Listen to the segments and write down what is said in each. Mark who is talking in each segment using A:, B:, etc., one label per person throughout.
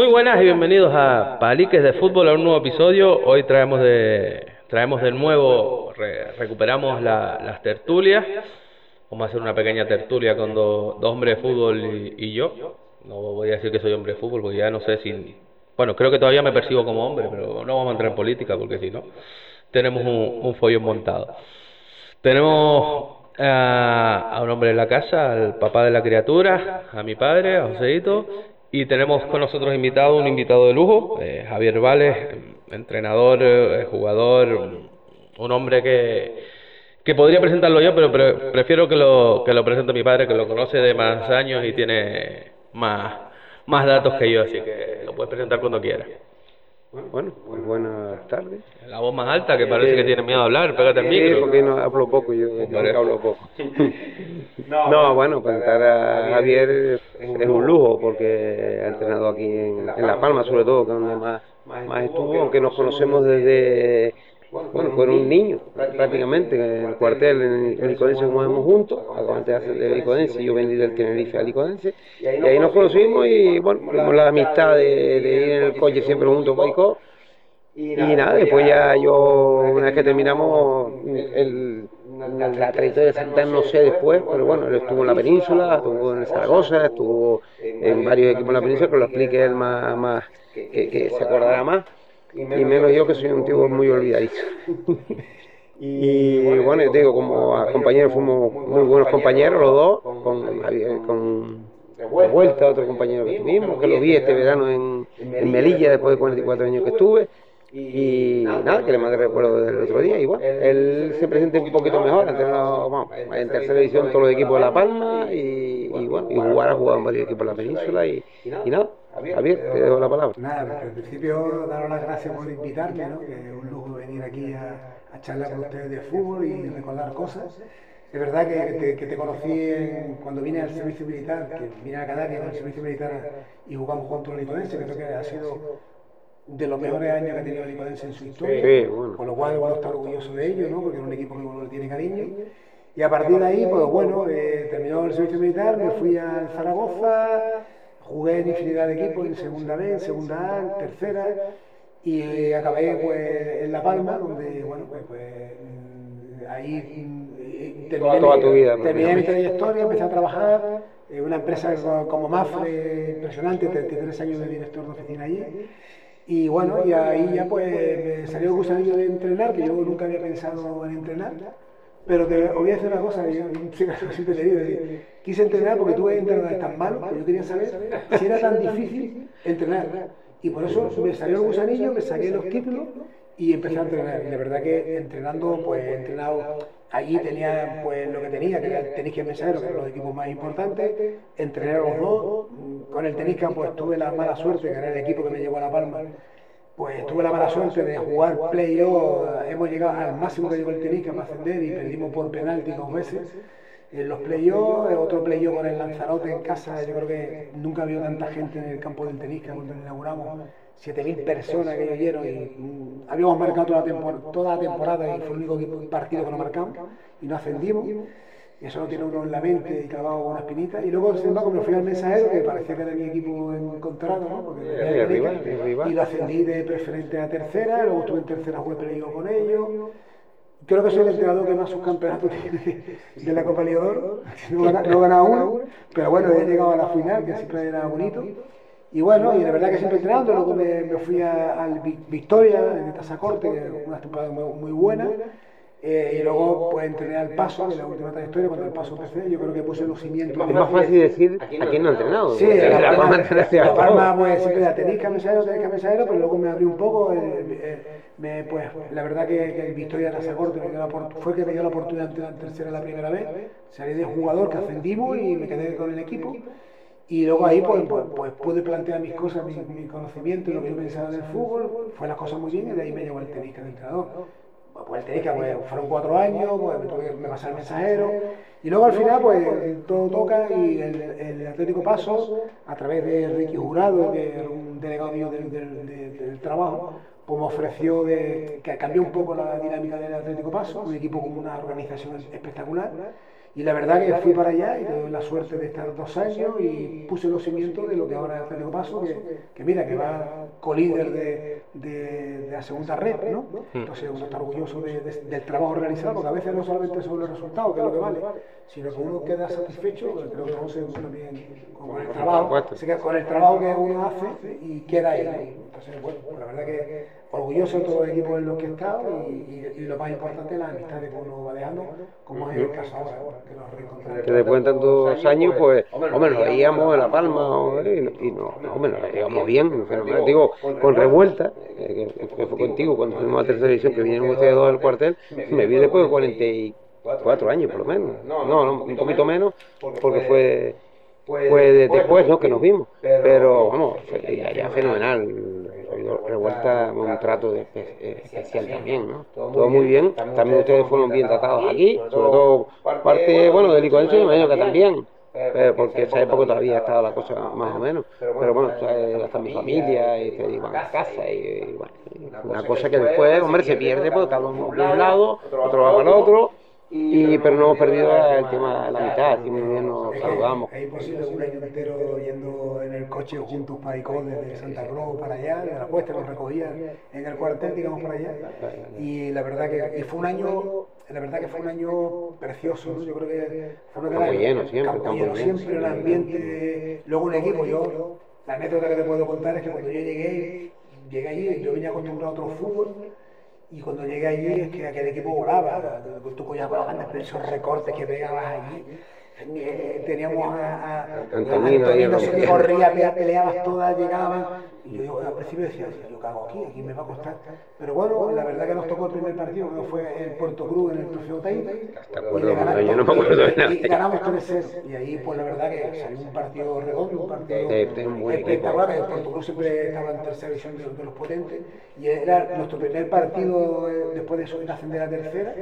A: Muy buenas y bienvenidos a Paliques de Fútbol a un nuevo episodio. Hoy traemos de traemos de nuevo, recuperamos las tertulias. Vamos a hacer una pequeña tertulia con dos hombres de fútbol y, yo. No voy a decir que soy hombre de fútbol porque ya no sé si... Bueno, creo que todavía me percibo como hombre, pero no vamos a entrar en política porque si no, tenemos un, un follón montado. Tenemos a, a, un hombre en la casa, al papá de la criatura, a mi padre, a Joséito, y tenemos con nosotros invitado un invitado de lujo, eh, Javier Vales, entrenador, eh, jugador, un hombre que, que podría presentarlo yo, pero prefiero que lo, que lo presente mi padre, que lo conoce de más años y tiene más, más datos que yo, así que lo puedes presentar cuando quieras.
B: Bueno, muy buenas tardes.
A: La voz más alta, que parece que tiene miedo a hablar, pégate el micro.
B: Sí, porque no hablo poco, yo hablo poco. no, bueno, presentar a Javier es un lujo, porque ha entrenado aquí en, en La Palma, sobre todo, que es donde más, más estuvo, aunque nos conocemos desde bueno, fueron un niño prácticamente, en el cuartel en el Icodense jugamos juntos, antes del Icodense, yo vendí del Tenerife al Icodense, y ahí nos conocimos y bueno, tuvimos la amistad de, ir en el coche siempre juntos con Ico, y nada, después ya yo, una vez que terminamos, el, la, trayectoria de Santa no sé después, pero bueno, él estuvo en la península, estuvo en Zaragoza, estuvo en varios equipos en la península, que lo explique él más, más que, que se acordará más y menos, yo que soy un tío muy olvidadizo. y bueno, yo te digo, como compañeros fuimos muy buenos compañeros los dos, con, con de vuelta otro compañero que tuvimos, que lo vi este verano en, en Melilla después de 44 años que estuve. Y nada, que le mandé recuerdo del otro día. Igual, él se presenta un poquito mejor, en tercera división todos los equipos de La Palma y, bueno, y jugar, ha jugado en varios equipos de la península y, y nada. Javier, te dejo la palabra.
C: Nada, pues, en principio daros las gracias por invitarme, ¿no? que es un lujo venir aquí a, a charlar con ustedes de fútbol y recordar cosas. Es verdad que te, que te conocí cuando vine al servicio militar, que vine a Canarias al servicio militar y jugamos juntos el Licodense, que creo que ha sido de los mejores años que ha tenido el Licodense en su historia, sí, bueno. con lo cual uno está orgulloso de ello, ¿no? porque es un equipo que uno le tiene cariño. Y a partir de ahí, pues bueno, eh, terminó el servicio militar, me fui a Zaragoza, jugué en infinidad de equipos, en segunda B, en segunda A, en tercera, y eh, acabé pues en La Palma, donde, bueno, pues, pues ahí eh, terminé,
B: toda, tu vida,
C: terminé mi trayectoria, empecé a trabajar, en una empresa como Mafre, impresionante, 33 años de director de oficina allí. Y bueno, y ahí ya pues me salió el gusanillo de entrenar, que yo nunca había pensado en entrenar. Pero te voy a decir una cosa, yo te digo, quise entrenar porque tuve entrenadores tan malos que yo quería saber si era tan difícil entrenar. Y por eso me salió el gusanillo, me saqué los títulos y empecé a entrenar. Y la verdad que entrenando, pues he entrenado, allí tenía pues lo que tenía, que tenis que mensajero, que eran los equipos más importantes, entrené a los dos, con el tenis pues tuve la mala suerte, que era el equipo que me llevó a La Palma, pues tuve la mala suerte de jugar playoff, hemos llegado al máximo que llegó el tenis para ascender y perdimos por penalti dos veces. En los playoffs, otro playoff con el Lanzarote en casa, yo creo que nunca había tanta gente en el campo del tenis que cuando inauguramos 7.000 personas que oyeron y mm, habíamos marcado toda la, temporada, toda la temporada y fue el único partido que no marcamos y no ascendimos. Eso lo tiene uno en la mente y clavado con una espinita. Y luego, sin embargo, me fui al mensajero, que parecía que era mi equipo encontrado, ¿no? Porque y lo ascendí de preferente a tercera, luego estuve en tercera, jugué peleado con ellos. Creo que soy el entrenador que más subcampeonatos tiene de la Copa Liodoro. No he ganado uno, pero bueno, he llegado a la final, que siempre era bonito. Y bueno, y de verdad que siempre entrenando, luego me, me fui al Victoria, en Tazacorte, que es una temporada muy, muy buena. Eh, y luego pues entrené al paso en la última trayectoria, cuando el paso empecé, yo creo que puse los cimientos.
B: Es más fácil decir a quién no ha entrenado.
C: Sí, la, la, Palma, la Palma pues siempre la tenéis camisero, tenéis camisero, pero luego me abrí un poco. me, pues la verdad que, que Victoria Tazacorte fue que me dio la oportunidad de entrar en tercera la primera vez. Salí de jugador que ascendimos y me quedé con el equipo. Y luego ahí pues, pues, pues pude plantear mis cosas, mi, mi, conocimiento lo que yo pensaba del fútbol, fue las cosas muy bien y de ahí me llevó el tenista de entrenador. Pues el tenista pues, fueron cuatro años, pues me, tuve, me pasé el mensajero. Y luego al final pues todo toca y el, el Atlético Paso, a través de Ricky Jurado, que era un delegado mío del, del, del, del trabajo, pues me ofreció de, que cambió un poco la dinámica del Atlético Paso, un equipo con una organización espectacular y la verdad que fui para allá y tuve la suerte de estar dos años y puse los cimientos de lo que ahora es Atlético Paso, que, que mira, que va colíder de, de, de, la segunda red, ¿no? Entonces uno está orgulloso de, de, del trabajo realizado, porque a veces no solamente son los resultados, que es lo que vale, sino que uno queda satisfecho, creo que José también con el trabajo, con el trabajo que uno hace y queda ahí. Entonces, bueno, la verdad que orgulloso de todo el equipo en los que he estado y, y, y lo más importante, la amistad que uno va dejando, como es el caso ahora, que nos reencontramos.
B: Que después de tantos años, pues, hombre, nos veíamos en La Palma y, y no, hombre, nos veíamos bien, fenomenal. Digo, con revuelta, que, que, fue contigo cuando fuimos a tercera división, que vinieron ustedes dos al cuartel, me vi después de 44 años por lo menos. No, no, un poquito menos, porque fue fue después ¿no? que nos vimos. Pero vamos, ya, ya fenomenal. Revuelta un trato de, especial también, ¿no? Todo muy bien. También ustedes fueron bien tratados aquí, sobre todo parte, bueno, del Icodense, me imagino que también. Pero porque esa época todavía estaba la cosa más o menos. Pero bueno, hasta mi familia y te iban a casa y, y bueno, una cosa que después, hombre, se pierde porque cada uno de un lado, otro va para el otro y, pero no hemos perdido el tema de la mitad, así muy bien nos saludamos.
C: Es imposible un año entero yendo en el coche juntos para Icón, desde Santa Cruz para allá, de la puesta, nos recogían en el cuartel, digamos, para allá. Y la verdad que fue un año, la verdad que fue un año precioso, ¿no? yo creo que fue una
B: campo lleno siempre,
C: campo lleno siempre, el ambiente, luego un equipo, yo, la anécdota que te puedo contar es que cuando yo llegué, llegué allí, yo venía acostumbrado a otro fútbol, y cuando llegué allí es que aquel equipo volaba, tú cogías balones, pero esos recortes que pegabas allí. Teníamos a, a
B: Antonino,
C: Antonino que corría, peleabas todas, llegaban. Y yo al principio decía, yo cago aquí, aquí me va a costar. Pero bueno, la verdad que nos tocó el primer partido, que fue en Puerto Cruz, en el Trofeo Taita.
B: Y, yo no me acuerdo de nada.
C: y ganamos 3 Y ahí, pues la verdad que salió un partido redondo, un partido
B: de, un buen
C: espectacular. El Puerto Cruz siempre estaba en tercera división de, de los potentes. Y era nuestro primer partido después de subir ascender a tercera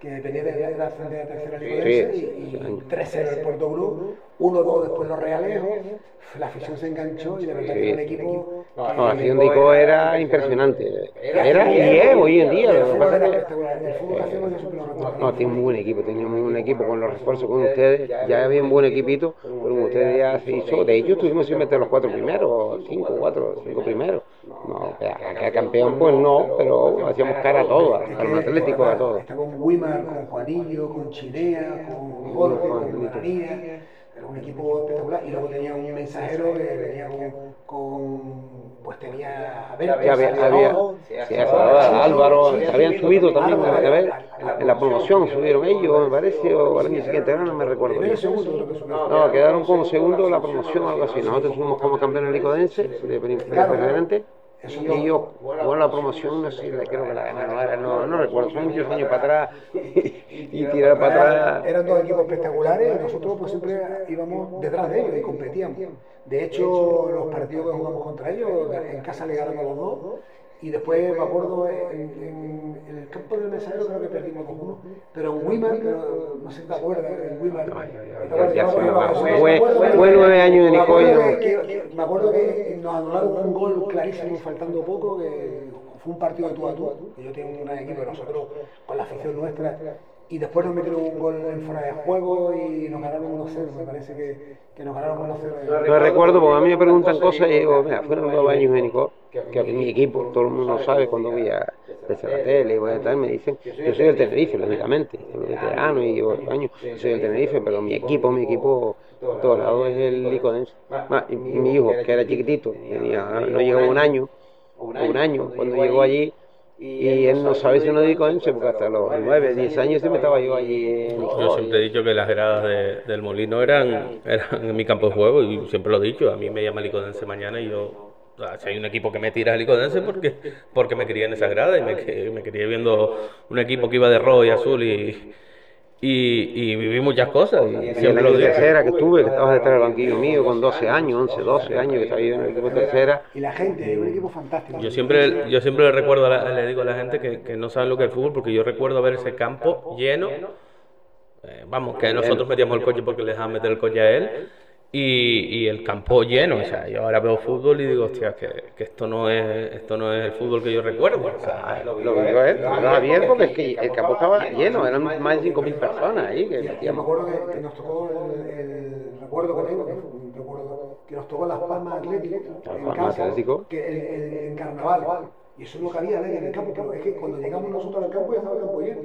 C: que venía de la, de la tercera liga sí, y, y 3-0 el Puerto Cruz, 1-2 después los Realejos, la afición se enganchó y de verdad sí. que un equipo...
B: No, la afición de Ico era impresionante, era y es hoy en día.
C: Siempre recuerdo.
B: No, tiene muy buen equipo, tenía muy buen equipo con los refuerzos con ustedes, ya había un buen equipito, pero ustedes ya se hizo, de hecho estuvimos sin meter los cuatro primeros, cinco, cuatro, cinco primeros. No, acá campeón pues no, pero hacíamos cara a todo, al Atlético a todo.
C: Con Juanillo, con Chinea, con Jorge, con María, era un equipo espectacular. Y luego tenía un mensajero que venía con, con pues tenía a ver,
B: había, había, Álvaro, habían subido también a ver, en la promoción subieron ellos, me parece, o al año siguiente, no me recuerdo. No, quedaron como segundo la promoción o algo así. Nosotros fuimos como campeones licodense, preferente. Eso ellos jugaron la promoción, no sé, creo que la ganaron, no, no recuerdo, son muchos años para atrás y, tirar para atrás.
C: Eran dos equipos espectaculares y nosotros pues siempre íbamos detrás de ellos y competíamos. De hecho, los partidos que jugamos contra ellos, en casa le ganamos los dos y después me acuerdo en, en, en, el campo del mensajero creo que perdimos con uno, pero en Wiman, pero no sé si te acuerdas, en Wiman.
B: Fue nueve años de Nicoya.
C: Me acuerdo que nos anularon un gol clarísimo faltando poco, que fue un partido de tú a tú, que yo tengo un gran equipo, nosotros con la afición nuestra y después nos metieron un gol en fuera de juego y nos ganaron 1-0, me parece que, que nos ganaron 1-0.
B: No recuerdo, porque a mí me preguntan cosas y digo, mira, fueron dos años en Nico, que mi equipo, todo el mundo sabe cuando voy a desde la tele y voy a estar, me dicen, yo soy del Tenerife, lógicamente, soy veterano y llevo años, soy del Tenerife, pero mi equipo, mi equipo, por todos lados es el Licodense. Y mi hijo, que era chiquitito, tenía, no llegó un año, un año, cuando llegó allí, y él no sabe si no dedico a porque hasta los 9, 10 años siempre estaba yo allí. En
A: yo siempre he dicho que las gradas de, del Molino eran, eran en mi campo de juego y siempre lo he dicho. A mí me llama Licodense mañana y yo, si hay un equipo que me tira a Licodense, porque, porque me quería en esas gradas y me, me quería viendo un equipo que iba de rojo y azul y, y, y viví muchas cosas. Y,
B: Y el
A: siempre
B: año
A: lo digo.
B: tercera que estuve, que estabas detrás del banquillo mío con 12 años, 11, 12 años, que estaba yo en el equipo tercera.
C: Y la gente, es un equipo fantástico.
A: Yo siempre, yo siempre le recuerdo, a la- le digo a la gente que, que no saben lo que es el fútbol, porque yo recuerdo ver ese campo lleno. eh, vamos, que nosotros metíamos el coche porque le dejaban meter el coche a él. Y, y el campo lleno, o sea, yo ahora veo fútbol y digo, hostia, que, que esto no es esto no es el fútbol que yo recuerdo. o sea,
B: Lo vivió él, estaba bien porque es que el campo estaba lleno, eran más de 5.000 personas ahí que
C: Yo me acuerdo que, que nos tocó el, el recuerdo que tengo, que fue un recuerdo que nos tocó Las Palmas Atlético, en
B: Palmas
C: casa, que en carnaval. Y eso no cabía nadie en el campo, pero es que cuando llegamos nosotros al campo ya estaba el campo lleno.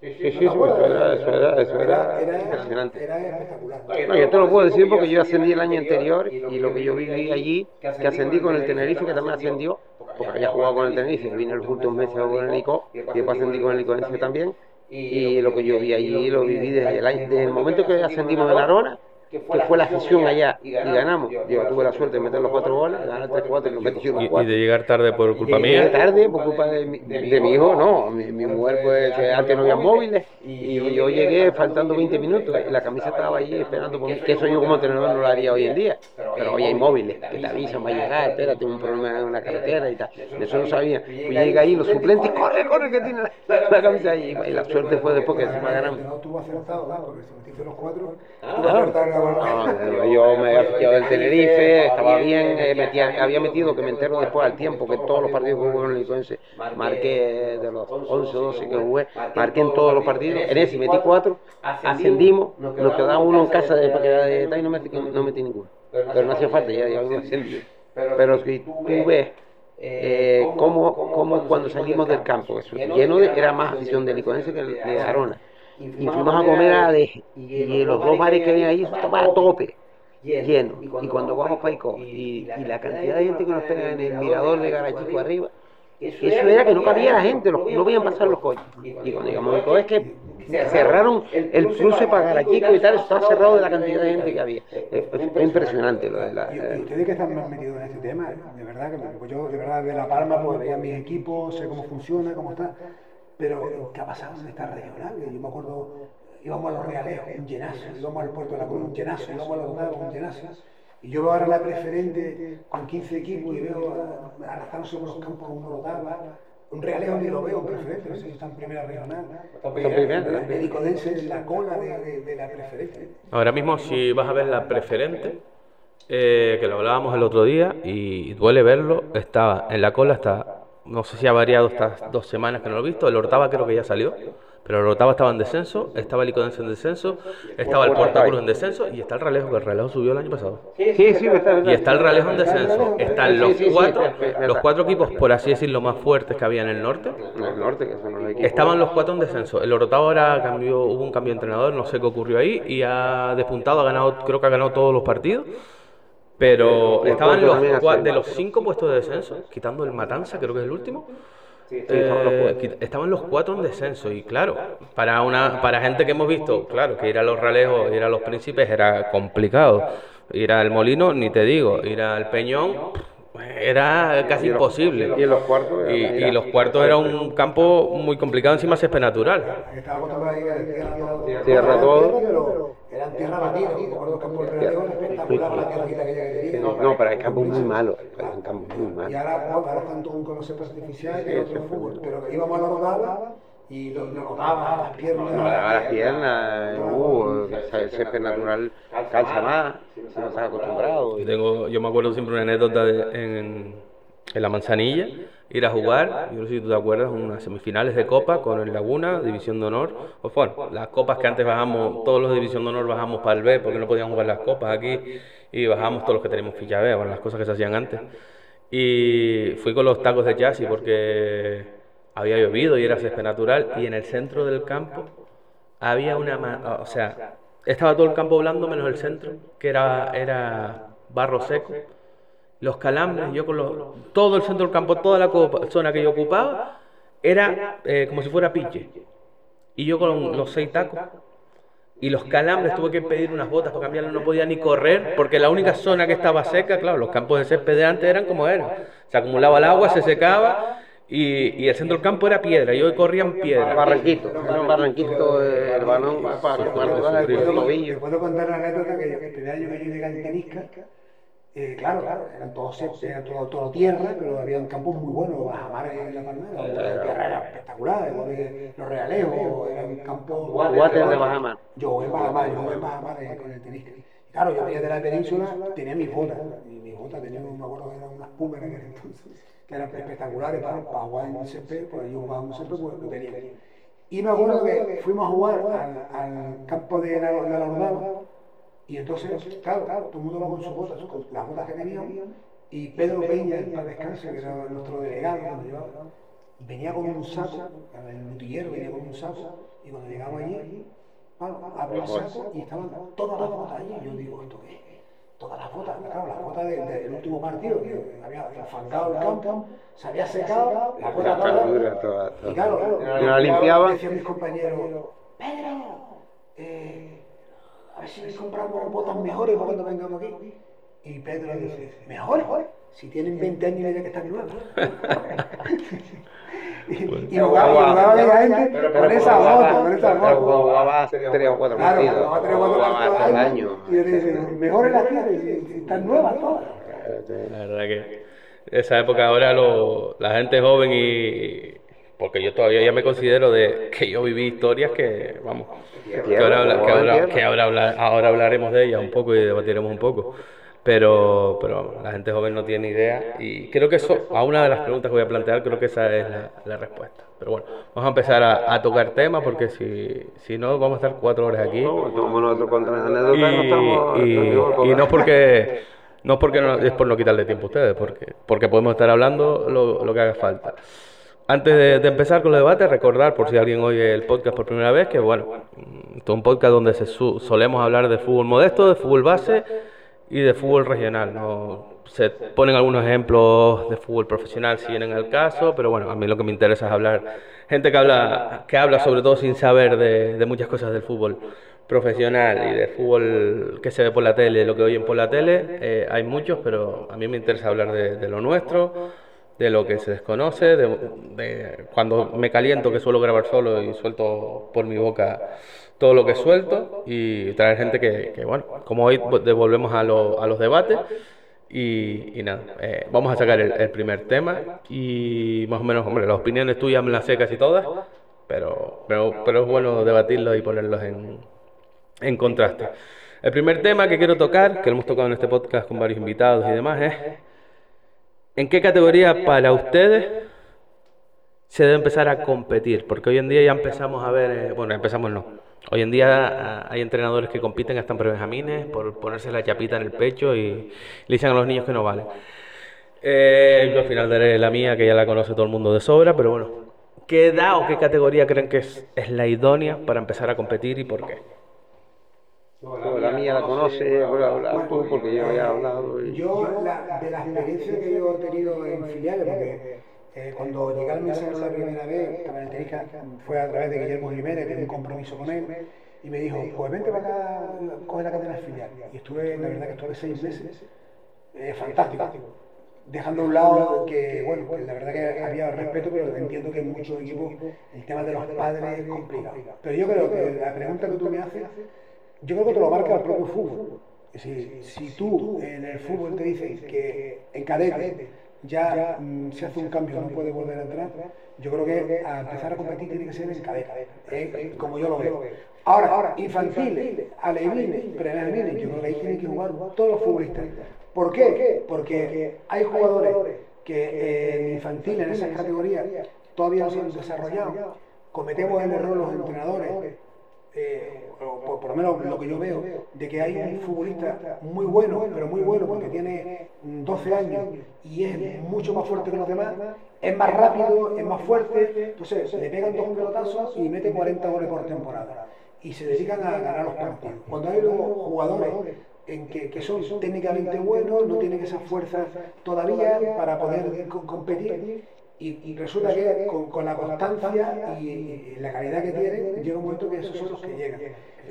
B: Sí, sí, sí, eso era, eso era, eso era impresionante.
C: Era espectacular.
B: No, yo te lo puedo decir porque yo ascendí el año anterior y lo que yo viví allí, que ascendí con el Tenerife, que también ascendió, porque había jugado con el Tenerife, vine los últimos meses con el ICO, y después ascendí con el Icoense también, y lo que yo vi allí lo viví desde el, año, desde el momento que ascendimos en Arona, que fue la sesión allá y ganamos. Yo tuve la suerte de meter los cuatro goles, ganar tres cuatro y los metí yo los
A: y, y de llegar tarde por culpa mía.
B: tarde por culpa de mi, de mi hijo, no, mi, mi mujer pues antes no había móviles. y yo llegué faltando 20 minutos y la camisa estaba allí esperando por mí, que eso yo como entrenador no lo haría hoy en día, pero hoy hay móviles que te avisan, va a llegar, espérate, un problema en una carretera y tal, de eso no sabía, pues llegué ahí, los suplentes, corre, corre que tiene la, la camisa ahí. y la suerte fue después que encima ganamos.
C: No tuvo acertado, claro, porque se metiste los cuatro.
B: No, yo me había fichado del Tenerife, estaba bien, eh, metía- había metido, que me entero después al tiempo, que todos los partidos que jugué en el Licuense, marqué de los 11 o 12 que jugué, marqué en todos los partidos, en ese metí cuatro, ascendimos, nos quedaba uno en casa de, era de tal y no metí, no metí ninguno, pero no hacía falta, ya, ya habíamos ascendido. Pero si tú ves eh, cómo, cómo cuando salimos del campo, eso, lleno de, era más afición de Licuense que de Arona. Y fuimos a comer a de, y los dos bares que había ahí, eso estaba a tope, lleno. Y cuando vamos para Ico, y, y la cantidad de gente que nos pega en el mirador de Garachico arriba, eso era que no cabía la gente, los- no veían pasar los coches. Y cuando llegamos a Ico es que cerraron el cruce para Garachico y tal, eso estaba cerrado de la cantidad de gente que había. Es, es impresionante lo de la...
C: Y, ustedes que están más metidos en este tema, de verdad que pues yo de verdad de La Palma pues veía mis equipos, sé cómo funciona, cómo está, pero ¿qué ha pasado en esta regional? Yo me acuerdo, íbamos a los Realeos, un llenazo, íbamos al Puerto de la Cruz, un llenazo, íbamos a los Lagos, un llenazo. Y yo veo ahora la preferente con 15 equipos y veo arrastrándose por los campos uno lo daba. Un realeo ni lo veo en preferente, no sé si está en primera regional. El Icodense en la cola de, de- de la preferente.
A: Ahora mismo, si vas a ver la preferente, eh, que lo hablábamos el otro día y duele verlo, estaba en la cola, está, no sé si ha variado estas dos semanas que no lo he visto, el Ortava creo que ya salió, pero el Ortava estaba en descenso, estaba el Icodense en descenso, estaba el Portacruz en descenso y está el Ralejo, que el Ralejo subió el año pasado.
B: Sí, sí, verdad.
A: Y está el Ralejo en descenso, están los
B: Sí, sí, sí,
A: cuatro, los cuatro equipos, por así decirlo, más fuertes que había en el norte.
B: El norte, que son los equipos.
A: Estaban los cuatro en descenso. El Orotava ahora cambió, hubo un cambio de entrenador, no sé qué ocurrió ahí, y ha despuntado, ha ganado, creo que ha ganado todos los partidos. Pero estaban los de los cinco puestos de descenso, quitando el Matanza, creo que es el último.
B: Sí, estaban los
A: eh, estaban los cuatro en descenso y claro, para una para gente que hemos visto, claro, que ir a los Ralejos, ir a los Príncipes era complicado. Ir al Molino, ni te digo, ir al Peñón era casi
B: Y los-
A: imposible.
B: y los cuartos era-
A: Y, y los cuartos era un campo muy complicado, encima césped natural.
C: Estaba acostumbrado a ir a tierra,
B: todo.
C: pero eran tierra batida. Que Campos del Realeo era espectacular la tierrita aquella que tenía.
B: No, no, pero hay campos muy malos, hay campos muy
C: Y
B: malos.
C: ahora, ahora están todos con los césped artificiales que otro fútbol. Pero íbamos a la rodada y lo, lo notaba, las piernas.
B: No, a las piernas, uh, el césped natural calza más, si no estás acostumbrado.
A: Yo, tengo, yo me acuerdo siempre una anécdota de- en, en la manzanilla, ir a jugar, yo no sé si tú te acuerdas, unas semifinales de Copa con el Laguna, División de Honor. Pues bueno, las copas que antes bajamos, todos los de División de Honor bajamos para el B porque no podíamos jugar las copas aquí y bajamos todos los que teníamos ficha B, bueno, las cosas que se hacían antes. Y fui con los tacos de chasis porque había llovido y era césped natural y en el centro del campo había una, o sea, estaba todo el campo blando menos el centro, que era, era barro seco. Los calambres, yo con los, todo el centro del campo, toda la zona que yo ocupaba, era eh, como si fuera piche. Y yo con los seis tacos y los calambres tuve que pedir unas botas para cambiarlo, no podía ni correr, porque la única zona que estaba seca, claro, los campos de césped de antes eran como eran. Se acumulaba el agua, se secaba Y, y el centro del campo era piedra, y hoy corrían piedra.
B: Barranquito, era un barranquito el balón para el
C: tobillo. puedo contar una anécdota que el primer año que yo llegué al tenisca, eh, claro, claro, eran todos era todo, todo, tierra, pero había un campo muy bueno, Bajamar en la Palmera, la tierra era espectacular, los realejos, era un campo...
B: Guates de Bajamar.
C: Yo en Bajamar, yo en Bajamar con el tenisca. Claro, yo venía de la península, tenía mis botas, y mis botas tenían, me acuerdo que eran unas pumas en entonces, que eran espectaculares para, para jugar en CP, pues yo jugaba en CP, lo tenía. Y me acuerdo que fuimos a jugar al, campo de la, la y entonces, claro, claro, todo el mundo va con sus botas, con las botas que tenían, y Pedro Peña, para descanso, que era nuestro delegado, cuando llevaba, venía con un saco, el mutillero venía con un saco, y cuando llegamos allí, abrió el saco y estaban todas las botas allí. Yo digo, ¿esto qué es? Todas las botas, claro, las botas del último partido, que había enfangado el campo, se había secado, las botas todas. Y claro,
B: la limpiaba.
C: Decían mis compañeros, Pedro, eh, a ver si compramos botas mejores para cuando vengamos aquí. Y Pedro dice, ¿mejores? Si tienen 20 años ya que están nuevas. y jugaba, y la gente con esa bota, con esa bota.
B: Jugaba tres o cuatro partidos.
C: Jugaba tres o cuatro partidos al año. Y le dice, mejores las tienes, están nuevas todas.
A: La verdad que esa época ahora lo, la gente joven y porque yo todavía ya me considero de que yo viví historias que, vamos, que ahora, que ahora, ahora, hablaremos de ellas un poco y debatiremos un poco. Pero, pero la gente joven no tiene idea y creo que eso, a una de las preguntas que voy a plantear, creo que esa es la, respuesta. Pero bueno, vamos a empezar a, tocar temas porque si, si no, vamos a estar cuatro horas aquí. y, y, no porque... No porque no, es por no quitarle tiempo a ustedes, porque, porque podemos estar hablando lo, lo que haga falta. Antes de, empezar con el debate, recordar, por si alguien oye el podcast por primera vez, que bueno, es un podcast donde se solemos hablar de fútbol modesto, de fútbol base y de fútbol regional. ¿no? Se ponen algunos ejemplos de fútbol profesional si vienen al caso, pero bueno, a mí lo que me interesa es hablar, gente que habla, que habla sobre todo sin saber de, muchas cosas del fútbol profesional y de fútbol que se ve por la tele, lo que oyen por la tele, eh, hay muchos, pero a mí me interesa hablar de, de lo nuestro de lo que se desconoce, de, cuando me caliento que suelo grabar solo y suelto por mi boca todo lo que suelto y traer gente que, bueno, como hoy devolvemos a, a los debates y, nada, eh, vamos a sacar el, primer tema y más o menos, hombre, las opiniones tuyas me las sé casi todas, pero, pero, pero es bueno debatirlos y ponerlos en, en contraste. El primer tema que quiero tocar, que lo hemos tocado en este podcast con varios invitados y demás, es ¿En qué categoría para ustedes se debe empezar a competir? Porque hoy en día ya empezamos a ver, eh, bueno, empezamos no. Hoy en día ah, hay entrenadores que compiten hasta en prebenjamines por ponerse la chapita en el pecho y le dicen a los niños que no valen. Eh, yo al final daré la mía, que ya la conoce todo el mundo de sobra, pero bueno, ¿qué edad o qué categoría creen que es, es la idónea para empezar a competir y por qué?
B: la mía la conoce, hablar tú porque yo he hablado.
C: Yo, la, de la experiencia que yo he tenido en filiales, porque eh, cuando llegué al mensaje la primera vez, Tenerife, fue a través de Guillermo Jiménez, tenía un compromiso con él, y me dijo, pues vente para acá, coge la cadena filial. Y estuve, la verdad que estuve seis meses, eh, fantástico. Dejando a un lado que, bueno, pues la verdad que había respeto, pero entiendo que en muchos equipos el tema de los padres es complicado. Pero yo creo que la pregunta que tú me haces yo creo que te lo marca el propio fútbol. Si, si tú en el fútbol te dicen que en cadete ya mm, se hace un cambio, no puede volver a entrar, yo creo que a empezar a competir tiene que ser en cadete, eh, como yo lo veo. Ahora, infantiles, alevines, prealevines, yo creo que ahí tienen que jugar todos los futbolistas. ¿Por qué? Porque hay jugadores que en infantil, en esas categorías, todavía no se han desarrollado. Cometemos el error los entrenadores eh, por, lo menos lo que yo veo, de que hay un futbolista muy bueno, pero muy bueno porque tiene 12 años y es mucho más fuerte que los demás, es más rápido, es más fuerte, entonces le pegan dos pelotazos y mete 40 goles por temporada y se dedican a ganar los partidos. Cuando hay luego jugadores en que, que, son técnicamente buenos, no tienen esa fuerza todavía para poder competir Y, resulta que con, la constancia y, la calidad que tienen, llega un momento que esos son los que llegan.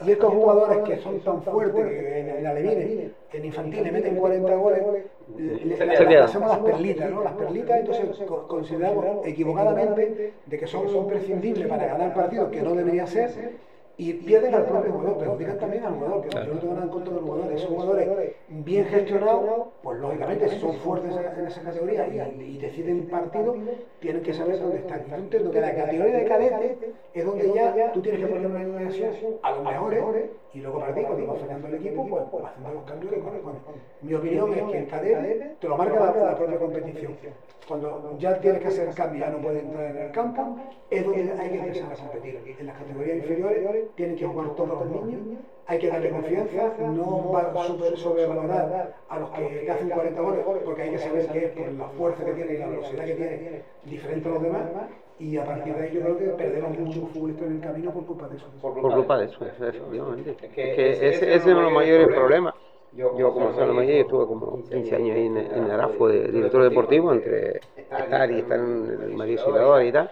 C: Y estos jugadores que son tan fuertes, que en, el Alevine, en infantil le meten 40 goles, le, hacemos las perlitas, ¿no? Las perlitas, entonces consideramos equivocadamente de que son imprescindibles para ganar partidos, que no debería ser, y pierden al propio jugador, perjudican también al jugador, que no tengo nada en contra de los jugadores. Esos jugadores bien gestionados, pues lógicamente si son fuertes en esa categoría y, deciden partido, tienen que saber dónde están. Yo entiendo que la categoría de cadete es donde ya tú tienes que poner una alineación a los mejores y luego para ti, cuando vas fallando el equipo, pues, pues haciendo los cambios que corresponden. Mi opinión es que el cadete te lo marca la, propia competición. Cuando ya tienes que hacer cambio, ya no puedes entrar en el campo, es donde hay que empezar a competir. En las categorías inferiores tienen que jugar todos los niños, hay que darle confianza, no va a sobrevalorar a los que, hacen 40 goles, porque hay que saber que es por la fuerza que tiene y la velocidad que tiene, diferente a los demás, y a partir de ahí yo creo que perdemos muchos futbolistas en el camino por culpa de eso.
B: Por, culpa de eso, efectivamente. Es que ese, ese es uno de los mayores problemas. Yo, como Sala Mayor, estuve como 15 años ahí en, en Arafo de director deportivo, entre estar y estar en el María y tal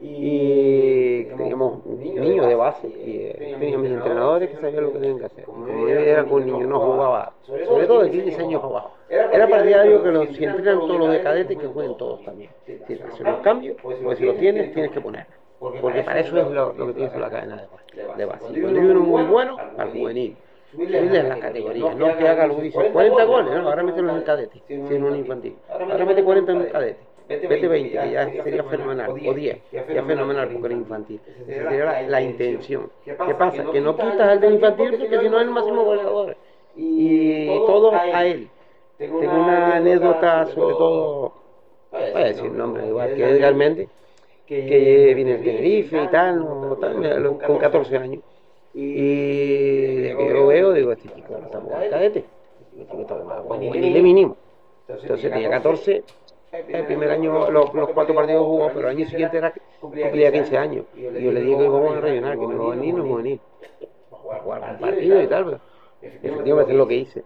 B: y teníamos niños de base y eh, teníamos mis entrenadores que sabían lo que tenían que hacer. Como yo era con niños, no jugaba, sobre todo de 15 años abajo. Era partidario que los, si entrenan todos los de cadetes, que jueguen todos también. Si hacer los cambios, pues si los tienes, tienes que poner. Porque para eso es lo, que tienes en la cadena de, base. Cuando hay uno muy bueno, al juvenil. Subirle en las categorías, no que haga lo que dice 40 goles, no, ahora mételo en el cadete, si es un infantil. Ahora mete 40 en cadete vete 20, que ya sería fenomenal, o 10, ya fenomenal porque era infantil. Esa sería la, intención. ¿Qué pasa? Que no quitas al de infantil porque si no es el máximo goleador. Y todo a él. Tengo una anécdota sobre todo, voy a decir el nombre igual que Edgar Méndez, que viene el Tenerife y tal, con 14 años. Y yo veo, digo, este chico no está jugando cadete. Este chico está de mínimo. Entonces tenía 14 el primer año los, los cuatro partidos jugó, pero el año siguiente era, cumplía 15 años. Y yo le dije que vamos a rellenar, que no va a venir, no va a venir. A jugar un partido y tal, pero efectivamente es lo que hice.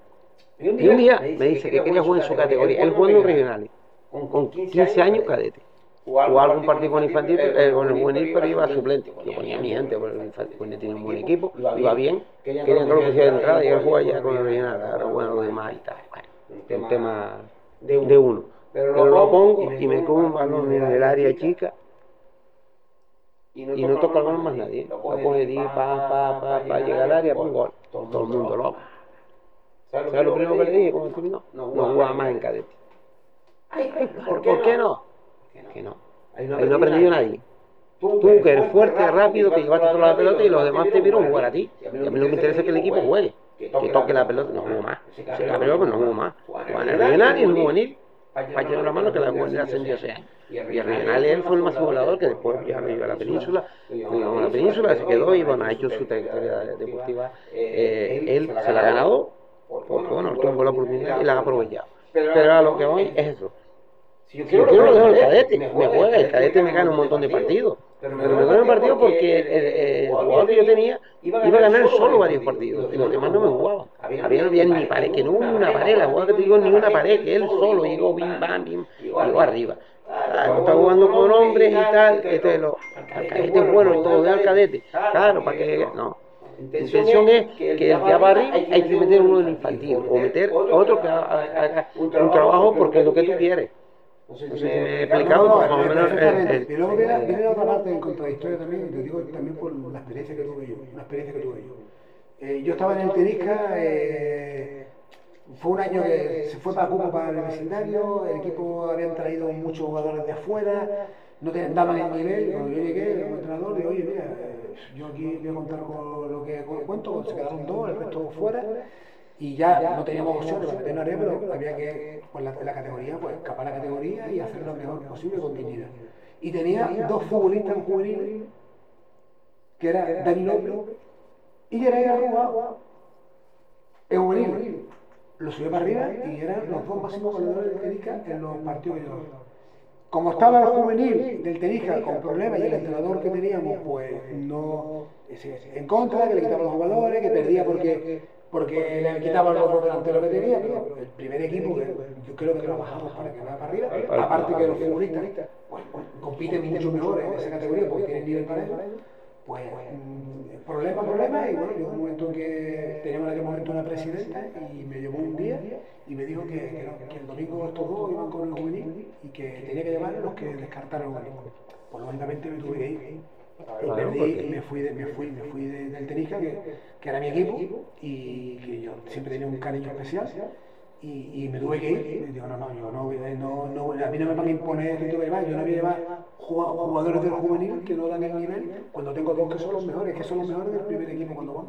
B: Y un día me dice que quería jugar en su categoría, él jugando en regionales, con 15 años cadete. Jugaba algún partido con infantil, eh, con el juvenil, pero iba a suplente. Yo ponía a mi gente, porque el infantil tenía un buen equipo, iba bien, querían que lo que sea de entrada y él jugaba ya con el regional, ahora bueno, los demás y tal. Bueno, un tema de uno. Pero lo pongo y me como un balón en el área chica y no, toca el balón más nadie. Lo coge di, pa, pa, pa, pa, llega al área, pongo gol. Todo el mundo loco. ¿Sabes lo primero que le dije? ¿Cómo terminó? No jugaba más en cadete. ¿Por qué no? Que no. Ahí no ha aprendido nadie. Tú, que eres fuerte, rápido, que llevaste toda la pelota y los demás te vieron jugar a ti. Y a mí lo que me interesa es que el equipo juegue. Que toque la pelota, no juego más. Si la pelota, no juego más. Juega en el regional y en el juvenil de la mano que la juvenil ascendió ese año. Y el regional él fue el más volador que después ya iba a la península, a la península, se quedó y bueno, ha hecho su trayectoria deportiva. Eh, él se la ha ganado porque bueno, tuvo la oportunidad y la ha aprovechado. Pero a lo que voy es eso. Si yo quiero, lo dejo el cadete, me juega, el cadete me gana un montón de partidos. Pero me gana un partido porque el, jugador que yo tenía iba a ganar solo varios partidos y los demás no me jugaban. Había, no había ni pared, que no hubo una pared, la jugada que te digo ni una pared, que él solo llegó bim bam, bim, llegó arriba. Ah, está jugando con hombres y tal, este, lo, cadete es bueno y todo, de al cadete. Claro, para que no. La intención es que el que va arriba hay que meter uno en infantil o meter otro que haga un trabajo porque es lo que tú quieres. No sé si me he explicado, o menos.
C: Y luego viene, viene, la otra parte en contradictoria también, te digo también por la experiencia que tuve yo. Una experiencia que tuve yo. Eh, yo estaba en el Tenisca, eh, fue un año que se fue para Cuba para el vecindario, el equipo habían traído muchos jugadores de afuera, no te daban el nivel. Cuando yo llegué como entrenador, digo, oye, mira, eh, yo aquí voy a contar con lo que cuento, se quedaron dos, el resto fuera y ya, no teníamos opciones para meter en pero había que, pues la, la categoría, pues escapar la categoría y hacer lo mejor posible con dignidad. Y tenía dos futbolistas juveniles, que era Dani López y Yeray jugado en juvenil. Lo subió para arriba y eran los dos máximos goleadores de Tenija en los partidos Como estaba el juvenil del Tenija con problemas y el entrenador que teníamos, pues no en contra, que le quitaba los jugadores, que perdía porque porque le quitaban los delanteros que tenía, pero el primer equipo que yo creo que lo bajamos para que vaya para arriba, aparte que los futbolistas, pues compiten mucho mejor en esa categoría porque tienen nivel para eso, pues mm, problema, problema, y bueno, llegó un momento en que teníamos en aquel momento una presidenta y me llevó un día y me dijo que, que, no, que el domingo estos dos iban con el juvenil y que tenía que llevar los que descartaron el juvenil. Pues lógicamente me tuve que ir. Y perdí, me fui, de, me fui, me fui de- del Tenisca, que, que era mi equipo, y que yo siempre tenía un cariño especial, y, y me tuve que ir. Y digo, no, no, yo no, no, no, a mí no me van a imponer que que llevar, yo no voy a llevar jugadores del juvenil que no dan el nivel, cuando tengo dos que son los mejores, que son los mejores del primer equipo cuando van.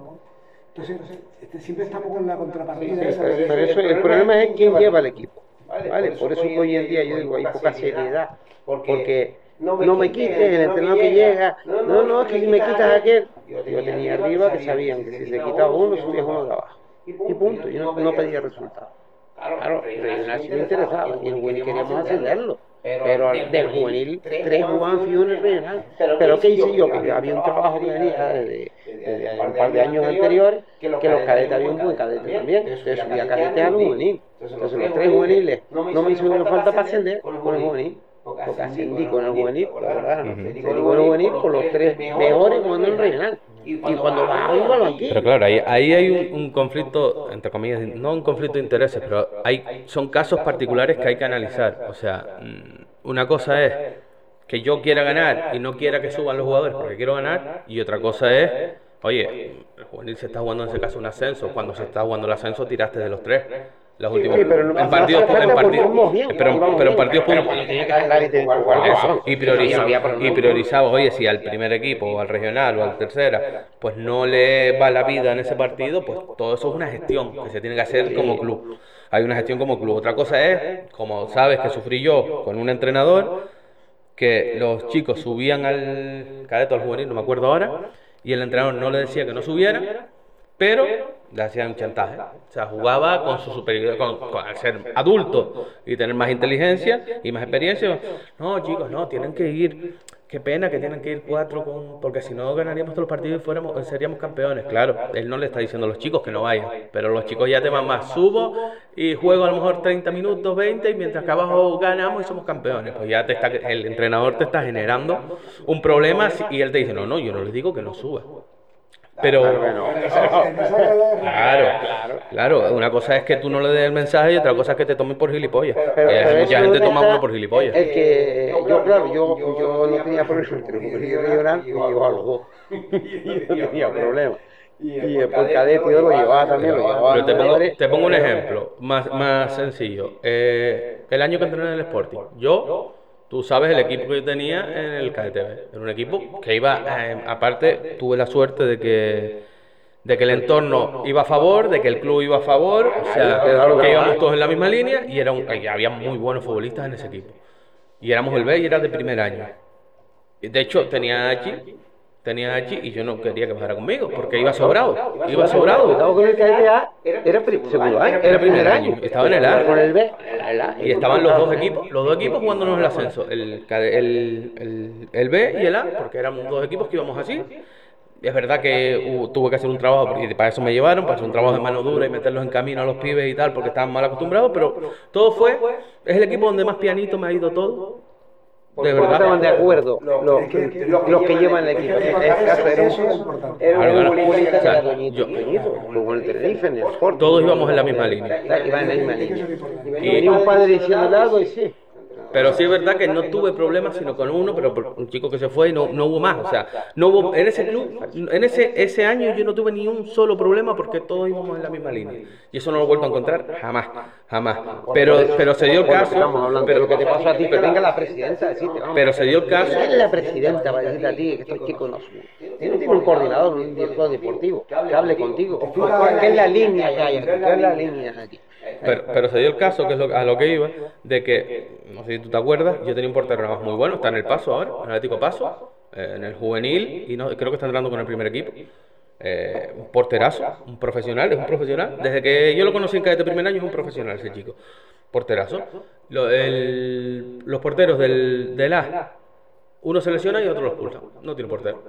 C: Entonces, este, siempre estamos con la contrapartida. esa
B: Pero, pero eso, el problema es quién lleva el equipo. ¿vale? Por eso que hoy en día yo digo, hay poca seriedad. Porque no me quites el entrenador que llega. No, no, es que si me quitas aquel. Yo tenía arriba que sabían que si se quitaba uno, subía uno de abajo. Y punto. Yo no, pedía resultados. Claro, el regional sí me interesaba y el juvenil queríamos ascenderlo. Pero del juvenil, tres jugaban fijo en el regional. Pero ¿qué hice yo? Que había un trabajo que venía desde, desde un par de años anteriores, que los cadetes había un buen cadete también. Entonces subía cadetes a los juvenil. Entonces los tres juveniles no me hicieron falta para ascender con el juvenil. Porque ascendí con el juvenil, la verdad, ascendí con el juvenil con los tres mejores jugando en el regional. Y cuando iba al banquillo.
A: Pero claro, ahí, ahí hay un, un conflicto, entre comillas, no un conflicto de intereses, pero hay, son casos particulares que hay que analizar. O sea, mm, una cosa es que yo quiera ganar y no quiera que suban los jugadores porque quiero ganar, y otra cosa es, oye, el juvenil se está jugando en ese caso un ascenso, cuando se está jugando el ascenso tiraste de los tres. Los últimos,
B: Sí, pero
A: en partidos, en partidos, pero, en partidos
B: y mejor.
A: y priorizaba, oye, si al primer equipo, o al regional, o al tercera, pues no le va la vida en ese partido, pues todo eso es una gestión que se tiene que hacer como club. Hay una gestión como club. Otra cosa es, como sabes que sufrí yo con un entrenador, que los chicos subían al cadete o al juvenil, no me acuerdo ahora, y el entrenador no le decía que no subieran, pero le hacían un chantaje. O sea, jugaba con su superioridad, con, con- al ser adulto y tener más inteligencia y más experiencia. No, chicos, no, tienen que ir. Qué pena que tienen que ir cuatro, con, porque si no ganaríamos todos los partidos y fuéramos, seríamos campeones. Claro, él no le está diciendo a los chicos que no vayan, pero los chicos ya te van más. Subo y juego a lo mejor 30 minutos, 20, y mientras que abajo ganamos y somos campeones. Pues ya te está, el entrenador te está generando un problema y él te dice, no, no, yo no les digo que no suba. Pero, claro, claro, una cosa es que tú no le des el mensaje y otra cosa es que te tomen por gilipollas.
B: Pero- pero
A: mucha
B: eso
A: gente toma uno por gilipollas.
B: Es que yo, claro, yo, yo no tenía problema entre el juvenil y el regional, me llevaba a los dos. no tenía problema. Y el por cadete yo lo llevaba también, lo llevaba a
A: Pero te pongo, te pongo un ejemplo más, más sencillo. Eh, el año que entrené en el Sporting, yo, tú sabes el equipo que yo tenía en el KTV. Era un equipo que iba, eh, aparte, tuve la suerte de que de que el entorno iba a favor, de que el club iba a favor, o sea, que íbamos todos en la misma línea y era un, y había muy buenos futbolistas en ese equipo. Y éramos el B y era de primer año. Y De hecho, tenía a Hachi, tenía a Hachi y yo no quería que bajara conmigo, porque iba sobrado, iba sobrado.
B: Estaba con el cadete A, era segundo año, era primer año.
A: Estaba en el A.
B: Con el B.
A: Y estaban los dos equipos, los dos equipos jugándonos el ascenso, el, el, el, el B y el A, porque éramos dos equipos que íbamos así. Es verdad que tuve que hacer un trabajo, porque para eso me llevaron, para hacer un trabajo de mano dura y meterlos en camino a los pibes y tal, porque estaban mal acostumbrados, pero todo fue, es el equipo donde más pianito me ha ido todo, de
B: No estaban de
A: verdad.
B: acuerdo los, los que llevan el equipo. En este caso era un, era un futbolista que era jugó en el Tenerife, en el Sporting.
A: Todos íbamos en la misma línea.
B: Iba en la misma línea. Y
A: Y-
B: venía un padre diciendo algo y sí.
A: Pero sí es verdad que no tuve problemas sino con uno, pero por un chico que se fue y no, no hubo más. O sea, no hubo, en ese club, en ese, ese año yo no tuve ni un solo problema porque todos íbamos en la misma línea. Y eso no lo he vuelto a encontrar jamás, jamás. Pero, pero se dio el caso. Pero-
B: lo que te pasó a ti, que venga la presidenta a decirte.
A: Pero se dio el caso.
B: ¿Quién es la presidenta para decirte a ti que estos chicos no suben? Tiene tiene un coordinador, un director deportivo, que hable contigo. ¿Qué es la línea que hay aquí? ¿Qué es la línea aquí?
A: Pero, pero se dio el caso, que es lo, a lo que iba, de que, no sé si tú te acuerdas, yo tenía un portero más muy bueno, está en el Paso ahora, en el Atlético Paso, eh, en el juvenil, y no, creo que está entrando con el primer equipo. Eh, un porterazo, un profesional, es un profesional. Desde que yo lo conocí en cadete primer año, es un profesional ese chico. Porterazo. Lo- el- los porteros del, del A, uno se lesiona y otro lo expulsa. No tiene portero.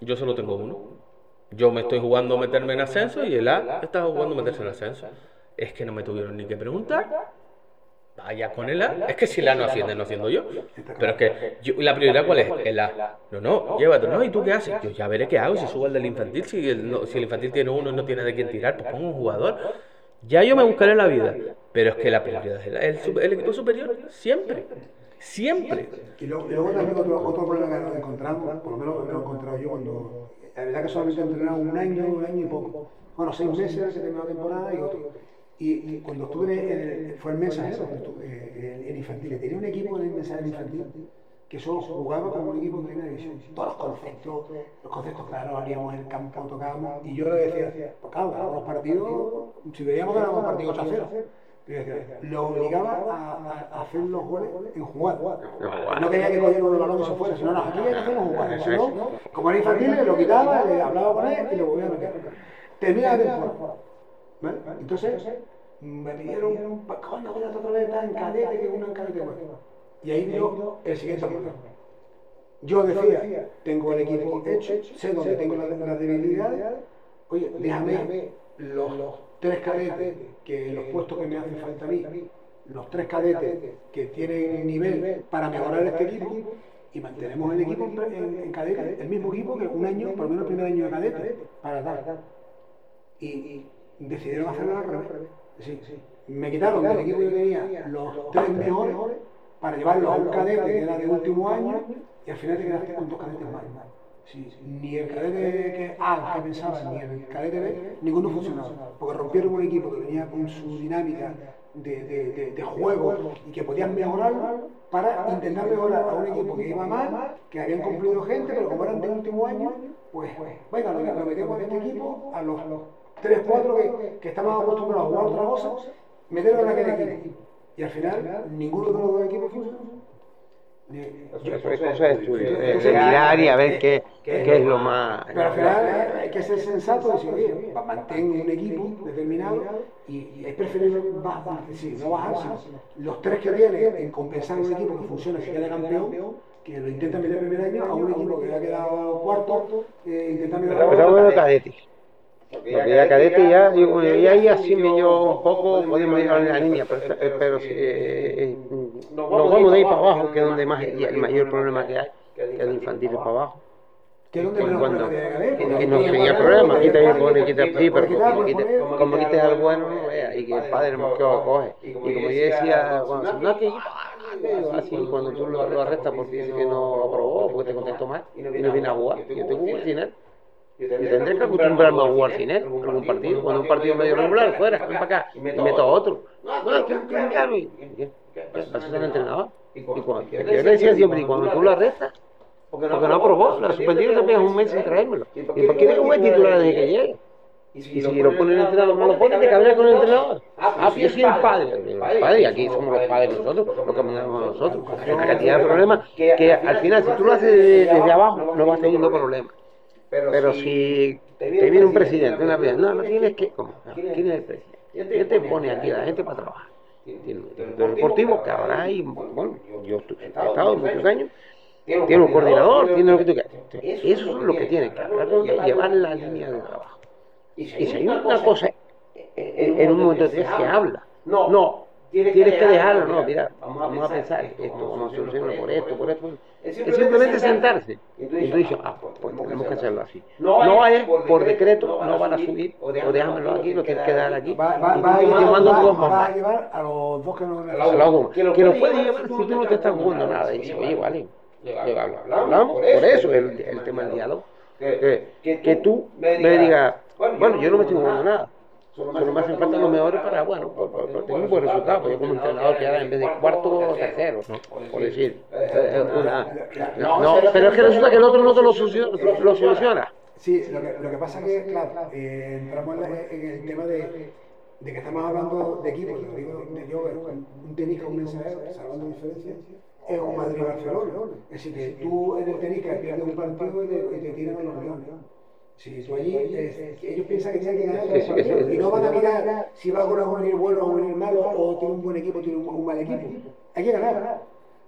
A: Yo solo tengo uno. Yo me estoy jugando a meterme en ascenso y el A está jugando a meterse en ascenso. Es que no me tuvieron ni que preguntar. vaya con el A. Es que si el A no asciende, no asciendo yo. Pero es que yo- la prioridad cuál es? El A. No, no, llévate. No, ¿y tú qué haces? Yo ya veré qué hago si subo el del infantil. Si el, no- si el infantil tiene uno y no tiene de quién tirar, pues pongo un jugador. Ya yo me buscaré la vida. Pero es que la prioridad es el, el, equipo superior. Siempre. Siempre.
C: Y luego, también otro, otro problema que nos encontramos, por lo menos me lo he encontrado yo cuando. La verdad que solamente he entrenado un año, un año y poco. Bueno, seis meses que terminó la temporada y otro. Y, cuando estuve en el, fue el mensajero, eh, en, infantil, tenía un equipo en el mensajero infantil que solo jugaba como un equipo de primera división. Todos los conceptos, los conceptos claros, haríamos el campo, tocábamos. Y yo le decía, pues claro, ganábamos los partidos, si veíamos que ganábamos partidos 8 a 0. Yo decía, lo obligaba a, hacer los goles en jugar. No quería que cogiera uno el balón y se fuera, sino no, aquí hay que hacerlo jugar. Si como era infantil, lo quitaba, le hablaba con él y lo volvía a meter. Termina la temporada. Entonces, me pidieron, pues coño, voy a otra vez en cadete, que uno en cadete. Y ahí vino el siguiente problema. Yo decía, tengo el equipo hecho, sé dónde tengo las, las debilidades, oye, déjame los tres cadetes, que los puestos que me hacen falta a mí, los tres cadetes que tienen nivel para mejorar este equipo, y mantenemos el equipo en, en- en cadete, el mismo equipo que un año, por lo menos el primer año de cadete, para dar. Y, y decidieron hacerlo al revés. Sí, me quitaron del equipo que tenía los tres mejores para llevarlo a un cadete que era de último año y al final te quedaste con dos cadetes más. Sí, ni el cadete que A que pensaba, ni el cadete B, ninguno funcionaba. Porque rompieron un equipo que venía con su dinámica de, de, de, de juego y que podían mejorarlo para intentar mejorar a un equipo que iba mal, que habían cumplido gente, pero como eran de último año, pues, venga, lo, lo metemos en este equipo a los 3, 4 que, que estaban acostumbrados a jugar otra cosa, meterlo en aquel equipo. Y al final, ninguno de los dos equipos. Ni-
B: Eso es cosa de estudio, de, mirar y a ver qué, qué es lo más...
C: Pero al final eh, hay que ser sensato y decir, oye, mantén un equipo determinado y, y es preferible bajar, no bajar, los tres que tiene en compensar un equipo que funcione, que quede campeón, que lo intenta meter el primer año, a un equipo que ha quedado cuarto, eh, intenta mejorar.
B: Pero bueno, cadete. Porque ya cadete ya, digo, y ahí así me yo un poco, podemos ir a la línea, pero, eh, pero si, eh, eh, nos vamos de ahí para abajo, que es donde más y el mayor problema que hay, que es el infantil para abajo.
C: Que es donde
B: Cuando,
C: que
B: no tenía problema, quita y
C: porque
B: pone, quita, sí, pero
C: porque
B: como quita,
C: porque
B: como quites al bueno, no vea, y que el padre no que lo coge. Y como yo decía, cuando, no que así cuando tú lo, arrestas porque dice que no aprobó, porque te contestó mal, y no viene a jugar, yo tengo que sin Yo tendré que acostumbrarme a jugar sin él, algún partido, cuando un partido medio regular, fuera, ven para acá, y meto a otro. No, es que no. Y ya, así es el entrenador. Y cuando, yo le decía siempre, y cuando tú lo arrestas, porque no aprobó, lo suspendido te pegas un mes sin traérmelo. ¿Y por qué que juegue titular desde que llegue? Y si lo pone el entrenador, no lo pone, te cabrea con el entrenador. Ah, pues yo soy el padre. Padre, y aquí somos los padres nosotros, lo que mandamos nosotros. Hay una cantidad de problemas que al final, si tú lo haces desde, desde abajo, no vas teniendo problemas. Pero si te viene un presidente, una vez, no, no tienes que. ¿Cómo? ¿Quién es el presidente? ¿Quién te pone aquí a la gente para trabajar? Tiene un director deportivo que ahora hay, bueno, yo he estado muchos años, tiene un coordinador, tiene lo que tú quieras. Eso es lo que tiene que hablar, llevar la línea de trabajo. Y si hay una cosa en un momento que habla, no, tienes que dejarlo, no, mira, vamos a pensar esto, vamos a solucionarlo por esto, por esto. Es simplemente sentarse. Y tú dices, ah, pues, pues tenemos que hacerlo así. No es por decreto, no van a subir, o déjamelo aquí, lo tienes que dar aquí.
C: Va, va,
B: Y
C: va, a llevar- va a llevar a los dos que no
B: goma. Que lo puedes llevar si tú no te estás jugando nada. Y dice, oye, vale, hablamos, por eso el, el tema del diálogo. Que, que tú me digas, bueno, yo no me estoy jugando nada. Solo me hacen falta los mejores para, bueno, por, por, por tener un buen resultado. Pues yo como entrenador que ahora en vez de cuarto, tercero, ¿no? Por decir. eh, eh, una- no, no, pero es que resulta que el otro no te lo, soluciona- lo soluciona.
C: Sí, lo que, lo que pasa es que, claro, eh, entramos en, la- en el tema de, de que estamos hablando de equipos, lo digo de yo, un tenis con un mensajero, salvando diferencias, es un Madrid-Barcelona. Es decir, que tú en el tenis que pierdes un partido y te, y te tiran a los leones. Si tú allí, eh, ellos piensan que tienen que ganar los partidos y no van a mirar si va con un juvenil bueno o un juvenil malo o tiene un buen equipo o tiene un, un mal equipo. Hay que ganar.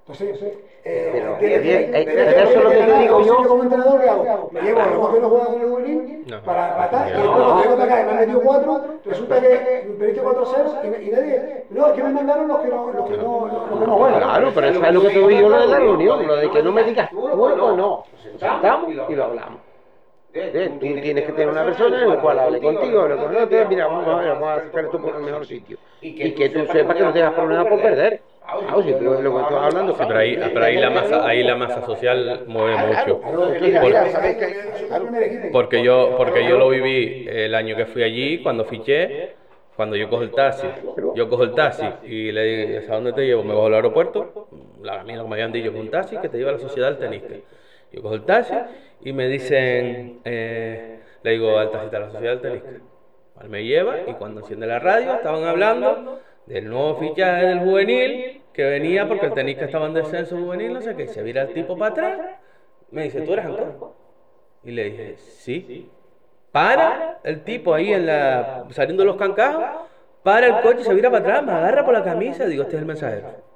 C: Entonces, eh,
B: Pero, eso es lo que te digo yo.
C: como entrenador, ¿qué hago? Me llevo a los que no juegan en el juvenil
A: No.
C: para matar, y después cuando llego para acá y me han metido cuatro, resulta que perdiste 4-0 y, y nadie. No, es que me mandaron los que no, los que no, los que no juegan.
B: Claro, pero eso es lo que te digo yo lo de la reunión, lo de que no me digas tú o no. Nos sentamos y lo hablamos. Eh, Tú tienes que tener una persona en la cual hable contigo, hable con otro, mira, vamos a ver, vamos a sacar esto por el mejor sitio. Y que tú sepas que no tengas problemas por perder. Claro, si tú lo que estás hablando,
A: Sí, pero ahí, pero ahí la masa, ahí la masa social mueve mucho.
C: Es.
A: Porque yo, porque yo lo viví el año que fui allí, cuando fiché, cuando yo cojo el taxi, yo cojo el taxi y le digo, ¿a dónde te llevo? Me bajo al aeropuerto, la mí lo que me habían dicho, un taxi que te lleva a la sociedad del tenisca. Yo cojo el taxi y me dicen, eh, le digo al taxista, la sociedad del. Él me lleva y cuando enciende la radio estaban hablando del nuevo fichaje del juvenil que venía porque el tenisca estaba en descenso juvenil, no sé qué, se vira el tipo para atrás, me dice, ¿tú eres Ancor? Y le dije, sí. Para el tipo ahí en la, saliendo de los cancajos, para el coche, se vira para atrás, me agarra por la camisa, digo, este es el mensajero.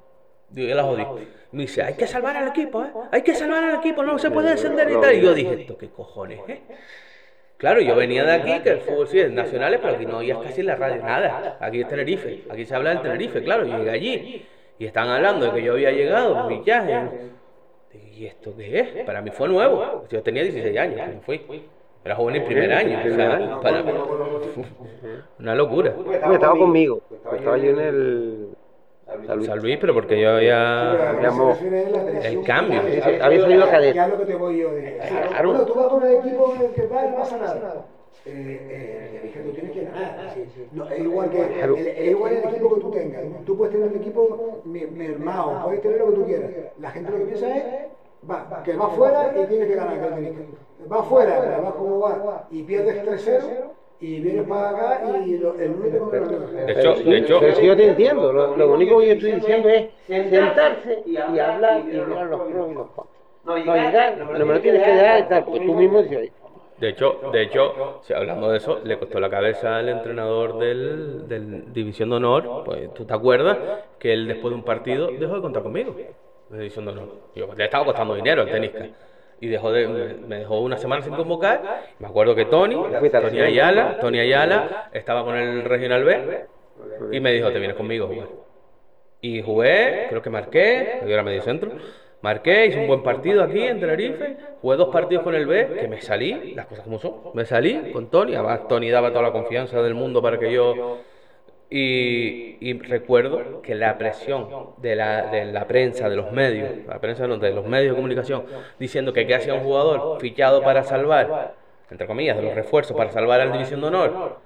A: Digo, ya la jodí. Me dice, hay que salvar al equipo, ¿eh? Hay que salvar al equipo, no se puede descender y tal. Y yo dije, ¿esto qué cojones, eh? Claro, yo venía de aquí, que el fútbol sí es nacionales, pero aquí no oías casi en la radio nada. Aquí es Tenerife, aquí se habla del Tenerife, claro. Yo llegué allí y estaban hablando de que yo había llegado, mi viaje. ¿y esto qué es? Para mí fue nuevo. Yo tenía 16 años cuando fui. Era joven el primer año. o sea, para- Una locura.
B: Estaba conmigo, estaba yo en el...
A: San Luis, pero porque yo había...
C: A
B: Digamos,
A: el cambio.
B: Sí, sí, había salido
C: Ya
B: cadete.
C: es lo que te voy yo de.
B: Claro.
C: Bueno, tú vas con el equipo en el que va y no pasa nada. Eh, eh, es que tú tienes que ganar. No, es igual que
B: Claro.
C: el, es igual el equipo que tú tengas. Tú puedes tener un equipo mermado, puedes tener lo que tú quieras. La gente lo que piensa es va, que va fuera y tienes que ganar. el. Va fuera, pero vas como va y pierdes 3-0 y vienes para acá y lo, el único que no
A: De hecho, de hecho,
B: Pero si yo te entiendo, lo, lo único que yo estoy diciendo es sentarse y hablar y mirar los pros y los contras. No llegar, no me lo tienes que dejar estar, pues tú mismo dices,
A: De hecho, de hecho, si hablando de eso, le costó la cabeza al entrenador del, del División de Honor, pues tú te acuerdas que él después de un partido dejó de contar conmigo, de División de Honor. Yo le estaba costando dinero al tenisca. Y dejó de, me, dejó una semana sin convocar. Me acuerdo que Tony, Tony Ayala, Tony Ayala, estaba con el Regional B y me dijo, te vienes conmigo a jugar. Y jugué, creo que marqué, yo era medio centro. Marqué, hice un buen partido aquí en Tenerife. Jugué dos partidos con el B, que me salí, las cosas como son. Me salí con Tony, además Tony daba toda la confianza del mundo para que yo. Y, recuerdo que la presión de la, de la prensa, de los medios, la prensa no, de los medios de comunicación, diciendo que qué hacía un jugador fichado para salvar, entre comillas, de los refuerzos para salvar al División de Honor,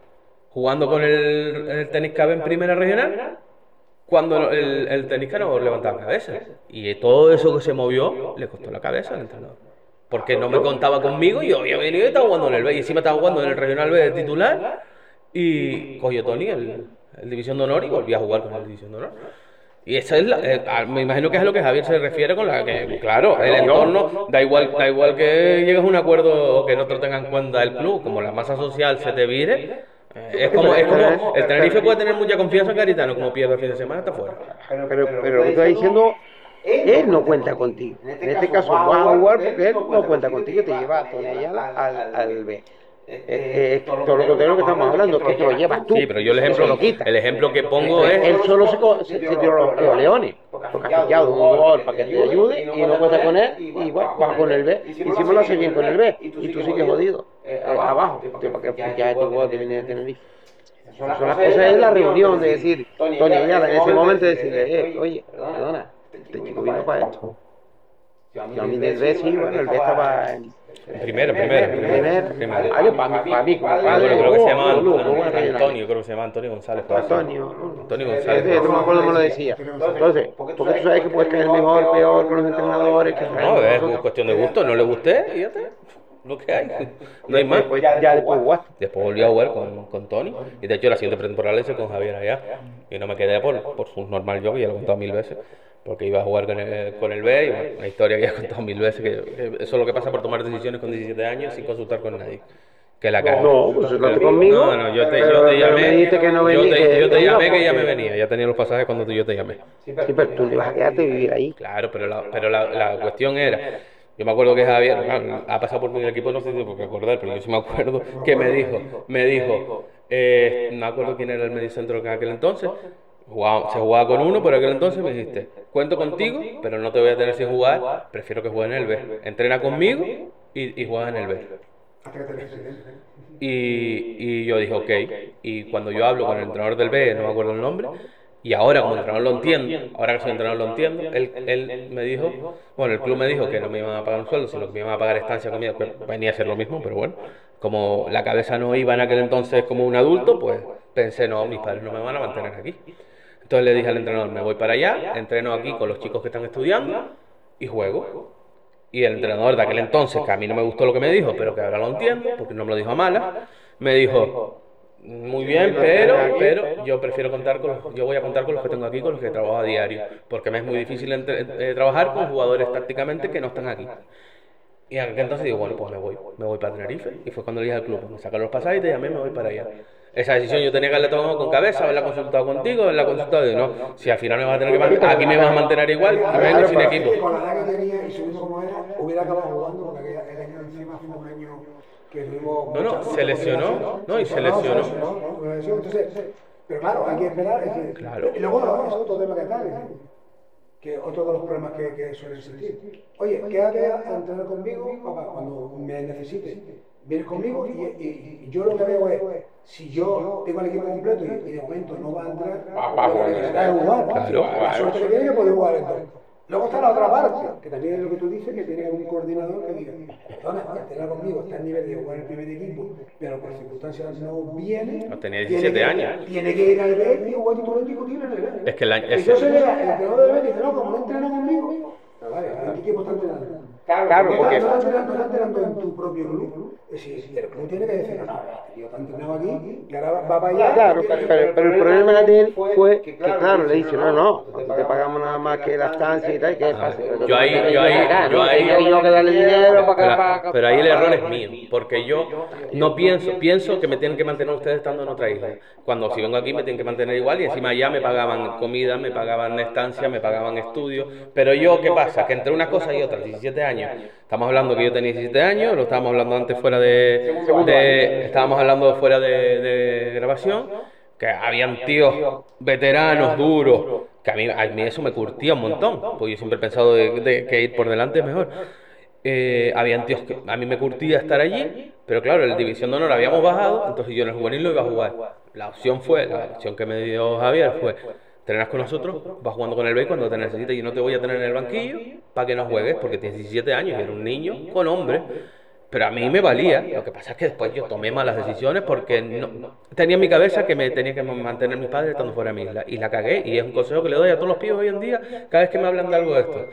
A: jugando con el, el tenis KB en primera regional, cuando el, el tenista no levantaba cabeza. Y todo eso que se movió le costó la cabeza al entrenador. Porque no me contaba conmigo y yo había venido y estaba jugando en el B. Y encima estaba jugando en el Regional B de titular. Y cogió Tony el, el División de Honor y volví a jugar con el División de Honor. Y esa es la, eh, me imagino que es a lo que Javier se refiere con la que, claro, el entorno, da igual, da igual que llegues a un acuerdo o que no te lo tengan en cuenta el club, como la masa social se te vire, eh, es como, es como, el Tenerife puede tener mucha confianza en Garitano, como pierde el fin de semana, está fuera.
B: pero, pero lo que está diciendo, él no cuenta contigo. En este caso vas a jugar porque él no cuenta contigo y te lleva a Tony Ayala al, al B. Eh, eh, es todo lo contrario que estamos hablando, que te lo llevas tú.
A: Sí, pero yo el ejemplo,
B: lo quita.
A: el ejemplo que pongo
B: Él
A: es,
B: solo se, co- se, se tiró los, los leones, porque ha pillado un jugador para que te ayude y no cuenta con él, y va, va con el B. Y si lo hace bien con el B, y tú sigues jodido, eh, abajo, te- para que fichas a este jugador que viene de Tenerife. Son las cosas, es la reunión de decir, Tony Ayala, en ese momento decirle, eh, oye, perdona, este chico vino para esto. Yo a mí del B sí, bueno, el B estaba en
A: en primera, en primera, en primera.
B: primer, vale, para mí, para mí, como
A: Bueno,
B: padre,
A: creo que se llama Antonio, creo que se llama Antonio González.
B: Antonio.
A: Antonio González.
B: sí, no me acuerdo cómo lo decía. Entonces, porque tú sabes que puedes caer mejor, peor con los entrenadores. Que
A: No, es cuestión de gusto, no le gusté y ya está. Lo que hay. No hay más.
B: Pues ya después jugaste.
A: Después volví a jugar con, con Tony. Y de hecho la siguiente pretemporada la hice con Javier allá. Y no me quedé por, por su normal yo, que ya lo he contado mil veces. Porque iba a jugar con el, con el B y bueno, una historia que ya he contado mil veces. Que, eso es lo que pasa por tomar decisiones con 17 años sin consultar con nadie. Que la cagué.
B: No, pues conmigo.
A: No, no, yo te, yo llamé.
B: me dijiste que no
A: yo
B: venía,
A: te,
B: que-
A: yo te llamé que ya me venía. Ya tenía los pasajes cuando yo te llamé.
B: Sí, pero tú no ibas a quedarte y vivir ahí.
A: Claro, pero la, pero la, la cuestión era, yo me acuerdo que Javier, claro, ha pasado por mi equipo, no sé si por qué acordar, pero yo sí me acuerdo que me dijo, me dijo, eh, no me acuerdo quién era el mediocentro en aquel entonces, jugaba- se jugaba con uno, pero aquel entonces me dijiste, cuento contigo, pero no te voy a tener sin jugar, prefiero que juegues en el B, entrena conmigo y, y juega en el B. Y, y yo dije, ok. Y cuando yo hablo con el entrenador del B, no me acuerdo el nombre, y ahora como entrenador lo entiendo, ahora que soy entrenador lo entiendo, él, él me dijo, bueno, el club me dijo que no me iban a pagar un sueldo, sino que me iban a pagar estancia comida, que venía a ser lo mismo, pero bueno, como la cabeza no iba en aquel entonces como un adulto, pues pensé, no, mis padres no me van a mantener aquí. Entonces le dije al entrenador, me voy para allá, entreno aquí con los chicos que están estudiando y juego. Y el entrenador de aquel entonces, que a mí no me gustó lo que me dijo, pero que ahora lo entiendo, porque no me lo dijo a mala, me dijo, muy bien, pero, pero yo prefiero contar con los, yo voy a contar con los que tengo aquí, con los que trabajo a diario, porque me es muy difícil entre- eh, trabajar con jugadores tácticamente que no están aquí. Y entonces digo, bueno, pues me voy, me voy para Tenerife. Y fue cuando le dije al club, me sacan los pasajes y te llamé, me voy para allá. Esa decisión yo tenía que haberla tomado con cabeza, haberla consultado contigo, haberla consultado y no, si al final me vas a tener que mantener, aquí me vas a mantener igual, y vengo sin equipo.
C: Con la edad que tenía y subiendo como era, hubiera acabado jugando porque el año encima fue un año que tuvimos.
A: No, no, se lesionó, no, y se lesionó.
C: Entonces, pero claro, hay que esperar. es que-
A: Claro.
C: Y luego no, es otro tema que tal, es decir, que otro de los problemas que, que suelen existir. Oye, quédate a entrenar conmigo, papá, cuando me necesites. Vienes conmigo y, y- y yo lo que veo es, si yo tengo el equipo completo y, y de momento no va a entrar,
B: va a jugar.
A: Claro,
C: La suerte que tiene que poder jugar entonces. Luego está la otra parte, que también es lo que tú dices, que tiene que haber un coordinador que diga, perdona, entrenar conmigo, está en nivel de jugar el primer equipo, pero por circunstancias no viene.
A: No, tenía
C: tiene
A: 17
C: que-
A: años.
C: Tiene que ir al B y jugar titular indiscutible en el B.
A: Es que el año-
C: da, el entrenador del B dice, no, como no entrena conmigo, pero vale, ¿en qué equipo está entrenando?
B: Claro,
C: No
B: porque
C: está- no está entrenando, no está entrenando en tu propio club. Es decir, el club tiene que decir, no, no, está entrenado aquí y ahora va, para allá.
B: Claro, pero, pero- pero el problema de él fue que, claro, le dice, no, no, te pagamos nada más que la estancia y tal, ¿qué pasa?
A: Yo ahí- yo ahí- yo ahí-
B: Tengo que darle dinero para que
A: Pero, ahí el error es mío, porque yo no pienso, pienso que me tienen que mantener ustedes estando en otra isla. Cuando si vengo aquí me tienen que mantener igual y encima ya me pagaban comida, me pagaban estancia, me pagaban estudios. Pero yo, ¿qué pasa? Que entre una cosa y otra, 17 años, estamos hablando que yo tenía 17 años, lo estábamos hablando antes fuera de, estábamos hablando fuera de, grabación, que habían tíos veteranos, duros, que a mí, a mí eso me curtía un montón, porque yo siempre he pensado de- que ir por delante es mejor. Eh, habían tíos que a mí me curtía estar allí, pero claro, la división de honor habíamos bajado, entonces yo en el juvenil no iba a jugar. La opción fue, la opción que me dio Javier fue, entrenas con nosotros, vas jugando con el B cuando te necesites, yo no te voy a tener en el banquillo para que no juegues, porque tienes 17 años y eres un niño con hombre. Pero a mí me valía, lo que pasa es que después yo tomé malas decisiones porque no, tenía en mi cabeza que me tenía que mantener mis padres estando fuera de mi isla. Y la cagué, y es un consejo que le doy a todos los pibos hoy en día, cada vez que me hablan de algo de esto.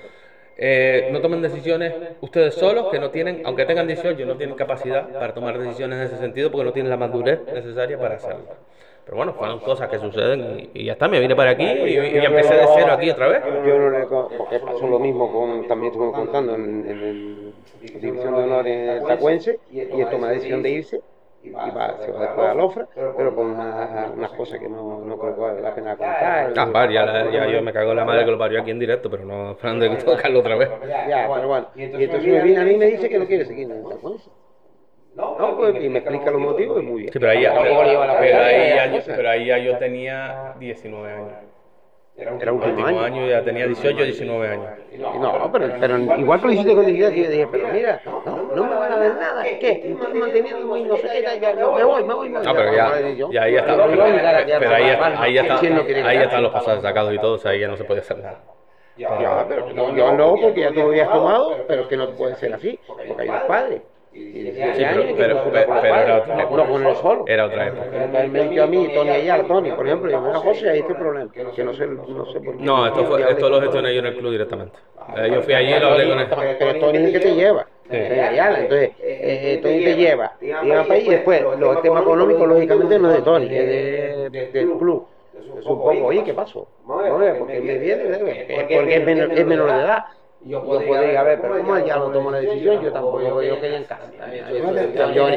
A: Eh, no tomen decisiones ustedes solos, que no tienen, aunque tengan 18, no tienen capacidad para tomar decisiones en ese sentido porque no tienen la madurez necesaria para hacerlo. Pero bueno, fueron cosas que suceden y, y ya está, me vine para aquí y, y empecé de cero aquí otra vez.
B: Yo no le pasó lo mismo con, también estuvimos contando en, División de Honor en el Tacuense, y él toma la decisión de irse, y va, se va después a Lofra, pero una- unas cosas que no, no creo que la pena contar.
A: Ah, vale, ya, la- ya yo me cago en la madre que lo parió aquí en directo, pero no, Fran, de tocarlo otra vez.
B: Ya, pero bueno. Y entonces me viene a mí y me dice que no quiere seguir en el Tacuense. No, pues, y me explica los motivos y muy bien.
A: Sí, pero ahí, ya- pero ahí ya pero ahí ya yo tenía 19 años.
B: Era último
A: Último
B: año.
A: año ya tenía 18, 19 años.
B: No, pero, pero igual que lo hiciste con dignidad, y yo dije, pero mira, no, no me van a ver nada, ¿qué? Me estoy manteniendo muy no sé qué, tal, ya, me voy, me voy, me voy.
A: No, pero ya, ya ahí ya está, pero, pero ahí está, ahí ya está, ahí ya están los pasajes sacados y todo, o sea, ahí ya no se puede hacer nada.
B: Ya, pero no, yo no, porque ya tú lo habías tomado, pero que no puede ser así, porque hay los padres.
A: Pero, era otra
B: no
A: época.
B: con él solo.
A: Era otra época.
B: Él me a mí, Tony Ayala, Tony, por ejemplo, yo dijo, José, ahí está el problema, que no sé, no sé por qué.
A: No, esto, fue, esto lo gestioné yo en el club directamente. Eh, Yo fui allí y lo hablé con él.
B: Pero Tony es el que te lleva.
A: Sí.
B: Entonces, eh, eh, Tony te lleva, ahí y después, los temas económicos, lógicamente, no es de Tony, es de, de- del club. Es un poco, oye, ¿qué pasó? No, porque me viene, porque es menor de edad. Yo podría haber, pero como él ya no tomó la decisión, yo tampoco, yo, yo quería en casa. Yo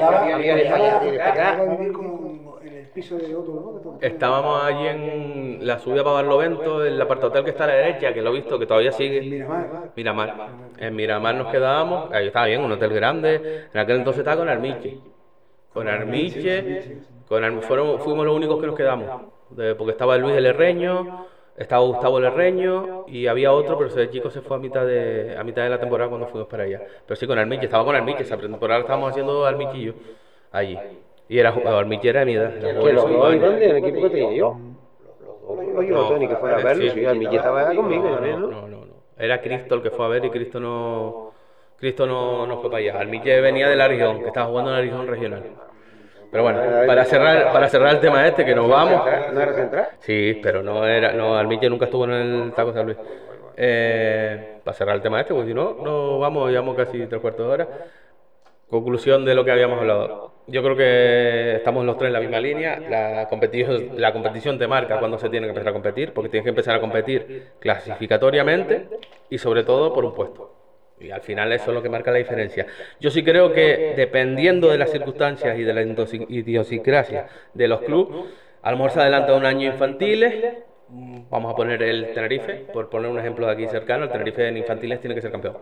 A: Estábamos allí en la subida para Barlovento, en el apartahotel que está a la derecha, que lo he visto, que todavía sigue.
C: Miramar.
A: Miramar. En Miramar nos quedábamos, ahí estaba bien, un hotel grande. En aquel entonces estaba con Armiche. Con Armiche, con Armiche, fueron, fuimos los únicos que nos quedamos. porque estaba Luis el Herreño, estaba Gustavo Lerreño y había otro, pero ese chico se fue a mitad de a mitad de la temporada cuando fuimos para allá. Pero sí con Armiche, estaba con Armiche, esa temporada estábamos haciendo Armichillo allí. Y era Armiche era de mi edad.
B: ¿Que los dos dónde? ¿El equipo que tenía yo? Oye, no, Tony, que fue a verlo, sí, Armiche estaba conmigo también, ¿no?
A: No, no, no. Era Cristo el que fue a ver y Cristo no... Cristo no, no fue para allá. Armiche venía de la región, que estaba jugando en la región regional. Pero bueno, para cerrar, para cerrar el tema este, que nos vamos.
B: ¿No era central?
A: Sí, pero no era, no, Almiche nunca estuvo en el Taco San Luis. Eh, para cerrar el tema este, porque si no, no vamos, llevamos casi tres cuartos de hora. Conclusión de lo que habíamos hablado. Yo creo que estamos los tres en la misma línea. La competición, la competición te marca cuando se tiene que empezar a competir, porque tienes que empezar a competir clasificatoriamente y sobre todo por un puesto. Y al final eso es lo que marca la diferencia. Yo sí creo que dependiendo de las circunstancias y de la idiosincrasia de los clubes, a lo mejor se adelanta un año infantiles, vamos a poner el Tenerife, por poner un ejemplo de aquí cercano, el Tenerife en infantiles tiene que ser campeón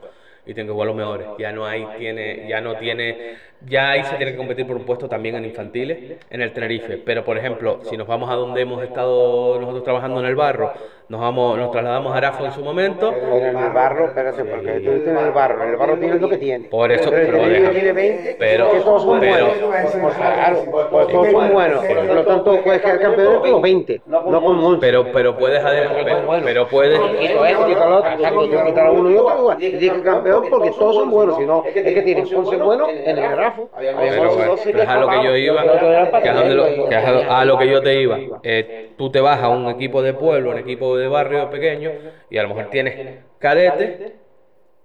A: y tiene que jugar los mejores. Ya no hay, tiene, ya no tiene, ya ahí se tiene que competir por un puesto también en infantiles en el Tenerife. Pero por ejemplo, si nos vamos a donde hemos estado nosotros trabajando en el barro, nos vamos, nos trasladamos a Arafo en su momento.
B: En el barro, espérate, porque tú en el barro, el barro tiene lo que tiene.
A: Por eso, pero,
B: tiene 20,
A: pero,
B: todos son
A: pero,
B: buenos. Claro, pues todos son buenos. Por lo tanto, puedes quedar campeón con los 20, no con 11.
A: Pero, pero puedes, pero, pero puedes.
B: Otro, quitas a uno y otro igual. Y que campeón porque todos son buenos, si no, es que tienes 11 buenos en el grafo.
A: Pero, pero es a lo que yo iba, que es a, lo, que a lo que yo te iba. Eh, tú te vas a un equipo de pueblo, un equipo de barrio pequeño y a lo mejor tienes cadete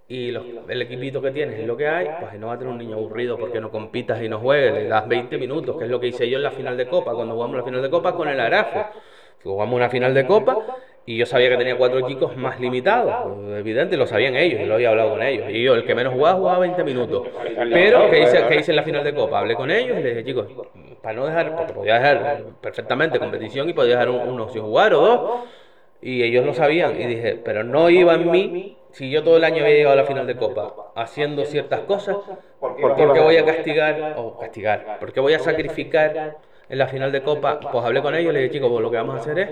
A: y el equipito que tienes es lo que hay, pues no va a tener un niño aburrido porque no compitas y no juegues, le das 20 minutos, que es lo que hice yo en la final de Copa, cuando jugamos la final de Copa con el Arafo. Jugamos una final de Copa y yo sabía que tenía cuatro chicos más limitados, evidente, lo sabían ellos, lo había hablado con ellos. Y yo, el que menos jugaba, jugaba 20 minutos. Pero, ¿qué hice, ¿qué hice en la final de Copa? Hablé con ellos y les dije, chicos, para no dejar, porque podía dejar perfectamente competición y podía dejar uno sin jugar o dos y ellos lo sabían. Y dije, pero no iba en mí si yo todo el año había llegado a la final de Copa haciendo ciertas cosas, porque voy a castigar, o castigar, porque voy a sacrificar en la final de Copa. Pues hablé con ellos y les dije, chicos, pues lo que vamos a hacer es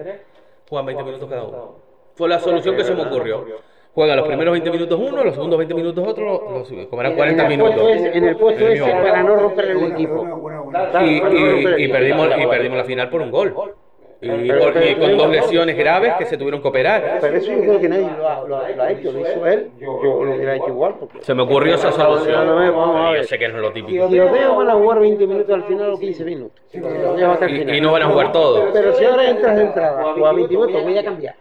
A: jugar 20 minutos cada uno. Fue la solución que se me ocurrió. Juega los primeros 20 minutos uno, los segundos 20 minutos otro, los, como eran 40 minutos.
B: en el puesto ese para no romper el equipo.
A: Y, y, perdimos, y perdimos la final por un gol. Y, con dos lesiones graves que se tuvieron que operar.
B: Pero eso yo creo que nadie lo ha, lo, ha hecho, lo hizo él, yo, lo hubiera hecho igual.
A: Se me ocurrió esa solución. Yo sé que no es lo típico.
B: Si los dejo van a jugar 20 minutos al final o 15 minutos.
A: Y, no van a jugar todos.
B: Pero si ahora entras de entrada, a 20 minutos voy a cambiar.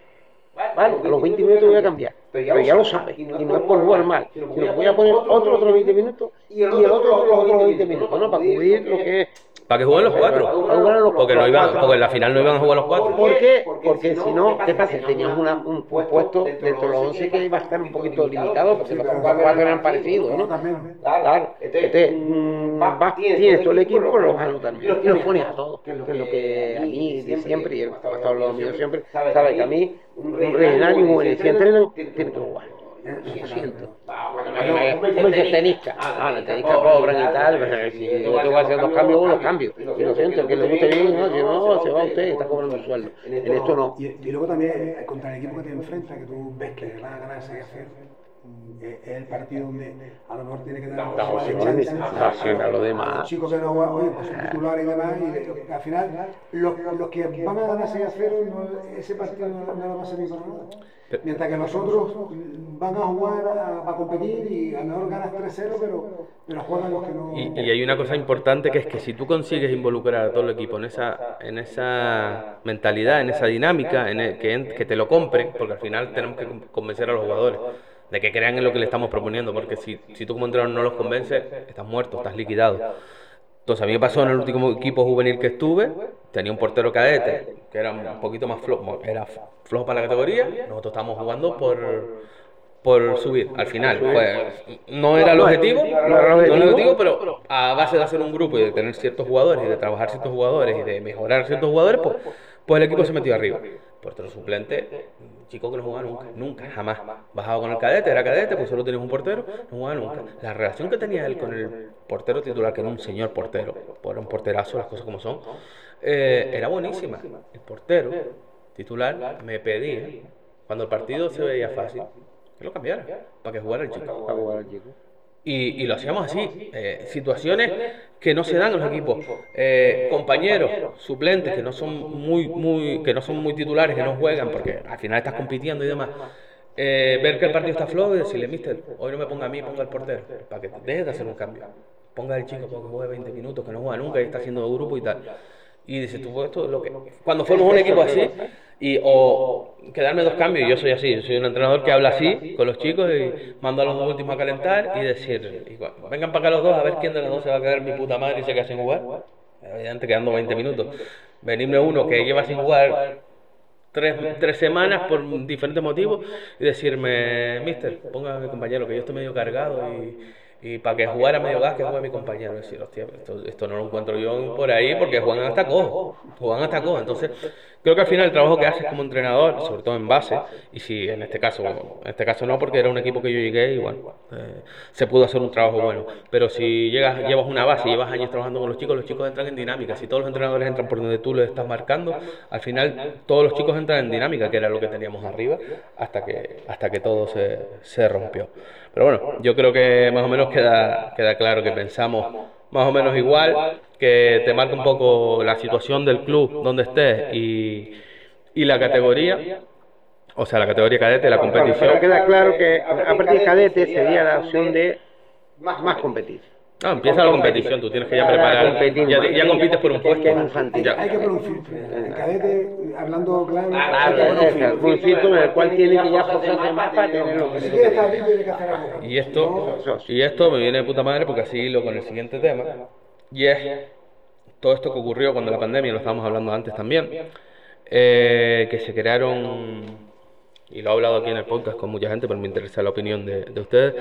B: Vale, a los 20 minutos voy a cambiar. Pero ya lo sabes. Y no es por jugar mal. Sino voy a poner otro otros 20 minutos y el otro los otros 20 minutos. ¿no? Para cubrir lo que es
A: para que jueguen los cuatro. Porque, no iban, porque en la final no iban a jugar los cuatro.
B: ¿Por qué? Porque si no, ¿qué pasa? Teníamos una, un puesto dentro de los 11 que iba a estar un poquito limitado, porque los cuatro eran parecidos, ¿no? Claro. Entonces, vas, tienes todo el equipo, pero los vas a anotar Y los pones a todos. Que es lo que a mí de siempre, y he estado hablando mío siempre, sabe que a mí, un regional y un buen, si entrenan, tienen que jugar. Lo siento. Como el tenista. Ah, los tenistas cobran y tal. Pero si yo tengo que hacer dos cambios, uno cambio. Y lo siento, el que le guste bien, no, si no, se va usted, está cobrando el sueldo. En esto no.
C: Y, luego también, eh, contra el equipo que te enfrenta, que tú ves que le van a ganar ese hacer es el partido donde a lo mejor tiene que dar
B: la opción a lo demás.
C: Los chicos que no juegan, oye, pues son titulares y demás, y al final los, los que van a ganar 6 a 0, ese partido no, lo va a servir para nada. Mientras que los otros van a jugar a, a competir y a lo mejor ganas 3-0, pero, pero juegan los que no.
A: Y, y, hay una cosa importante que es que si tú consigues involucrar a todo el equipo en esa, en esa mentalidad, en esa dinámica, en que, que te lo compren, porque al final tenemos que convencer a los jugadores de que crean en lo que le estamos proponiendo, porque si, si tú como entrenador no los convences, estás muerto, estás liquidado. Entonces a mí me pasó en el último equipo juvenil que estuve, tenía un portero cadete que era un poquito más flojo, era flojo para la categoría, nosotros estábamos jugando por por subir al final. Pues, no era el objetivo, no era el objetivo, pero a base de hacer un grupo y de tener ciertos jugadores y de trabajar ciertos jugadores y de mejorar ciertos jugadores, pues, pues el equipo se metió arriba. Portero suplente, chico que no jugaba nunca, nunca, jamás. Bajaba con el cadete, era cadete, pues solo tenías un portero, no jugaba nunca. La relación que tenía él con el portero titular, que era un señor portero, era un porterazo, las cosas como son, eh, era buenísima. El portero titular me pedía, cuando el partido se veía fácil, que lo cambiara, para que jugara el chico. Y, y, lo hacíamos así, eh, situaciones que no se dan en los equipos, eh, compañeros, suplentes que no son muy, muy, que no son muy titulares, que no juegan, porque al final estás compitiendo y demás. Eh, ver que el partido está flojo y decirle, mister, hoy no me ponga a mí, ponga al portero, para que dejes de hacer un cambio. Ponga al chico para que juegue 20 minutos, que no juega nunca y está haciendo grupo y tal. Y dices, tú, esto es lo que. Cuando fuimos un equipo así, y o quedarme dos cambios, yo soy así, soy un entrenador que habla así con los chicos y mando a los dos últimos a calentar y decir, vengan para acá los dos a ver quién de los dos se va a quedar mi puta madre y se queda sin jugar. Evidente, quedando 20 minutos. Venirme uno que lleva sin jugar tres, tres semanas por diferentes motivos y decirme, mister, ponga mi compañero que yo estoy medio cargado y y para que jugara medio gas, que juegue mi compañero. Decir, hostia, esto, no lo encuentro yo por ahí porque juegan hasta cojo. Juegan hasta cojo. Entonces, creo que al final el trabajo que haces como entrenador, sobre todo en base, y si en este caso, en este caso no, porque era un equipo que yo llegué y bueno, eh, se pudo hacer un trabajo bueno. Pero si llegas, llevas una base y llevas años trabajando con los chicos, los chicos entran en dinámica. Si todos los entrenadores entran por donde tú les estás marcando, al final todos los chicos entran en dinámica, que era lo que teníamos arriba, hasta que, hasta que todo se, se rompió. Pero bueno, yo creo que más o menos queda, queda claro que pensamos más o menos igual, que te marca un poco la situación del club donde estés y, y la categoría. O sea, la categoría cadete, la competición.
B: Pero queda claro que a partir de cadete sería la opción de más, más competir.
A: No, empieza la competición, tú tienes que ya preparar. Ya, ya compites por un puesto.
C: Hay que poner un filtro. En cadete, hablando claro,
B: ah, hay que poner un filtro. Un filtro en el cual tiene que ya forzarse más para tenerlo.
C: Si quieres estar vivo, tiene que hacer algo.
A: Y esto, y esto me viene de puta madre porque así lo con el siguiente tema. Y es todo esto que ocurrió cuando la pandemia, lo estábamos hablando antes también, eh, que se crearon, y lo he hablado aquí en el podcast con mucha gente, pero me interesa la opinión de, de ustedes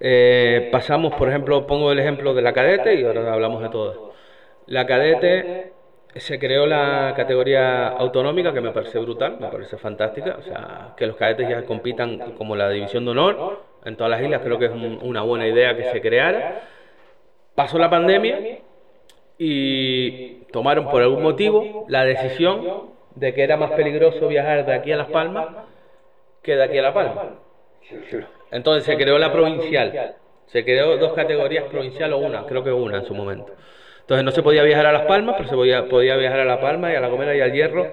A: eh, pasamos, por ejemplo, pongo el ejemplo de la cadete y ahora hablamos de todo. La cadete se creó la categoría autonómica que me parece brutal, me parece fantástica, o sea, que los cadetes ya compitan como la división de honor en todas las islas, creo que es una buena idea que se creara. Pasó la pandemia y tomaron por algún motivo la decisión de que era más peligroso viajar de aquí a Las Palmas que de aquí a La Palma. Entonces se creó la provincial. Se creó dos categorías provincial o una, creo que una en su momento. Entonces no se podía viajar a Las Palmas, pero se podía, podía viajar a La Palma y a La Gomera y al Hierro,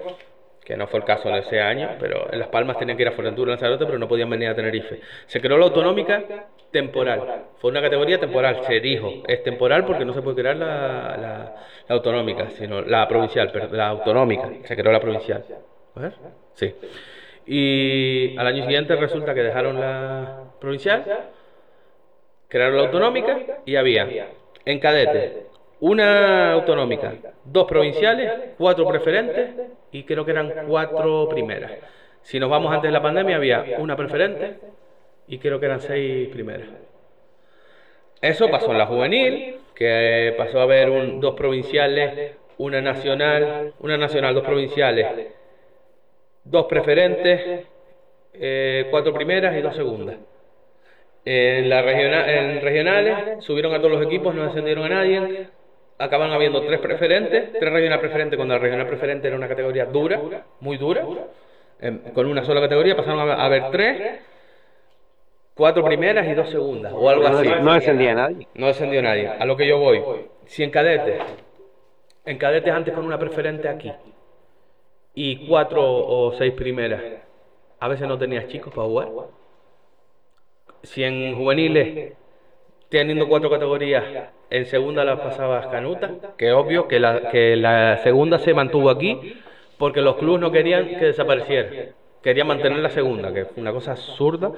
A: que no fue el caso en ese año, pero en Las Palmas tenían que ir a Fuerteventura, Lanzarote, pero no podían venir a Tenerife. Se creó la autonómica temporal. Fue una categoría temporal, se dijo. Es temporal porque no se puede crear la, la, autonómica, sino la provincial, pero la autonómica. Se creó la provincial. ¿A ver? Sí. Y al año siguiente resulta que dejaron la provincial, crearon la autonómica y había en cadete una autonómica, dos provinciales, cuatro preferentes y creo que eran cuatro primeras. Si nos vamos antes de la pandemia había una preferente y creo que eran seis primeras. Eso pasó en la juvenil, que pasó a haber dos provinciales, una nacional, una nacional, dos provinciales dos preferentes, eh, cuatro primeras y dos segundas. En, la en regionales subieron a todos los equipos, no descendieron a nadie. Acaban habiendo tres preferentes, tres regionales preferentes, cuando la regional preferente era una categoría dura, muy dura. Em, con una sola categoría pasaron a haber tres, cuatro primeras y dos segundas, o algo así.
B: No descendía nadie.
A: No descendió nadie. A lo que yo voy. Si en cadetes, en cadetes antes con una preferente aquí, y cuatro o seis primeras, a veces no tenías chicos para jugar. Si en juveniles, teniendo cuatro categorías, en segunda las pasabas canuta, que obvio que la, que la segunda se mantuvo aquí porque los clubes no querían que desapareciera. Querían mantener la segunda, que fue una cosa absurda.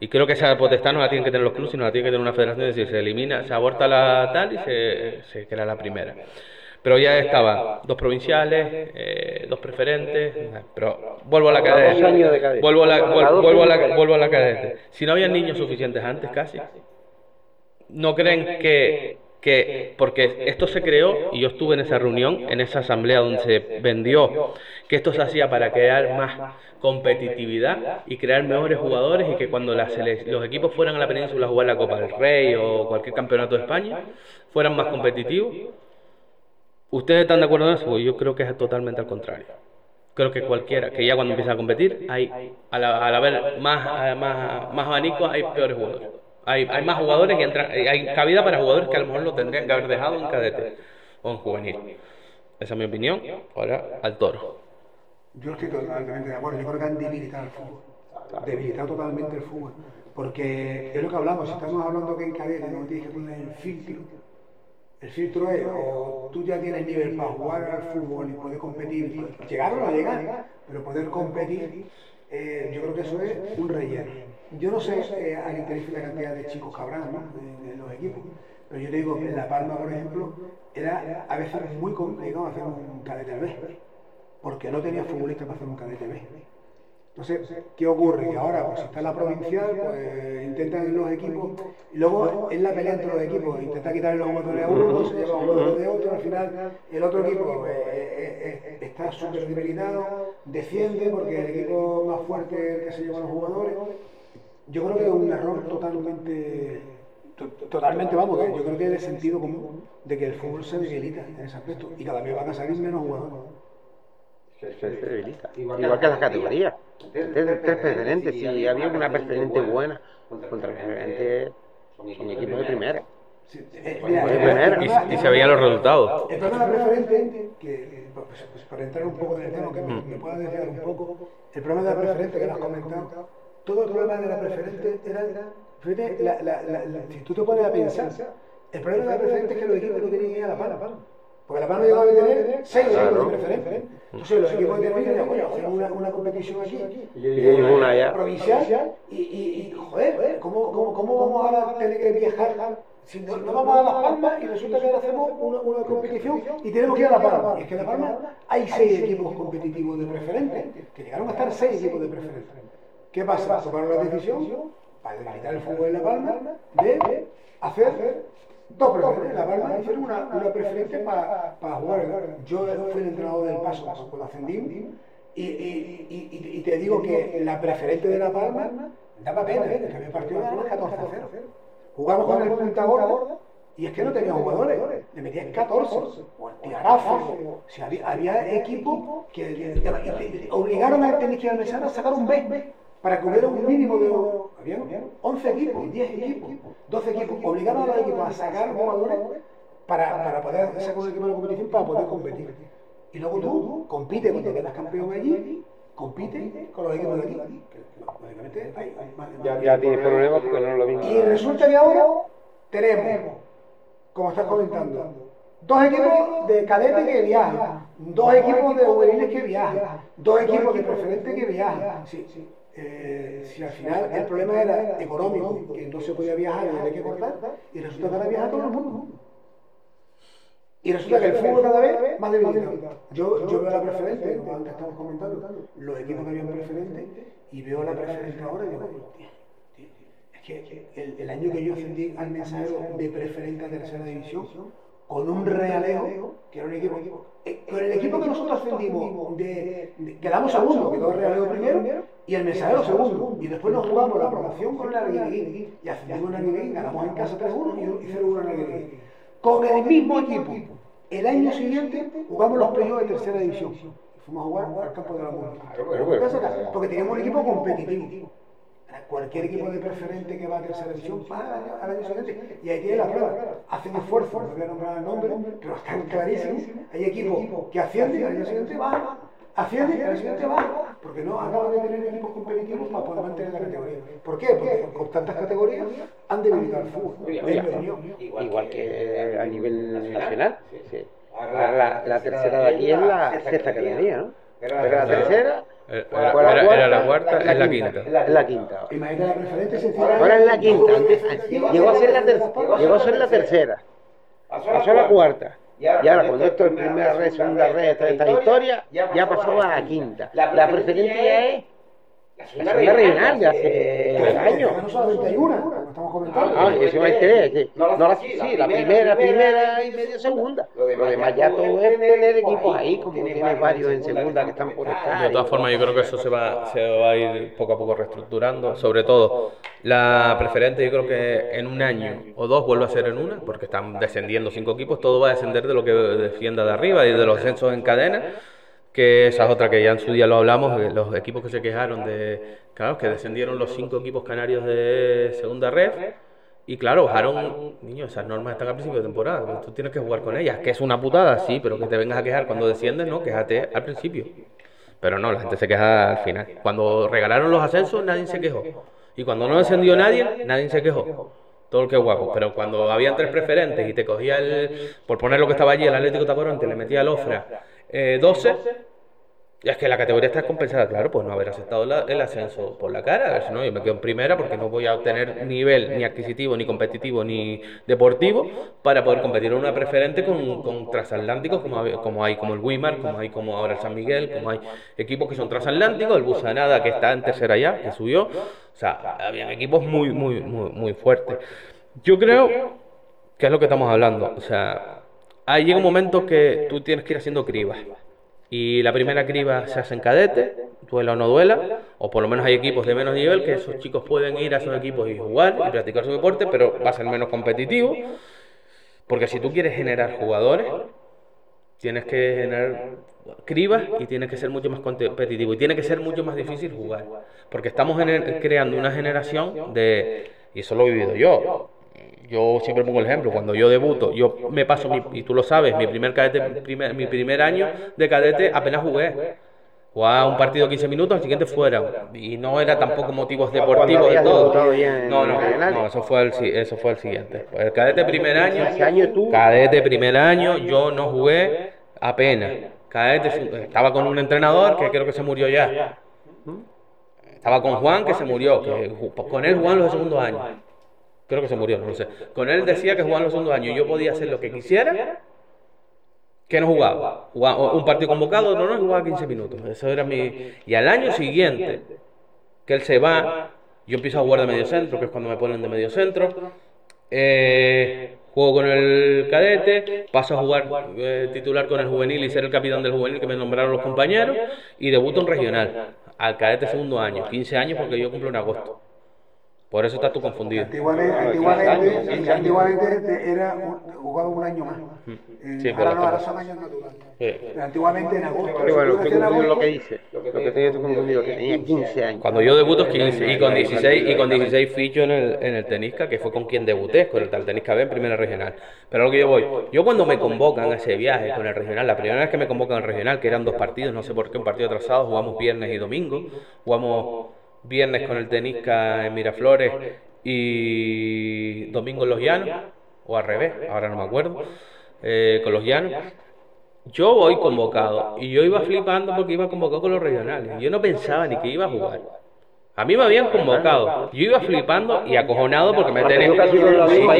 A: Y creo que esa potestad no la tienen que tener los clubes, sino la tiene que tener una federación. Es decir, se elimina, se aborta la tal y se, se crea la primera. Pero ya estaba. dos provinciales, eh, dos preferentes, pero vuelvo a la cadete. Vuelvo a la, vuelvo, a la, vuelvo a la cadete. Si no había niños suficientes antes casi, ¿no creen que, que, porque esto se creó y yo estuve en esa reunión, en esa asamblea donde se vendió, que esto se hacía para crear más competitividad y crear mejores jugadores y que cuando las, los equipos fueran a la península a jugar la Copa del Rey o cualquier campeonato de España, fueran más competitivos? ¿Ustedes están de acuerdo en eso? Pues yo creo que es totalmente al contrario. Creo que cualquiera, que ya cuando empieza a competir, hay, al, haber más, más, más abanico, hay peores jugadores. Hay, hay más jugadores y entran, hay cabida para jugadores que a lo mejor lo tendrían que haber dejado en cadete o en juvenil. Esa es mi opinión. Ahora al toro.
C: Yo estoy totalmente de acuerdo. Yo creo que han debilitado el fútbol. Debilitado totalmente el fútbol. Porque es lo que hablamos. Estamos hablando que en cadete no tienes que poner el filtro el filtro es, tú ya tienes nivel para jugar al fútbol y poder competir, llegar o no llegar, pero poder competir, eh, yo creo que eso es un relleno. Yo no sé eh, a qué la cantidad de chicos que habrán en, los equipos, pero yo te digo en La Palma, por ejemplo, era a veces muy complicado hacer un cadete B, porque no tenía futbolistas para hacer un cadete B. Entonces, ¿qué ocurre? Que ahora, pues está en la provincial, pues intentan los equipos, luego es la pelea entre los equipos, intenta quitarle los jugadores a uno, se lleva los de otro, al final el otro equipo eh, eh, eh, está súper debilitado, defiende porque el equipo más fuerte es el que se lleva los jugadores. Yo creo que es un error totalmente, totalmente, vamos, yo creo que es de sentido común de que el fútbol se debilita en ese aspecto y cada vez van a salir menos jugadores.
B: Se, debilita. Igual, que las categorías. Tres, tres preferentes, si había una preferente buena, contra preferente son equipos de primera.
A: y, se veían los resultados.
C: El problema de la preferente, que, pues, pues, para entrar un poco en el tema, que me, me pueda desviar un poco, el problema de la preferente que lo has comentado, todo el problema de la preferente era, fíjate, la, la, la, si tú te pones a pensar, el problema de la preferente es que los equipos no querían ir a la pala. Porque la palma llegaba a tener seis equipos de preferente. Entonces los equipos de Tenerife bueno, hacemos una, una competición aquí,
B: y ellos una allá.
C: provincial, y, y, y joder, ¿cómo, cómo, ¿cómo vamos a tener que viajar? Si no, no, vamos a Las Palmas y resulta que ahora hacemos una, una, competición y tenemos que ir a La Palma. Y es que en La Palma hay seis equipos competitivos de preferente, que llegaron a estar seis equipos de preferente. ¿Qué pasa? Tomaron la decisión, para debilitar el fútbol en La Palma, de hacer dos preferentes. La Palma hicieron una, una preferente para jugar. Yo fui el entrenador del paso cuando ascendí y, y, y, y, te digo que la preferente de La Palma daba pena, ¿eh? que había partido de 14 a 0. Jugamos con el Punta Gorda y es que no tenía jugadores, le metían 14, o el Tiarazo, si había, había equipos que, obligaron a tener que a sacar un B para que hubiera un mínimo de... Había 11 equipos, 10 equipos, 12 equipos, obligaron a los equipos a sacar jugadores para, para poder sacar un equipo de la competición para poder competir. Y luego tú compites cuando quedas campeón allí, compite con los equipos de aquí. lógicamente hay,
B: más, ya, ya tienes problemas porque no lo mismo.
C: Y resulta que ahora tenemos, como estás comentando, dos equipos de cadete que viajan, dos equipos de juveniles que viajan, dos equipos de preferente que viajan. Sí, sí. Eh, si al final el problema era económico, que no se podía viajar y había que cortar, y resulta que ahora viaja todo el mundo. Y resulta que el fútbol cada vez más debilitado. Yo, yo veo la preferente, como antes estamos comentando, los equipos que habían preferente, y veo la preferente ahora y digo, es que el, el año que yo ascendí al mensajero de preferente a tercera división, con un realeo, que era un equipo, eh, con el equipo que nosotros ascendimos, de, quedamos segundo, quedó el realeo primero y el mensajero segundo. Y después nos jugamos la promoción con el Arguineguín y ascendimos en Arguineguín, ganamos en casa 3-1 y 0-1 en Arguineguín. Con el mismo equipo. El año siguiente jugamos los playoffs de tercera división. Fuimos a jugar al campo de la muerte. Porque teníamos un equipo competitivo cualquier equipo de preferente que va a tercera división va al año siguiente y ahí tiene la prueba. Hacen esfuerzo, no voy a nombrar el nombre, pero están clarísimos. Hay equipos que ascienden y al año siguiente van, ascienden y al año siguiente van, porque no acaban de tener equipos competitivos para poder mantener la categoría. ¿Por qué? Porque con tantas categorías han debilitado el fútbol.
B: Igual que a nivel nacional. La, la, tercera de aquí es la sexta categoría, ¿no? Pero la tercera
A: era, era, la cuarta, es la quinta.
B: Es la quinta.
C: Imagínate la preferente
B: Ahora es la quinta. llegó a ser la, llegó a ser la tercera. Pasó a la cuarta. Y ahora, cuando esto es primera red, segunda red, esta, esta historia, ya pasó a la quinta. La preferente ya es la segunda regional de hace años.
C: No solamente hay una, como estamos comentando.
B: Ah, eso hay tres. No, la, sí, la primera, primera y media segunda. Lo demás ya todo es tener equipos ahí, como tienes varios en segunda que están por estar.
A: De todas formas, yo creo que eso se va, se va a ir poco a poco reestructurando. Sobre todo, la preferente, yo creo que en un año o dos vuelve a ser en una, porque están descendiendo cinco equipos. Todo va a descender de lo que defienda de arriba y de los censos en cadena que esa es otra que ya en su día lo hablamos, que los equipos que se quejaron de, claro, que descendieron los cinco equipos canarios de segunda red y claro, bajaron, niños, esas normas están al principio de temporada, pues tú tienes que jugar con ellas, que es una putada, sí, pero que te vengas a quejar cuando desciendes, no, quéjate al principio. Pero no, la gente se queja al final. Cuando regalaron los ascensos, nadie se quejó. Y cuando no descendió nadie, nadie se quejó. Todo el que guapo. Pero cuando habían tres preferentes y te cogía el, por poner lo que estaba allí, el Atlético Tacoronte, le metía el Ofra eh, 12, y es que la categoría está compensada, claro, pues no haber aceptado el ascenso por la cara, a ver si no, yo me quedo en primera porque no voy a obtener nivel ni adquisitivo, ni competitivo, ni deportivo para poder competir en una preferente con, con transatlánticos como, como hay como el Wimar, como hay como ahora el San Miguel, como hay equipos que son transatlánticos, el Busanada que está en tercera ya, que subió, o sea, habían equipos muy, muy, muy, muy fuertes. Yo creo que es lo que estamos hablando, o sea, ahí llega un momento que tú tienes que ir haciendo cribas. Y la primera criba se hace en cadete, duela o no duela, o por lo menos hay equipos de menos nivel que esos chicos pueden ir a esos equipos y jugar y practicar su deporte, pero va a ser menos competitivo. Porque si tú quieres generar jugadores, tienes que generar cribas y tienes que ser mucho más competitivo y tiene que ser mucho más difícil jugar. Porque estamos creando una generación de, y eso lo he vivido yo, yo siempre pongo el ejemplo, cuando yo debuto, yo me paso, mi- y tú lo sabes, mi primer cadete, primer- mi primer año de cadete apenas jugué. Jugaba un partido 15 minutos, al siguiente fuera. Y no era tampoco motivos deportivos de todo. No, no, no, eso fue el, eso fue el siguiente. El cadete primer año, cadete primer año, yo no jugué apenas. Cadete, estaba con un entrenador que creo que se murió ya. Estaba con Juan que se murió, que con él jugaban los de segundo año. Creo que se murió, no lo sé. Con él decía que jugaban los segundos años y yo podía hacer lo que quisiera, que no jugaba. Jugaba un partido convocado, no, no, jugaba 15 minutos. Eso era mi... Y al año siguiente, que él se va, yo empiezo a jugar de medio centro, que es cuando me ponen de medio centro. Eh, juego con el cadete, paso a jugar eh, titular con el juvenil y ser el capitán del juvenil que me nombraron los compañeros y debuto en regional al cadete segundo año, 15 años porque yo cumplo en agosto. Por eso estás tú confundido.
C: Antiguamente, antiguamente, antiguamente te- era un- jugaba un año más. Eh,
A: Sí,
C: ahora
A: pero
C: no, ahora son años naturales.
A: Sí.
C: Antiguamente en agosto.
B: Pero bueno,
C: tú
B: confundido lo que dice. Lo que tenía tú confundido, que tenía 15 años.
A: Cuando yo debuto es 15 y con 16 y con 16 ficho en el, en el Tenisca, que fue con quien debuté, con el tal Tenisca B en primera regional. Pero a lo que yo voy, yo cuando me convocan a ese viaje con el regional, la primera vez que me convocan al regional, que eran dos partidos, no sé por qué, un partido atrasado, jugamos viernes y domingo, jugamos viernes con el Tenisca en Miraflores y domingo en Los Llanos, o al revés, ahora no me acuerdo, eh, con Los Llanos. Yo voy convocado y yo iba flipando porque iba convocado con los regionales. Yo no pensaba ni que iba a jugar. A mí me habían convocado. Yo iba flipando y acojonado porque me tenían.
B: hija,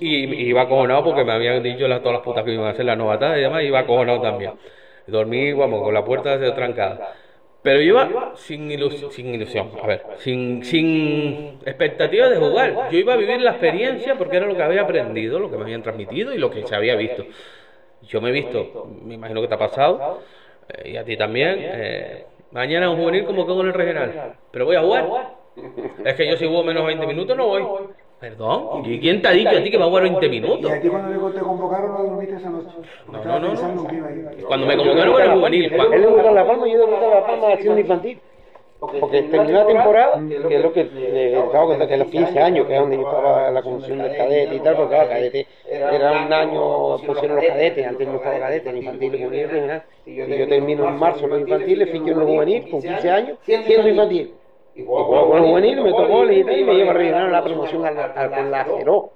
A: y, y- y iba acojonado porque me habían dicho las, todas las putas que iban a hacer la novatada y demás. Y iba acojonado también. Dormí, vamos, con la puerta trancada. Pero yo iba sin, ilus- sin ilusión, a ver, sin, sin expectativas de jugar. Yo iba a vivir la experiencia porque era lo que había aprendido, lo que me habían transmitido y lo que se había visto. Yo me he visto, me imagino que te ha pasado, eh, y a ti también. eh, mañana un juvenil como con el regional, pero voy a jugar. Es que yo si juego menos 20 minutos no voy. Perdón, ¿y quién te ha dicho a ti que va a jugar 20
C: Y
A: minutos?
C: a ti cuando te convocaron no dormiste esa noche.
A: No, no, no, no.
C: que iba a ir.
A: Cuando me convocaron con el juvenil,
B: Él
A: cuando-
B: debutó en La Palma y yo debuté en La Palma haciendo infantil. Porque terminó la temporada, que es lo que, que los 15 años, que es donde yo estaba en la comisión del cadete y tal, porque claro, cadete era un año, pusieron los cadetes, antes no estaba cadete, ni infantil, ni juvenil, regional. Y yo termino en marzo los infantiles, ficho en los juvenil, con 15 años, siendo infantil. Y juego con los juveniles, me tocó el y me lleva a rellenar la promoción al, al, con la Acero.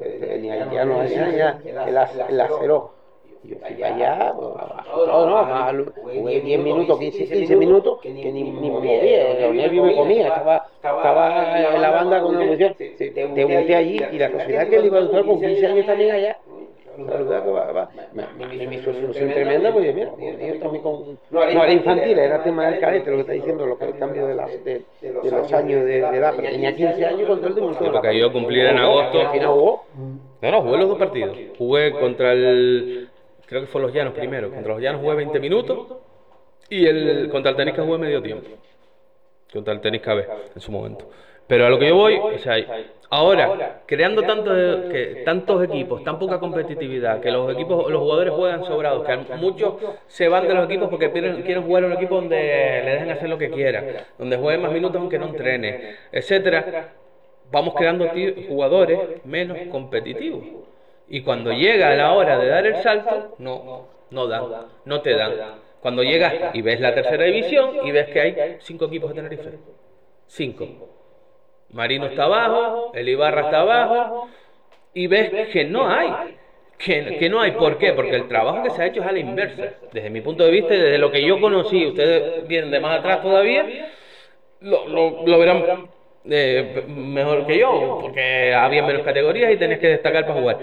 B: Eh, Ni allá no hacía ya, el, ac- el Acero. Y Yo fui para allá, pues, todo, ¿no? Jugué 10 minutos, 15, 15 minutos, que ni, ni me movía, los nervios me comían, estaba, estaba en la banda con una emoción. Debuté allí y la casualidad que él iba a debutar con 15 años también allá. Que va, va. Una ilusión tremenda, pues mira, yo también con... No era infantil, era tema del cadete, lo que está diciendo, lo que el cambio de, las, de, de los años de, de, edad, pero tenía 15 años contra el de
A: Sí, porque yo cumplir en agosto.
B: Al final jugó.
A: No, no, jugué los dos partidos. Jugué contra el. Creo que fue los Llanos primero. Contra los Llanos jugué 20 minutos. Y el contra el Tenisca jugué medio tiempo. Contra el Tenisca B en su momento. Pero a lo que yo voy, o sea, ahora, creando tantos, que, tantos equipos, tan poca competitividad, que los equipos, los jugadores juegan sobrados, que muchos se van de los equipos porque quieren, quieren jugar en un equipo donde le dejen hacer lo que quieran, donde jueguen más minutos aunque no entrene, etcétera. Vamos creando jugadores menos competitivos. Y cuando llega la hora de dar el salto, no, no dan, no te dan. Cuando llegas y ves la tercera división y ves que hay cinco equipos de Tenerife. Cinco. Marino está abajo, el Ibarra está abajo, y ves que no hay. Que, que no hay, ¿por qué? Porque el trabajo que se ha hecho es a la inversa. Desde mi punto de vista y desde lo que yo conocí, ustedes vienen de más atrás todavía, lo, lo, lo verán eh, mejor que yo, porque había menos categorías y tenés que destacar para jugar.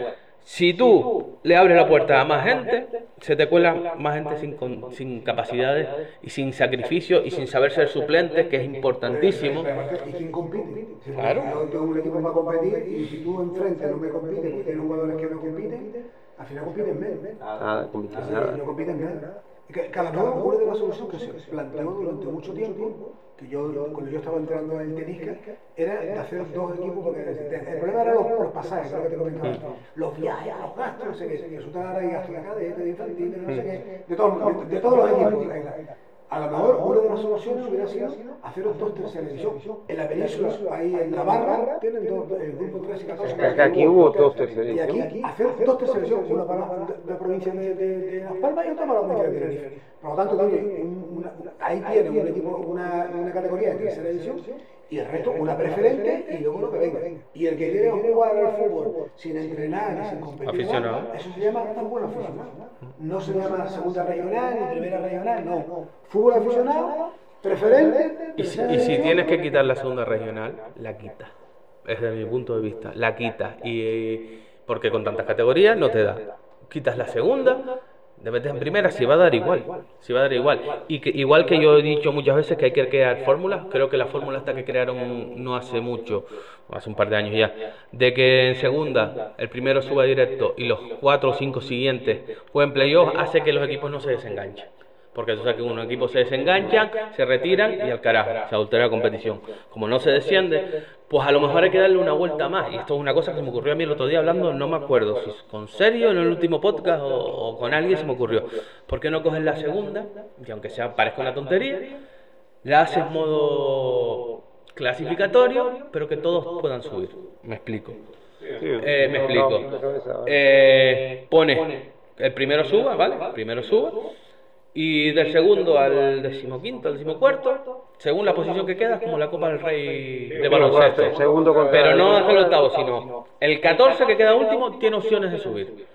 A: Si tú le abres la puerta a más gente, se te cuela más gente sin, con- sin capacidades y sin sacrificio y sin saber ser suplente, que es importantísimo.
C: ¿Y quién compite? Si
A: Claro.
C: Yo tengo un equipo para competir y si tú enfrente no me compites porque tienes jugadores que no compiten, al final compiten menos.
B: Nada, compite
C: Sí,
B: nada.
C: no compiten nada. Y que, que a lo mejor una de las soluciones que se planteó durante mucho tiempo, que yo cuando yo estaba entrando en el tenisca, era de hacer dos equipos, porque el problema era los, pasajes, te los viajes, los gastos, no sé qué, que resulta ahora hay gastos de cadete, de infantil, de no sé qué, de todos los equipos. A lo mejor una de las soluciones hubiera sido hacer dos terceras división. En la península, ahí en Navarra, tienen dos, el grupo 3 y 14.
B: Es que aquí hubo dos terceras
C: Y aquí, hacer dos terceras divisiones, una para la, provincia de, de, de Las Palmas y otra para la provincia de Tenerife. Por lo tanto, una- ahí tiene un equipo, una, una categoría de tercera división y el resto una preferente y luego lo que venga. Y el que quiere jugar al fútbol sin entrenar y sin competir,
A: Aficionado.
C: eso se llama fútbol aficionado. No se llama segunda regional ni primera regional, no. Fútbol aficionado, preferente.
A: Y si, y tienes que quitar la segunda regional, la quita. Desde mi punto de vista, la quita. Y, eh, porque con tantas categorías no te da. Quitas la segunda, te metes en primera, si va a dar igual. Si va a dar igual. Y que, igual que yo he dicho muchas veces que hay que crear fórmulas, creo que la fórmula esta que crearon no hace mucho, hace un par de años ya, de que en segunda el primero suba directo y los cuatro o cinco siguientes jueguen playoff, hace que los equipos no se desenganchen. Porque tú sabes que unos equipos se desenganchan, se retiran y al carajo, se adultera la competición. Como no se desciende, pues a lo mejor hay que darle una vuelta más. Y esto es una cosa que se me ocurrió a mí el otro día hablando, no me acuerdo si con Sergio en el último podcast o, o con alguien se me ocurrió. ¿Por qué no coges la segunda? Y aunque sea parezca una tontería, la haces modo clasificatorio, pero que todos puedan subir. Me explico. Eh, me explico. Eh, pone el primero suba, ¿vale? El primero suba. Y del segundo al decimoquinto, al decimocuarto, según la posición que queda, es como la Copa del Rey de baloncesto.
B: Segundo
A: Pero no hasta el octavo, sino el 14 que queda último tiene opciones de subir.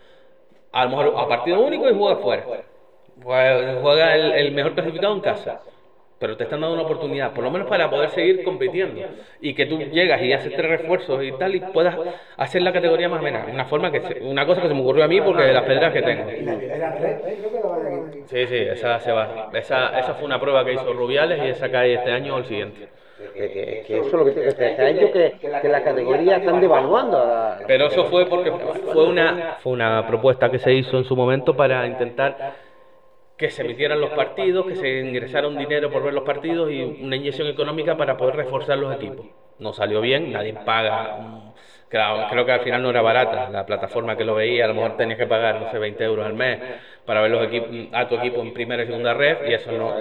A: A lo mejor a partido único y juega fuera. Juega juega el, el mejor clasificado en casa. Pero te están dando una oportunidad, por lo menos para poder seguir compitiendo. Y que tú llegas y haces tres refuerzos y tal y puedas hacer la categoría más amena. Una forma que se- una cosa que se me ocurrió a mí porque de las pedras que tengo. Sí, sí, esa se va. Esa, esa fue una prueba que hizo Rubiales y esa cae este año o el siguiente.
B: Que, que, que eso es lo que, que, que la categoría están devaluando a la,
A: Pero eso fue porque fue una, fue una propuesta que se hizo en su momento para intentar que se emitieran los partidos, que se ingresara un dinero por ver los partidos y una inyección económica para poder reforzar los equipos. No salió bien, nadie paga. mm, Claro, creo que al final no era barata la plataforma que lo veía, a lo mejor tenías que pagar, no sé, 20 euros al mes para ver los equipos, a tu equipo en primera y segunda red y eso no,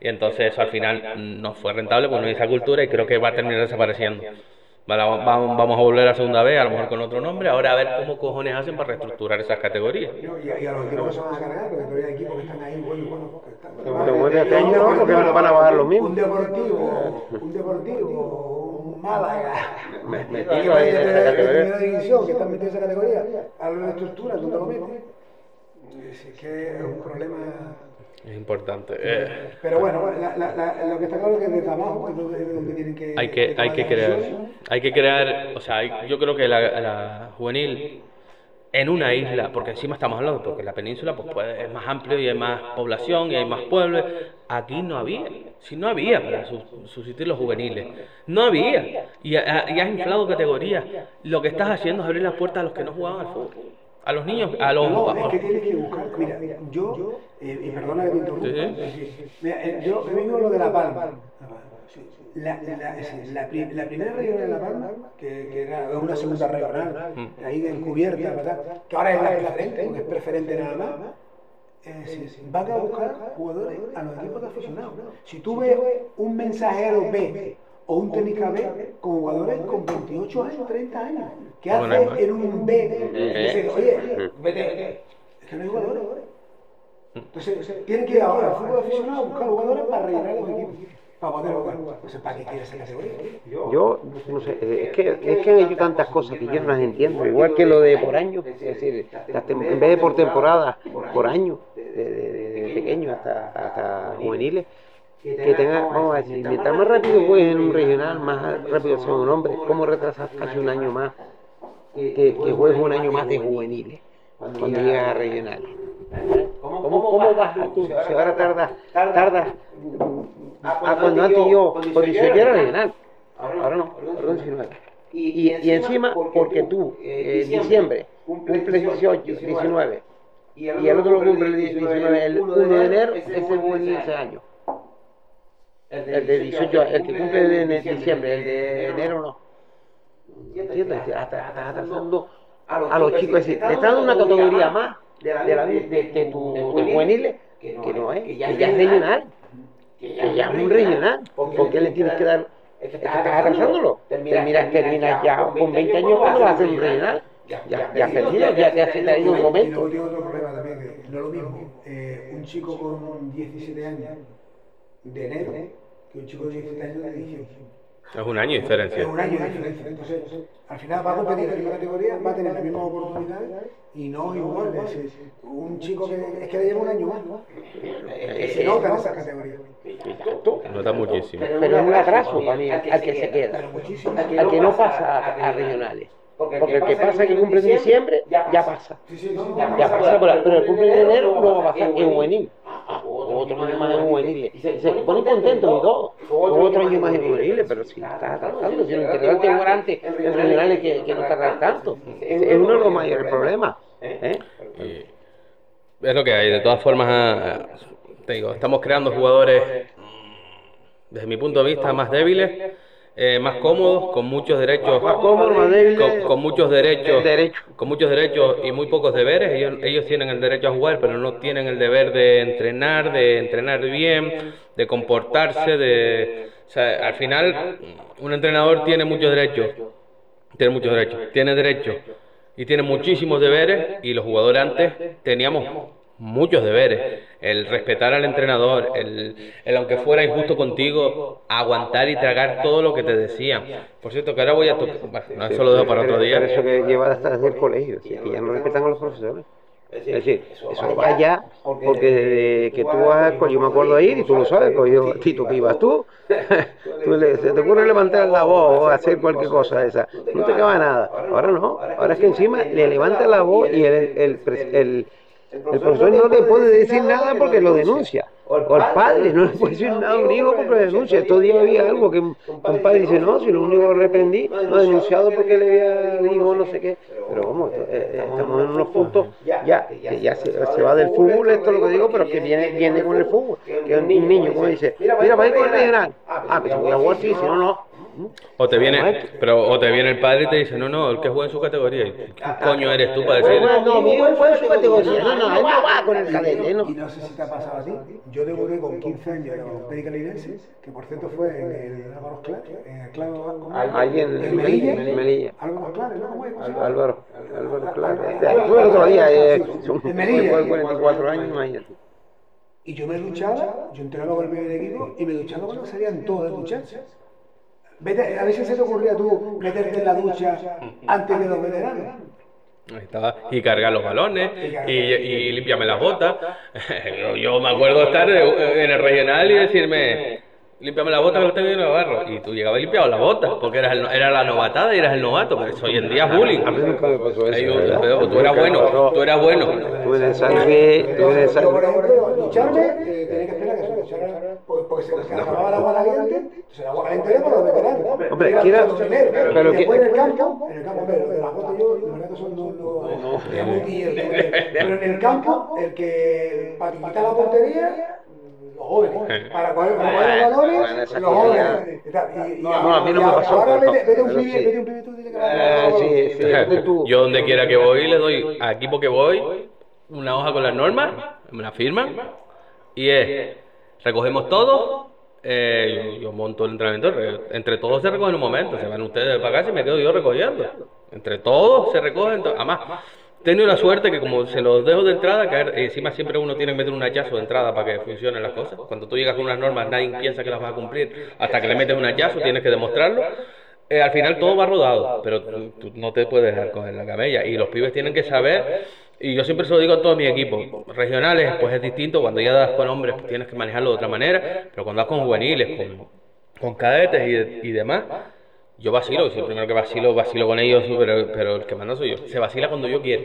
A: y entonces eso al final mm, no fue rentable, pues no hay esa cultura y creo que va a terminar desapareciendo. Vamos, vamos a volver a segunda vez, a lo mejor con otro nombre, ahora a ver cómo cojones hacen para reestructurar esas categorías.
C: ¿no? Y, a- y a los equipos que se van a cargar, porque todavía hay equipos que están ahí, bueno, bueno,
B: mueves este año, ¿no? Porque van a bajar los mismos.
C: Un deportivo, un deportivo, un Málaga,
B: metido ahí en esa categoría.
C: primera división, que están metidos en esa categoría, a la estructura, tú te lo metes. Es que es un problema...
A: Es importante. eh,
C: Pero bueno, la- la- la- lo que está claro es que desde abajo es donde, donde tienen que...
A: hay que, hay que crear, hay que crear, o sea, hay- yo creo que la, juvenil en una isla, porque encima estamos hablando, porque la península pues, puede- es más amplio y hay más población y hay más pueblos. Aquí no había, si no había para su- subsistir los juveniles, no había. Y, y has inflado categorías. Lo que estás haciendo es abrir las puertas a los que no jugaban al fútbol. A los niños, a los...
C: No, es que tienes que buscar. Mira, yo, eh, y perdona que te interrumpa,
A: Sí,
C: mira, eh, yo he vivido lo de La Palma. La, la, la pri- la primera regional de La Palma, que, que era una segunda regional, ahí encubierta, ¿verdad? que ahora es la preferente, porque es preferente nada más, eh, sí, sí, van a buscar jugadores a los equipos de aficionados. Si tú ves un mensajero B o un técnica B con jugadores con 28 años, 30 años, ¿qué
A: Bueno, hay más.
C: hace en un B? Dice, oye, vete, vete. Es que no hay jugadores. Entonces, tienen que ir ahora al fútbol aficionado a buscar jugadores para rellenar los equipos, para poder jugar. Entonces, ¿para qué quieres esa categoría?
B: Yo, no sé, eh, es que, es que han hecho tantas cosas que yo no las entiendo, igual que lo de por año, es decir, en vez de por temporada, por año, de, de- de- de pequeños hasta, hasta juveniles, que tenga, vamos a decir, mientras más rápido juegues en un regional, más rápido sea un hombre, ¿cómo retrasas casi un año más que, que juegues un año más de juveniles cuando llegas a regionales? ¿Cómo, cómo vas a tú? Si ahora tardas, tardas a cuando antes yo, cuando 18 era regional, ahora no, ahora 19. Y, y encima, porque tú, eh, en diciembre, cumples 18, 19, y el otro lo cumple el 19, el 1 de enero, es el juvenil ese año. El de 18, el que cumple en diciembre, el de enero. No. ¿Entiendes? Hasta, hasta atrasando a los chicos, es decir, le están dando una categoría más de, la, de, de, de tu de juveniles que no es, que ya es regional, que ya es un regional, porque le tienes que dar, es que estás atrasándolo, terminas, terminas ya con 20 años cuando vas a hacer un regional, ya, ya has perdido, ya te has ido un
C: Y luego
B: momento.
C: tiene otro problema también, que no es lo mismo eh, un chico con 17 años de enero que un chico de 17 años de diciembre.
A: Es un año de diferencia.
C: Es un año de diferencia. Entonces, al final va a competir en la categoría, va a tener las mismas oportunidades y no igual. Es decir, un chico que es que le lleva un año más. Que se nota en esa categoría.
A: Nota muchísimo.
B: Pero es un atraso para mí, al que se queda, al que no pasa a, a regionales. Porque el que pasa que cumple en diciembre, ya pasa. Ya pasa, pero, pero el cumple en enero no va a pasar en juvenil. Otro año más en juveniles. Y se, se ponen contentos y todo. Otro año más en juveniles, pero si está atrasando, si lo integral te jugar antes en regionales que, que no tanto. Es, es uno de los mayores problemas. ¿eh?
A: Es lo que hay. De todas formas, ah, te digo, estamos creando jugadores, mm, desde mi punto de vista, más débiles, eh, más cómodos, con muchos derechos,
B: Más más
A: con, con muchos derechos,
B: Derechos.
A: con muchos derechos y muy pocos deberes. Ellos, ellos tienen el derecho a jugar, pero no tienen el deber de entrenar, de entrenar bien, de comportarse, de, o sea, al final, un entrenador tiene muchos derechos, tiene muchos derechos, tiene derechos. Y tiene muchísimos deberes. Y los jugadores antes teníamos muchos deberes, el respetar al entrenador, el, el aunque fuera injusto contigo, aguantar y tragar todo lo que te decían. Por cierto, que ahora voy a tocar, bueno, eso lo dejo para otro día.
B: Pero eso que lleva hasta desde el colegio, si es que ya no respetan a los profesores. Es decir, eso va allá, porque desde que tú vas yo me acuerdo ir, y tú lo sabes, colegio Tito, que ibas tú, tú le, se te ocurre levantar la voz o hacer cualquier cosa esa, no te acaba nada. Ahora no, ahora es que encima le levanta la voz y el, el, el, el- el profesor no le puede decir nada porque lo denuncia. O el padre no le puede decir nada a un hijo porque lo denuncia. Estos días había algo que un padre dice, no, si lo único que reprendí, no he denunciado porque le había dijo no sé qué. Pero vamos, eh, eh, estamos en unos puntos ya, que ya se, se va del fútbol, esto es lo que digo, pero que viene, viene con el fútbol. Que un niño, como dice, mira, va a ir con el regional. Ah, pues voy a jugar, sí, si no, no.
A: O te viene, pero o te viene el padre y te dice, no, no, el que juega en su categoría. ¿Y ¿Qué coño eres tú para decir?
B: No, no, mi hijo fue en su categoría. No, no, él no va con el cadete, no.
C: Y no sé si te ha pasado a ti. Yo debuté con 15 años en el Périca Lidense, que por cierto fue en el Álvaro Clare, en el Claro.
B: Ahí en
C: Melilla. Álvaro Clare, ¿no?
B: Álvaro, Álvaro, claro. Fue el otro día, son
C: En Melilla.
B: fue 44 años, imagínate.
C: Y yo me duchaba, yo entrenaba con el primer equipo y me duchaba cuando salían todos de ducharse. A veces se te ocurría tú meterte en la ducha antes de los veteranos.
A: Estaba, y cargar los balones, y, y limpiarme las botas. Yo me acuerdo estar en el regional y decirme, límpiame la bota que lo tengo en el barro. Y tú llegabas y limpiabas la bota, porque eras el- era la novatada y eras el novato, pero eso hoy en día es bullying.
B: A mí nunca me pasó eso.
A: Ahí,
B: ¿verdad?
A: pero tú eras bueno, tú eras bueno.
B: En el sangre, en el
C: Yo, por
B: sangre.
C: ejemplo, ducharme, eh, tenía que esperar que se duchara, pues, porque se acababa el agua caliente, entonces el agua caliente era para los veteranos.
B: Hombre,
C: Era
B: quiera-
C: para los primeros.
B: pero
C: después en el campo, en el campo, pero de las botas yo, la verdad que eso no, pero en el campo, el que, para quitar la portería, los jóvenes, para coger, para coger los balones, los jóvenes. y- y
B: No, a mí no me pasó,
C: Ahora vete, un
B: pero
C: pibe,
B: sí.
C: vete un pibe tú, dile que va a
B: Eh.
A: Yo donde quiera que voy le doy a equipo que voy una hoja con las normas, me la firman y es recogemos todo. eh, yo, yo monto el entrenamiento, re- entre todos se recogen en un momento, se van ustedes para casa y me quedo yo recogiendo. Entre todos se recogen, además tenido la suerte que como se los dejo de entrada, que encima siempre uno tiene que meter un hachazo de entrada para que funcionen las cosas. Cuando tú llegas con unas normas nadie piensa que las vas a cumplir, hasta que le metes un hachazo tienes que demostrarlo. Eh, al final todo va rodado, pero tú, no te puedes dejar coger la camella. Y los pibes tienen que saber, y yo siempre se lo digo a todo mi equipo, regionales pues es distinto, cuando ya das con hombres pues tienes que manejarlo de otra manera, pero cuando das con juveniles, con, cadetes y, y demás, yo vacilo, soy el primero que vacilo, vacilo con ellos, pero, pero el que manda soy yo. Se vacila cuando yo quiero.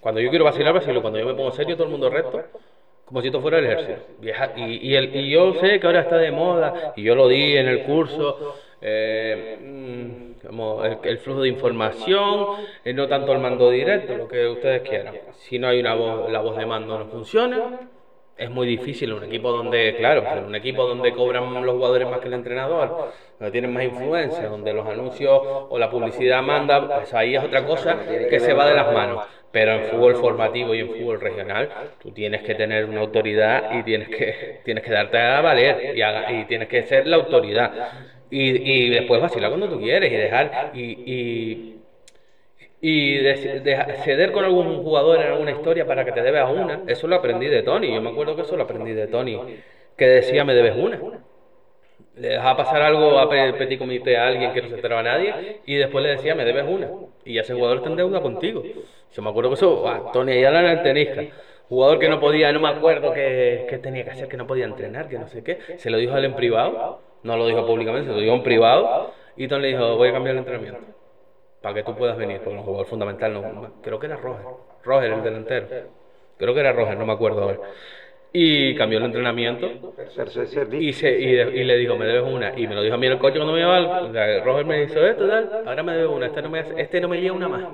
A: Cuando yo quiero vacilar, vacilo. Cuando yo me pongo serio, todo el mundo recto como si esto fuera el ejército. Y, el- y yo sé que ahora está de moda, y yo lo di en el curso, eh, mm, como el, el flujo de información, eh, no tanto el mando directo, lo que ustedes quieran. Si no hay una voz, la voz de mando no funciona, es muy difícil un equipo donde, claro, un equipo donde cobran los jugadores más que el entrenador, donde tienen más influencia, donde los anuncios o la publicidad manda, pues ahí es otra cosa que se va de las manos. Pero en fútbol formativo y en fútbol regional, tú tienes que tener una autoridad y tienes que, tienes que darte a valer y, y tienes que ser la autoridad. Y, y después vacilar cuando tú quieres y dejar y, y, y de- de- ceder con algún jugador en alguna historia para que te debes a una. Eso lo aprendí de Tony. Yo me acuerdo que eso lo aprendí de Tony, que decía me debes una. Le dejaba pasar algo a pe- petit comité a alguien que no se enteraba a nadie y después le decía me debes una. Y ese jugador está en deuda contigo. Yo me acuerdo que eso, ah, Tony Ayala en el tenisca. Jugador que no podía, no me acuerdo qué, qué tenía que hacer, que no podía entrenar, que no sé qué. Se lo dijo a él en privado, no lo dijo públicamente, se lo dijo en privado. Y Tony le dijo, voy a cambiar el entrenamiento para que tú puedas venir, porque un jugador fundamental, no, creo que era Roger, Roger el delantero, creo que era Roger, no me acuerdo ahora. Y cambió el entrenamiento y, se, y, de- y le dijo, me debes una. Y me lo dijo a mí en el coche cuando me llevaba, al- o sea, Roger me hizo esto, tal, ahora me debe una, este no me, hace- este no me lía una más,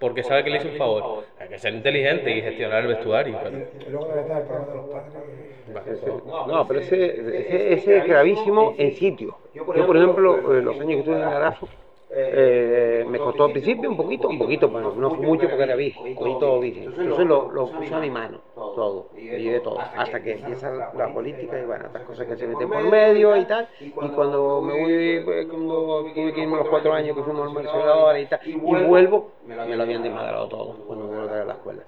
A: porque sabe que le hice un favor. Hay que ser inteligente y gestionar el vestuario. pero-
C: Y luego debe estar el problema de los padres.
B: No, pero ese, ese, ese es gravísimo en sitio. Yo, por ejemplo, los años que estuve en Arafo, eh, me costó al principio un poquito, un poquito, bueno, no fue mucho porque era virgen, cogí todo virgen. Entonces lo, lo puse a mi mano, todo, lo llevé todo, hasta que empieza la, política y bueno, otras cosas que se meten por medio y tal. Y cuando me voy, pues, cuando tuve que irme los cuatro años que fuimos al y tal, y vuelvo, me lo habían desmadrado todo cuando me volví a la escuela.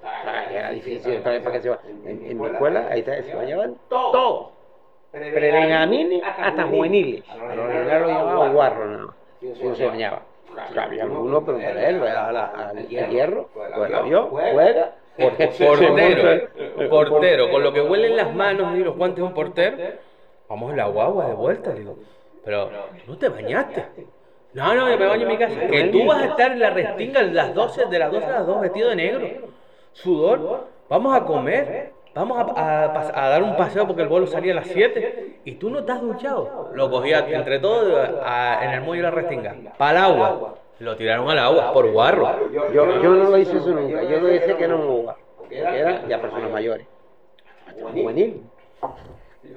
B: Era difícil, ¿sabes para se va? En, en mi escuela, ahí está, se bañaban todo. Prebenjamines hasta juveniles. A regionales lo llamaba guarro nada más. Si no se bañaba. Claro, había algunos, pero para él, al hierro, pues la vio, juega. porque
A: Portero,
B: el-
A: portero, con lo que huelen las manos y los guantes de un portero, vamos en la guagua de vuelta, digo, pero tú no te bañaste. No, no, yo me baño en mi casa. Que tú vas a estar en la restinga a las 12, de las 12 a las 2 vestido de negro. Sudor, vamos a comer, vamos a, a pas- a dar un paseo porque el vuelo salía a las 7 y tú no te has duchado. Lo cogía entre todos en el muelle de la restinga, para el agua. Lo tiraron al agua por guarro.
B: Yo, yo no lo hice eso nunca, yo lo hice que era un lugar, eran ya personas mayores, juvenil.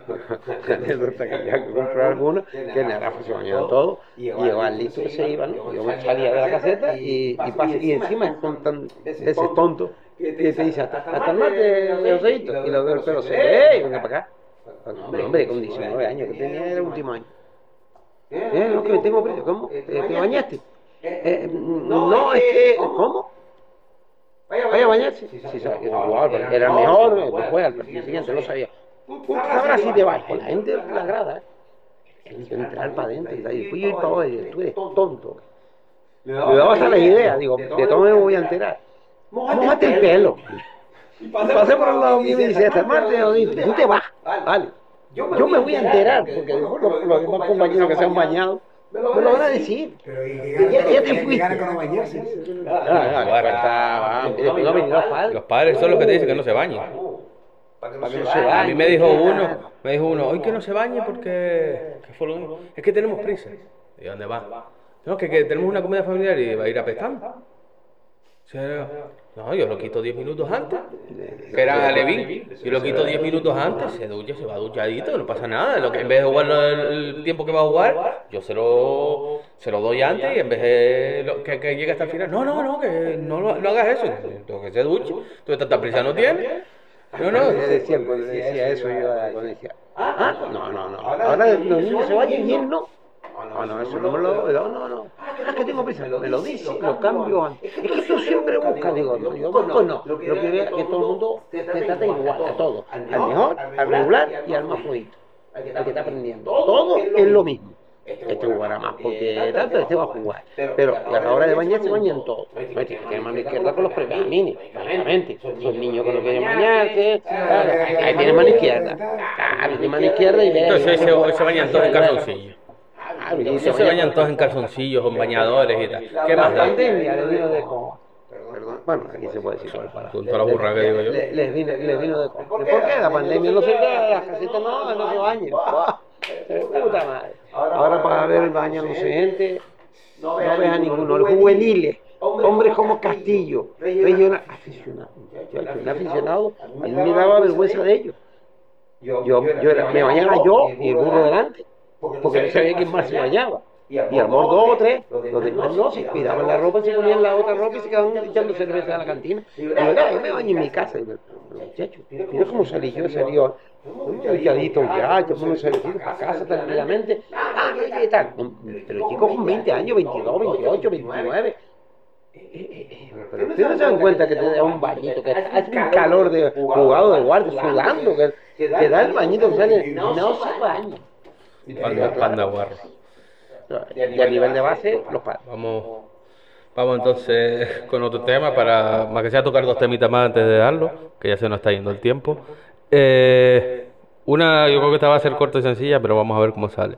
B: Anécdota que ya compré algunos, que en Arafa se bañaban todos, y llegaba el listo que se iba, ¿no? Yo me salía de la caseta y, y, pase- y encima tan ese tonto que te dice hasta, hasta el martes, Joséito, y lo veo el pelo seco, ¡ey! Venga para acá. Hombre, hombre, con 19 años, que tenía el último año. ¿Eh? No, que me tengo preso, ¿cómo? ¿Te, te bañaste? Eh, no, es que, ¿cómo? Vaya a bañarse. Sí, pero era el mejor, después fue al partido siguiente, lo sabía. Tú sabrás si te vas, con la gente de la grada, ¿eh? Entrar para adentro y después yo ir para abajo y decir, tú eres tonto. Le daba hasta la idea, digo, de todo me voy a enterar. Mójate el pelo. Y pasé por el lado mío y dice, dice, tú te vas, vale. Yo me voy a enterar, porque los, los demás compañeros que se han bañado me lo van a decir.
C: Pero y
B: Ya- ya te fuiste.
C: gana con no bañarse.
A: Los padres son los que te dicen que no se bañen.
B: Para que no se
A: A mí
B: bañe.
A: me dijo uno, me dijo uno, hoy que no se bañe porque es que tenemos prisa. ¿Y dónde va? No, que, que tenemos una comida familiar y va a ir apestando. No, yo lo quito 10 minutos antes. Que era Levin. Yo lo quito 10 minutos antes, se ducha, se va duchadito, no pasa nada. Lo que en vez de jugar el, tiempo que va a jugar, yo se lo, se lo doy antes y en vez de lo- que, que llegue hasta el final. No, no, no, que no, lo- no hagas eso. Tengo que se duche. Tú tanta prisa no tienes. No, no.
B: Decía, cuando decía eso, yo decía, ah, no, no, no, ahora los niños se vayan y él no. No, no, eso no me lo, no, no, no. Ah, que tengo prisa, me lo dice, lo cambio antes. Es que tú siempre buscas, digo, no, yo busco no. Lo que vea que todo el mundo te trata igual, a todos. Al mejor, al regular y al más flojito. Al que está aprendiendo. Todo es lo mismo. Este jugará más porque tanto, este va a jugar. Pero a la hora de bañar se bañan todos. No tiene que mano izquierda con los pregamines, obviamente. Son niños que no quieren bañarse. Ahí tiene mano izquierda. Claro, tiene mano izquierda y.
A: Entonces hoy se, bañan todos en calzoncillos.
B: Claro, y
A: se bañan todos en calzoncillos, con bañadores y tal. ¿Qué
B: La
A: más da?
B: pandemia le vino de. Perdón, bueno, aquí se puede decir.
A: Con toda la burra que digo yo.
B: Le- Les vino, les vino de cojo. ¿Por qué la pandemia? No se las casitas, no, no se. Eh, Puta madre. Ahora para ver el baño no se gente, no ves a ninguno. Los juveniles, hombres como Castillo, regional, aficionados. muchachos, Un aficionado, a mí me daba vergüenza de ellos. Yo, yo era- me bañaba yo y el burro delante, porque no sabía quién más se bañaba. Y al mejor dos o tres, los demás no, se cuidaban la ropa, se ponían la otra ropa y se quedaban echando cerveza a la cantina. Y yo, "No, yo me baño en mi casa. Y yo, "Pero, muchacho, mira cómo salí yo, salí un duchadito ya, yo me cervecita para casa tranquilamente. Ah, ¿qué, qué tal? Pero chicos con 20 años, 22, 28, 29. Eh, eh, eh, Pero ustedes no se dan cuenta que te da un bañito, que hace un calor de jugado de guardia, sudando, que te da el bañito que sale, no se baña.
A: Panda, panda guarro.
B: Y a nivel de base, los padres.
A: Vamos, vamos entonces con otro tema para, más que sea tocar dos temitas más antes de darlo, que ya se nos está yendo el tiempo. Eh, una, yo creo que esta va a ser corta y sencilla, pero vamos a ver cómo sale.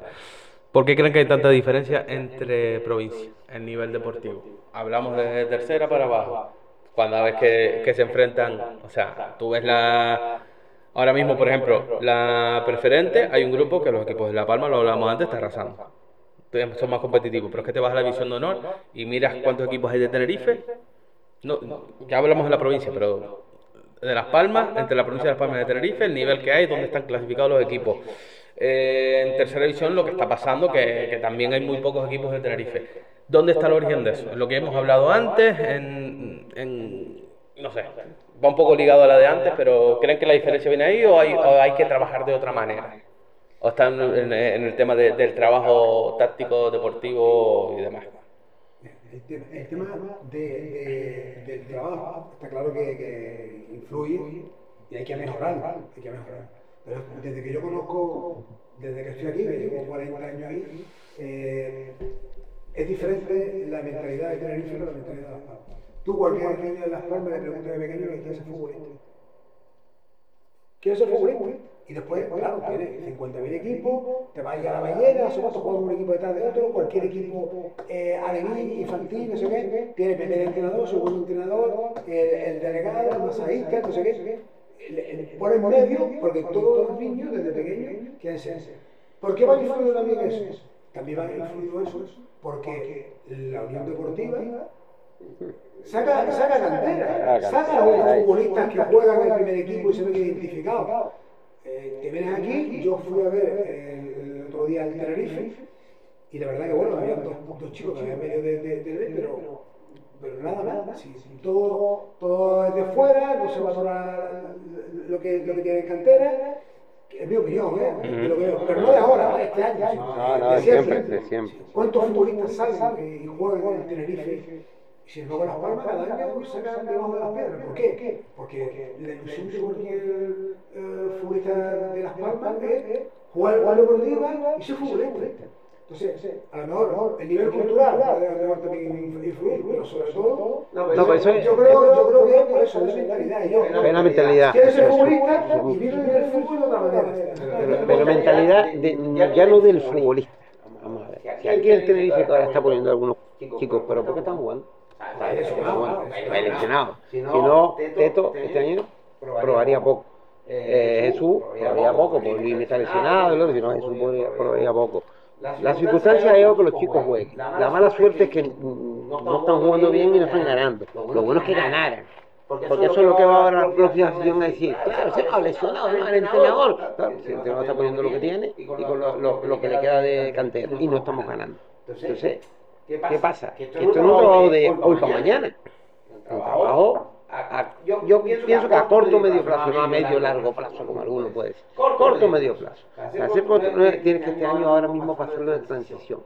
A: ¿Por qué creen que hay tanta diferencia entre provincias en nivel deportivo? Hablamos de tercera para abajo. Cuando ves que, que se enfrentan, o sea, tú ves la... Ahora mismo, por ejemplo, la preferente, hay un grupo que los equipos de La Palma, lo hablábamos antes, está arrasando son más competitivos, pero es que te vas a la división de honor y miras cuántos equipos hay de Tenerife. No, ya hablamos de la provincia, pero de Las Palmas, entre la provincia de Las Palmas y de Tenerife, el nivel que hay, donde están clasificados los equipos. Eh, en tercera división lo que está pasando, que, que también hay muy pocos equipos de Tenerife. ¿Dónde está el origen de eso? Lo que hemos hablado antes, en, en- no sé, va un poco ligado a la de antes, pero ¿creen que la diferencia viene ahí o hay, o hay que trabajar de otra manera? ¿O está en, el tema de- del trabajo táctico, deportivo y demás?
C: El tema, el tema de, de- del trabajo está claro que, que influye y hay que mejorarlo, hay que mejorarlo. Pero desde que yo conozco, desde que estoy aquí, que llevo 40 años ahí, eh, es diferente la mentalidad de Tenerife que la mentalidad de Las Palmas. Tú cualquier niño de Las Palmas le preguntas de pequeño que quiere ser futbolista. Quiero ser futbolista. Y después, claro, tiene 50.000 equipos, te vas a ir a la ballena, somos juegas un equipo detrás de otro, cualquier equipo eh, alevín, infantil, no sé qué, tiene primer entrenador, segundo entrenador, el, el delegado, el masajista, no sé qué. Por el medio, porque todos los niños desde pequeños quieren ser. ¿Por qué va a influir también eso? También va a influir eso porque la Unión Deportiva Saca, saca cantera, saca a los futbolistas que juegan en el primer equipo y se ven identificados. Eh, te vienes aquí, yo fui a ver el, el otro día el Tenerife y la verdad que bueno, había dos, dos chicos que habían venido de, de, de B, pero, pero nada más. Si, si todo, todo es de fuera, no se valora lo que, lo que tiene en cantera. Es mi opinión, ¿eh? Veo. pero no de ahora, de este año.
B: No, no, de siempre, de siempre.
C: ¿Cuántos futbolistas salen y juegan en Tenerife? Sin embargo, Las Palmas cada año sacan debajo de las piedras. ¿Por qué? Porque la ilusión de cualquier eh, futbolista de Las Palmas es jugar al deportiva y ser futbolista. Entonces, a lo mejor el nivel cultural puede también influir, pero sobre todo.
B: No, pero eso es-
C: yo, creo, yo creo que es por eso, es mentalidad. Yo,
B: Es la mentalidad.
C: Quieres ser futbolista y vives el fútbol de otra manera.
B: Pero, pero mentalidad de- ya no del futbolista. Vamos a ver. Si aquí el Tenerife que ahora está poniendo algunos chicos, pero ¿por qué están jugando? Están jugando. El entrenado. Si no, Teto este año probaría poco. Eh, Jesús probaría poco, porque Luis está lesionado, otro, si no Jesús probaría poco. La circunstancia es que los chicos jueguen. La mala suerte es que no están jugando bien y no están ganando. Lo bueno es que ganaran. Porque eso es lo que va ahora la próxima sesión a decir, claro, se ha lesionado ¿no? el entrenador. Claro, el entrenador está poniendo lo que tiene y con lo, lo- lo que le queda de cantera y no estamos ganando. Entonces, ¿qué pasa? Que esto no es un trabajo de hoy para mañana. Un trabajo, a- a- yo pienso que a corto o medio plazo, no a medio o largo plazo, como alguno puede decir. Corto o medio plazo. Hacer corto, no tienes que este año ahora mismo pasarlo de transición.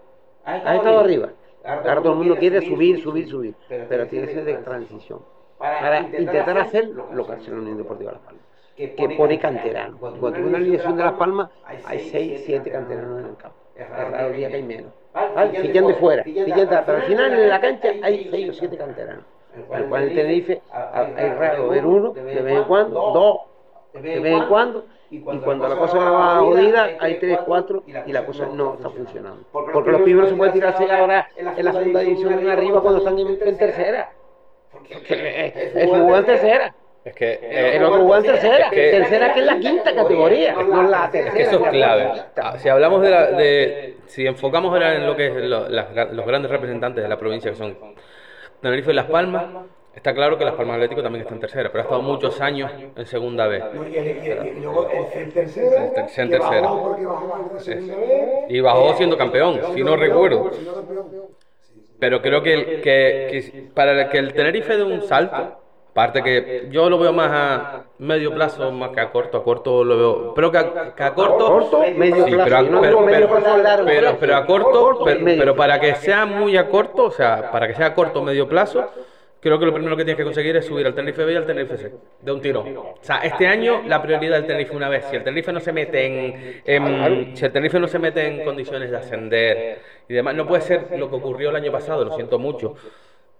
B: Has estado arriba. Ahora todo el mundo quiere subir, subir, subir. Pero tiene que ser de transición. Para intentar hacer lo que hace la Unión Deportiva Las Palmas. Que pone canteranos. Cuando tú ves una alineación de Las Palmas, hay 6, 7 canteranos en el campo. Es raro el día que hay menos. De fuera. De- pero al final en la cancha hay 6 o 7 canteranos. Al cual en Tenerife hay raro ver uno de vez en cuando, dos de vez en cuando. Y cuando la cosa va jodida, hay tres, cuatro y la cosa no está funcionando. Porque los primeros se pueden tirarse ahora en la segunda división arriba cuando están en, tercera. Porque es juega en tercera.
A: Es que
B: El
A: eh,
B: otro juega en tercera.
A: es que-
B: Tercera que es la quinta categoría, no la tercera.
A: Es que eso es clave. Ah, Si hablamos de, la, de si enfocamos ahora en lo que es lo- gra- los grandes representantes de la provincia que son Tenerife y Las Palmas, está claro que Las Palmas Atlético también está en tercera, pero ha estado muchos años en segunda vez.
C: Y, luego el, el tercero,
A: El ter- en tercera.
C: bajó porque bajó a la segunda vez.
A: Y bajó siendo campeón, si no recuerdo. Pero creo que, el- que, que para que el Tenerife dé un salto, aparte que yo lo veo más a medio plazo más que a corto, a corto lo veo, pero que a, que a corto,
B: Corto, medio
A: sí,
B: plazo.
A: pero, pero- pero- pero- a corto, pero, para que sea muy a corto, o sea, para que sea a corto o medio plazo, creo que lo primero que tienes que conseguir es subir al Tenerife B y al Tenerife C, de un tirón. O sea, este año la prioridad del Tenerife una vez, si el Tenerife no se mete en, en- si el Tenerife no se mete en condiciones de ascender y demás, no puede ser lo que ocurrió el año pasado, lo siento mucho.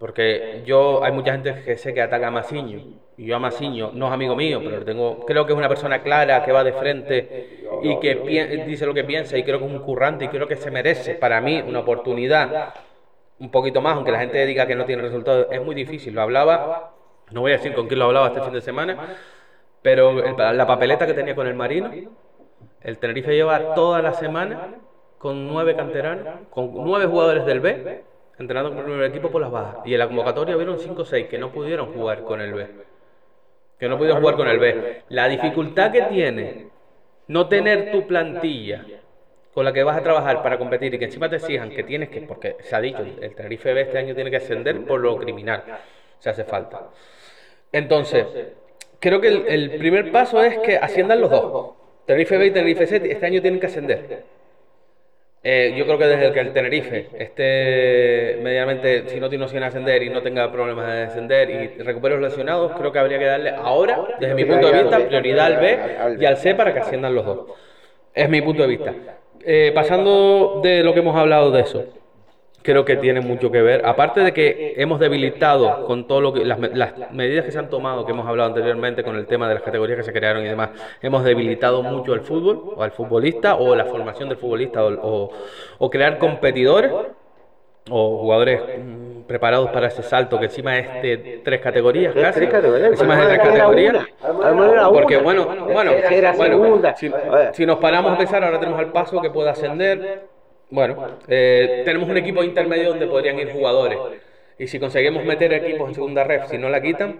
A: Porque yo, hay mucha gente que sé que ataca a Masiño, y yo a Masiño no es amigo mío, pero tengo, creo que es una persona clara, que va de frente y que dice lo que piensa, y creo que es un currante, y creo que se merece, para mí, una oportunidad un poquito más, aunque la gente diga que no tiene resultados, es muy difícil. Lo hablaba, no voy a decir con quién lo hablaba este fin de semana, pero la papeleta que tenía con el Marino, el Tenerife lleva toda la semana con nueve canteranos, con nueve jugadores del B, entrenando con el primer equipo por las bajas. Y en la convocatoria vieron cinco o seis que no pudieron jugar con el B. Que no pudieron jugar con el B. La dificultad que tiene no tener tu plantilla con la que vas a trabajar para competir y que encima te exijan que tienes que, porque se ha dicho, el Tenerife B este año tiene que ascender por lo criminal, se hace falta. Entonces, creo que el, el primer paso es que asciendan los dos. Tenerife B y Tenerife C este año tienen que ascender. Eh, yo creo que desde que el Tenerife esté medianamente, si no tiene opción de ascender y no tenga problemas de descender y recupere los lesionados, creo que habría que darle ahora, desde mi punto de vista, prioridad al B y al C para que asciendan los dos. Es mi punto de vista. Eh, pasando de lo que hemos hablado de eso, creo que tiene mucho que ver. Aparte de que hemos debilitado con todo lo que las, las medidas que se han tomado, que hemos hablado anteriormente con el tema de las categorías que se crearon y demás, hemos debilitado mucho el fútbol o al futbolista o la formación del futbolista o, o- o crear competidores o jugadores mm, preparados para ese salto que encima es de tres categorías casi.
B: tres categorías.
A: Encima es de tres categorías.
B: una.
A: Porque bueno, bueno, bueno, si, si nos paramos a pensar, ahora tenemos al paso que puede ascender. Bueno, eh, tenemos un equipo intermedio donde podrían ir jugadores. Y si conseguimos meter equipos en segunda ref, si no la quitan,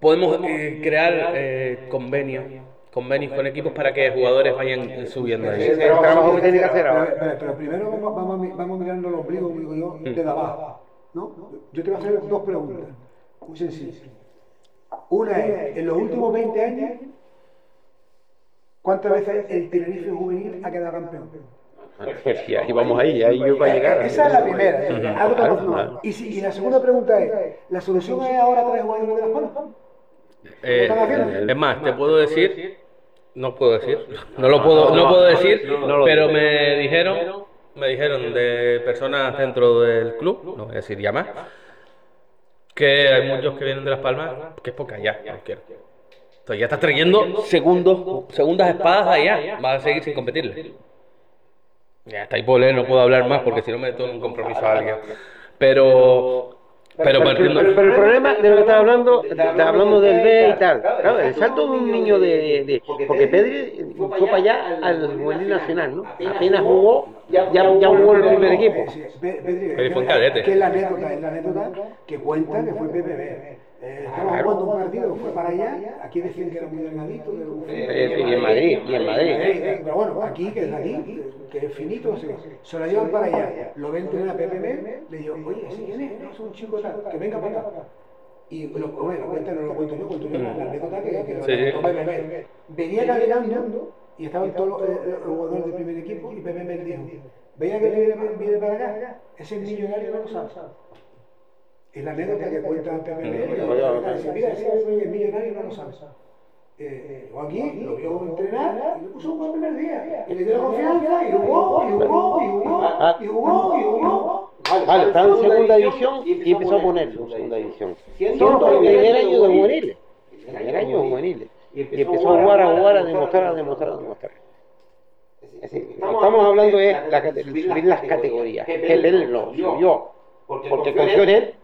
A: podemos eh, crear eh, convenios, convenios con equipos para que jugadores vayan eh, subiendo ahí.
B: El trabajo que tiene que hacer
C: Pero,
B: ahora.
C: pero- pero primero vamos, mirando el ombligo, digo yo, desde abajo. ¿no? Yo te voy a hacer dos preguntas, muy sencillas. Una es, en los últimos 20 años, ¿cuántas veces el Tenerife juvenil ha quedado campeón?
B: Y ahí vamos ahí, ahí yo para llegar.
C: Esa es la primera. ¿eh? Algo
B: Claro,
C: tan- no.
B: claro.
C: Y, si- y la segunda pregunta es, ¿la solución es ahora traer jugadores de las palmas?
A: Eh, es más, te puedo decir, no puedo decir, no lo puedo, no puedo decir, pero me dijeron, me dijeron de personas dentro del club, no voy a decir ya más, que hay muchos que vienen de Las Palmas, que es porque allá, no quiero. Entonces ya estás trayendo segundos, segundas espadas allá, vas a seguir sin competirle. Ya está ahí por leer, no puedo hablar más porque si no me en un compromiso a alguien. Pero pero,
B: pero, el problema de lo que estaba hablando, estaba hablando del B y tal. Claro, el salto de un niño de. de porque Pedri fue para allá al juvenil nacional, ¿no? Apenas jugó, ya, ya, jugó en el primer equipo.
A: Pedri fue un cadete.
C: Que es la anécdota, es la anécdota que cuenta que fue PPB. Eh, estamos jugando un partido, fue para allá, aquí decían que era muy delgadito.
B: Eh, y en Madrid, y en Madrid.
C: Eh, pero bueno, aquí, que es aquí, que es finito, se, lo llevan para allá. Lo ven tener a PPB, le digo, oye, ¿ese quién es? No, es un chico tal, que venga para acá. Y lo, bueno, cuenta, no lo cuento yo, cuento yo la anécdota que, que sí. lo PPB. Venía caminando y estaban todos los, los jugadores del primer equipo y PPB le dijo, veía que viene, viene para acá, ese millonario no lo sabe. Es la anécdota que cuenta el PPB. Mira, ese es millonario no lo sabe. Eh, aquí lo vio entrenar y le puso un buen primer día. Y le dio la confianza y jugó, y jugó, y jugó, y jugó, y jugó.
B: Vale, estaba en segunda división y empezó a ponerlo en segunda división. Siendo el primer año de juveniles. El primer año de juveniles. Y empezó a jugar, a jugar, a demostrar, a demostrar, a demostrar. estamos hablando de subir las categorías. Que él lo subió. Porque confió en él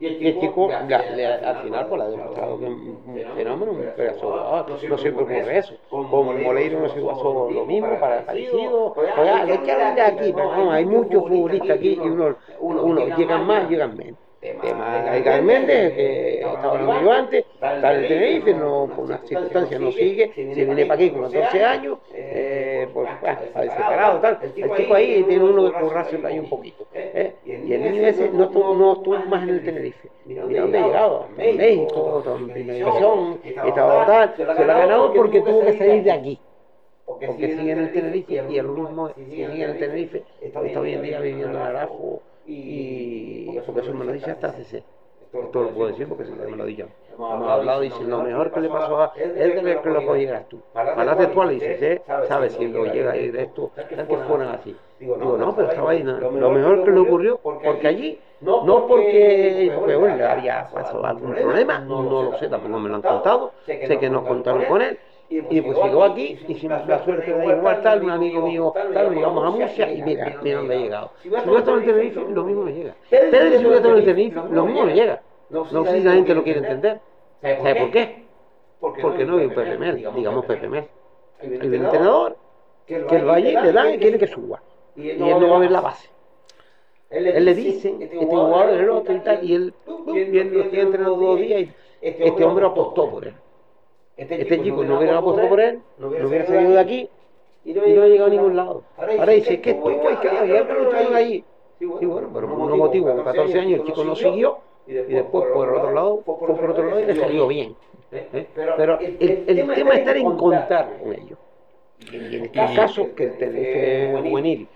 B: y el, chico, al final, pues, ha demostrado que es un fenómeno, un pedazo No siempre ocurre eso. Con Moleiro no se pasó lo mismo, para parecido. Oiga, lo echaron de aquí, no, hay muchos futbolistas aquí y uno, uno llegan más, llegan menos tema de Carmen Méndez, que estaba yo antes, está en Tenerife, no, por unas circunstancias no sigue, se viene para aquí con 14 años, eh, pues bueno, está desesperado, tal. El chico ahí tiene uno que currarse ahí un poquito. ¿eh? Y el niño ese no estuvo, no estuvo más en el Tenerife. Mira dónde ha llegado, en México, en primera división, estaba tal, se lo ha ganado porque tuvo que salir de aquí porque sigue en el Tenerife y el mismo sigue en el Tenerife, está hoy en día viviendo en Arajo y porque eso me lo dice hasta CC. Esto lo puedo decir porque se me lo dicho. Hemos hablado y dice, lo mejor que le pasó a él es que lo llegar tú. Hablaste tú le dices, ¿eh? sabes si lo llega ir esto, tal que fueran así. Digo, no, pero estaba ahí. Lo mejor que le ocurrió, porque allí, no porque, bueno, le había pasado algún problema, no lo sé, tampoco me lo han contado, sé que no contaron con él, y pues llegó aquí, hicimos la suerte de igual tal, un amigo mío, tal, llegamos a Murcia y mira, mira dónde ha llegado. Si hubiera estado en el Tenerife, lo mismo me llega. Pedro, si hubiera estado en el Tenerife, lo mismo me llega. No sé si la gente lo quiere entender. ¿Sabe por qué? Porque no hay un Pepe Mel, digamos Pepe Mel. Hay un entrenador que lo va allí, le dan y quiere que suba. Y él no va a ver la base. Él le dice, este jugador es el otro y tal, y él, viendo que entrenado dos días, y este hombre apostó por él. Este, este chico no hubiera apostado por él, no hubiera salido de aquí y no hubiera llegado a ningún lado. Ahora dice, es que estuvo y claro, ya lo trajeron allí. Sí, bueno, pero por un motivo, con 14 años el chico no siguió y después por el otro lado, fue por otro lado y le salió bien. ¿eh? ¿Eh? Pero el, tema es estar en contar con ellos. Este caso, que el Tenerife juvenil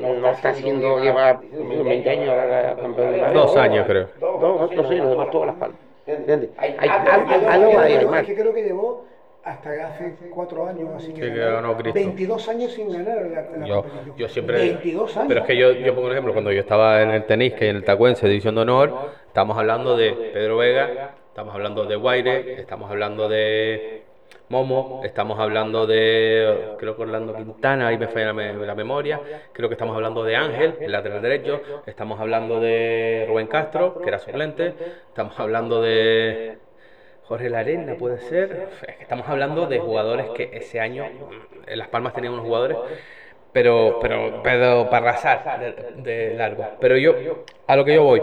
B: no está haciendo, lleva 20 años ahora campeón de
A: Dos años creo.
B: Dos, dos años, además todas las palmas. ¿Entiendes?
C: Hay, algo ahí, que creo que llevó hasta hace cuatro años así que, que ganó 22 años sin ganar la, la
A: yo, yo, siempre 22 años. pero es que yo, yo pongo un ejemplo cuando yo estaba en el tenis que en el tacuense división de honor estamos hablando de Pedro Vega estamos hablando de Guaire estamos hablando de Momo, estamos hablando de, creo que Orlando Quintana, ahí me falla la, memoria, creo que estamos hablando de Ángel, el lateral derecho, estamos hablando de Rubén Castro, que era suplente, estamos hablando de Jorge Larena, puede ser, estamos hablando de jugadores que ese año en Las Palmas tenían unos jugadores pero, pero, pero para arrasar de, de, largo. Pero yo, a lo que yo voy,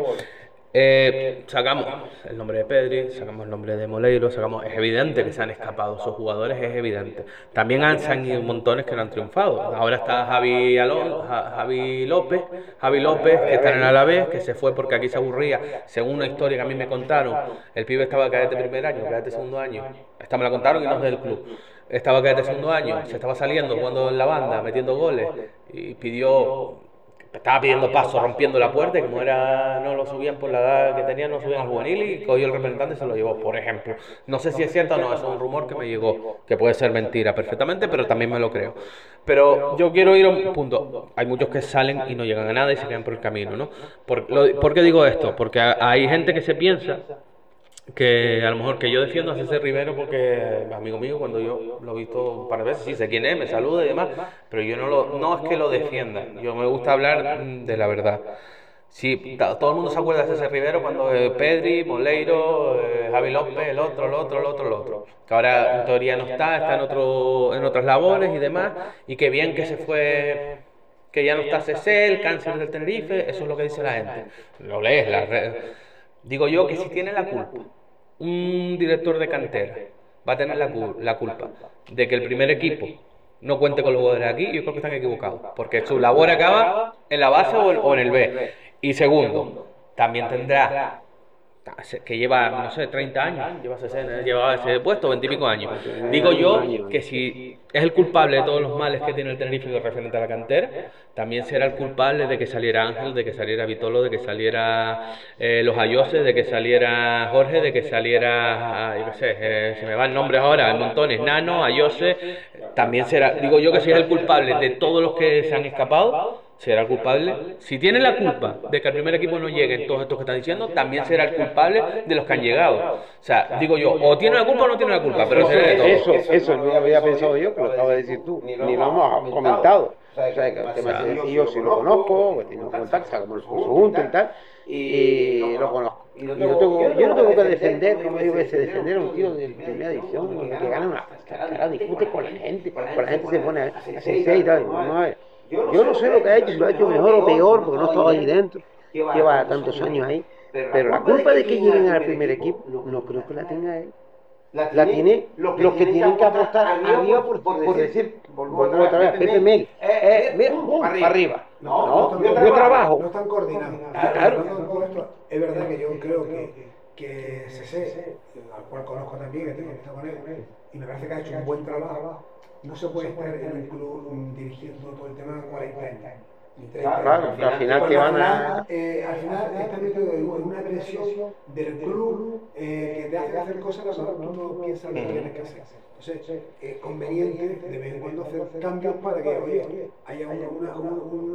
A: eh, sacamos el nombre de Pedri, sacamos el nombre de Moleiro, sacamos, es evidente que se han escapado esos jugadores, es evidente. También han, se han ido montones que no han triunfado. Ahora está Javi, Alon, Javi López, Javi López, que está en Alavés, que se fue porque aquí se aburría. Según una historia que a mí me contaron, el pibe estaba cadete primer año, cadete segundo año. Esta me la contaron y no es del club. Estaba cadete segundo año, se estaba saliendo, jugando en la banda, metiendo goles, y pidió estaba pidiendo paso, rompiendo la puerta, y como era, no lo subían por la edad que tenían, no subían al juvenil y cogió el representante y se lo llevó, por ejemplo. No sé si es cierto o no, es un rumor que me llegó, que puede ser mentira perfectamente, pero también me lo creo. Pero yo quiero ir a un punto. Hay muchos que salen y no llegan a nada y se quedan por el camino, ¿no? ¿Por, ¿por qué digo esto? Porque hay gente que se piensa que a lo mejor que yo defiendo a César Rivero porque amigo mío cuando yo lo he visto un par de veces sí sé quién es me saluda y demás pero yo no lo no es que lo defienda. Yo me gusta hablar de la verdad. Sí todo el mundo se acuerda de César Rivero cuando eh, Pedri Moleiro eh, Javi López el otro el otro el otro el otro. Que ahora en teoría no está está en otro en otras labores y demás y que bien que se fue que ya no está César cáncer del Tenerife eso es lo que dice la gente. Lo lees la red Digo yo que si tiene la culpa un director de cantera va a tener la, la culpa de que el primer equipo no cuente con los jugadores aquí, yo creo que están equivocados, porque su labor acaba en la base o en el B. Y segundo, también tendrá que lleva, no sé, 30 años, lleva, 60, lleva ese puesto, 20 y pico años. Digo yo que si es el culpable de todos los males que tiene el Tenerife referente a la cantera, también será el culpable de que saliera Ángel, de que saliera Vitolo, de que saliera eh, los Ayoses, de que saliera Jorge, de que saliera, yo qué sé, eh, se me va el nombre ahora, montones, Nano, Ayose, también será, digo yo que si es el culpable de todos los que se han escapado, será culpable. Si tiene la culpa de que el primer equipo no llegue en todos estos que están diciendo, también será el culpable de los que han llegado. O sea, digo yo, o tiene la culpa o no tiene la culpa, pero será de todo.
B: Eso, eso no había pensado yo, que lo acabas de decir tú, ni lo hemos comentado. O sea, que de yo sí lo conozco, que tengo contacto, como el junto y tal, y lo conozco. Y no tengo, yo no tengo que defender, como digo, ese defender a un tío de primera edición que gana una cara, discute con la gente, con la gente se pone a hacer seis y tal. No, a ver. Yo no sé lo que ha hecho, si lo ha hecho mejor o peor, porque no estaba ahí dentro. Lleva tantos años ahí. Pero la culpa de que lleguen al primer equipo, no creo que la tenga él. La tiene los que tienen que apostar arriba por, por decir, volvemos otra vez, Pepe Mel, eh, mira, para arriba.
C: No,
B: yo trabajo.
C: No están coordinados.
B: Claro.
C: Es verdad que yo creo que, que CC, al cual conozco también, que tengo que estar con él, y me parece que ha hecho un buen trabajo no se puede estar en un club dirigiendo todo el tema 40 años.
B: Claro, al final te van a...
C: Eh, al final estás metido en una presión del club eh, que te hace hacer cosas que tú no piensas que tienes que hacer. Entonces, es conveniente de vez en cuando hacer cambios para que oye, haya una, una,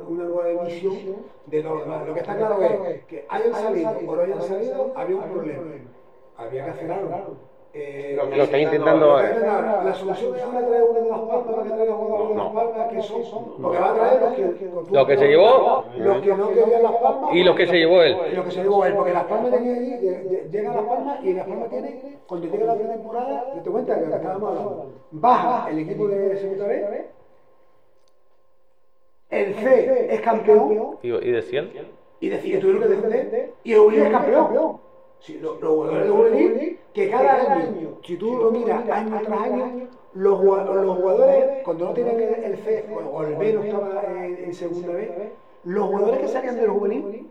C: una, nueva visión de lo demás. Lo que está claro es que hayan salido o no hayan salido, había un problema. Había que hacer algo.
B: Eh, lo, está intentando.
C: La solución es ahora traer uno de las palmas para que traiga jugadores de las palmas que son. Porque va a traer los que.
A: Lo que se llevó.
C: Los que no querían las palmas.
A: Y los que se llevó él.
C: Y los que se llevó él. Porque las palmas tenía ahí, llega a las palmas y las palmas tiene, cuando llega la pretemporada, te cuenta que estábamos hablando. Baja el equipo de segunda vez. El C es campeón.
A: ¿Y de 100?
C: Y de tuvieron que defender. Y el Uri es campeón. Sí, los, jugadores de juvenil, que cada año, si tú lo miras año tras año, los, los jugadores, cuando no tienen el C o el B no estaba en, segunda vez, los jugadores que salían del juvenil,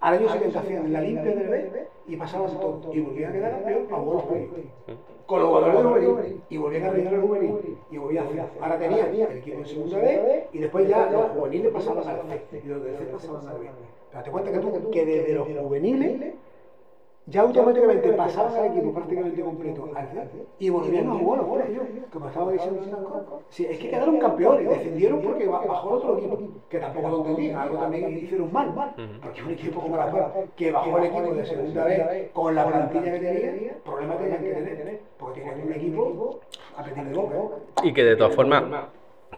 C: al año siguiente hacían la limpia del B y pasaban todo. Y volvían a quedar campeón a buenos Con los jugadores del juvenil. Y volvían a reinar el juvenil. Y volvían a hacer. Ahora tenían el equipo en segunda vez y después ya los juveniles pasaban al C. Y los del C pasaban al B. Pero te cuenta que tú, que desde los juveniles ya automáticamente pasaban al equipo prácticamente completo y volvieron a jugar los como estaba diciendo sí, es que quedaron campeones, defendieron porque bajó otro equipo, que tampoco lo entendían, algo también hicieron mal, porque un equipo como la Palma, que bajó el equipo de segunda vez con la plantilla que tenía, problemas tenían que tener, porque tenían un equipo a pedir de boca.
A: Y que de todas formas,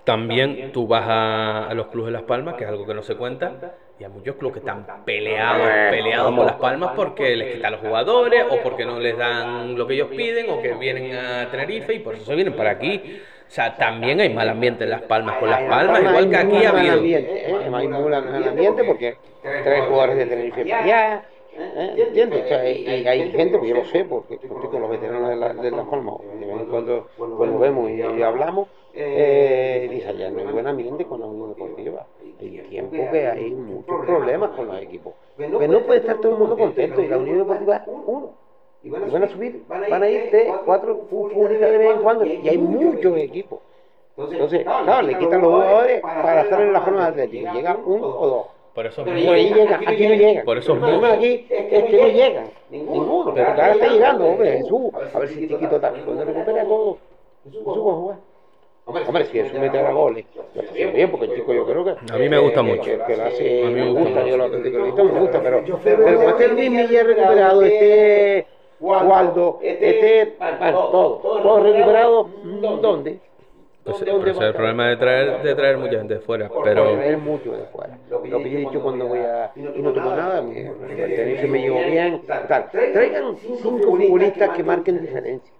A: también tú vas a, los clubes de Las Palmas, que es algo que no se cuenta, y hay muchos clubes que están peleados, peleados por Las Palmas porque les quitan los jugadores o porque no les dan lo que ellos piden o que vienen a Tenerife y por eso se vienen para aquí. O sea, también hay mal ambiente en Las Palmas con Las Palmas, igual que aquí ha habido.
B: ¿eh? Hay mal ambiente porque tres jugadores de Tenerife para allá. ¿Eh? ¿Entiendes? O sea, hay gente, yo lo sé, porque estoy con los veteranos de, la, de Las Palmas, de vez en cuando, cuando vemos y, y hablamos, eh, dice, ya no hay buen ambiente con la Unión Deportiva. Hay tiempo que hay muchos problemas con los equipos. Pero no puede estar todo el mundo contento y la Unión Deportiva es uno. Y van a subir, van a ir tres, cuatro futbolistas de vez en cuando y hay muchos equipos. Entonces, claro, le quitan los jugadores para estar en la forma de atlética. Llega uno o dos.
A: Por eso
B: Pero
A: muy-
B: ahí llega, aquí no llegan.
A: Por eso
B: el problema aquí es que no llegan, ninguno. Pero ahora está llegando, hombre, Jesús. A ver si chiquito está. Cuando recupera todo, Jesús va a jugar. Hombre, si Jesús mete a goles, lo está haciendo bien, porque el chico yo creo que...
A: A mí me gusta mucho.
B: Que, que lo hace,
A: A mí me gusta
B: yo lo lo me gusta, pero... Pero como esté Luis Milla recuperado, esté Waldo, esté... Bueno, todo, todo recuperado, ¿dónde?
A: Pues,
B: ¿Dónde- dónde
A: eso
B: va
A: el problema de traer, de traer mucha gente de fuera.
B: Pero traer mucho de fuera. Lo que yo he dicho cuando voy a. Y no tengo nada, mi me llevo bien. Tal. Traigan cinco futbolistas que marquen diferencia.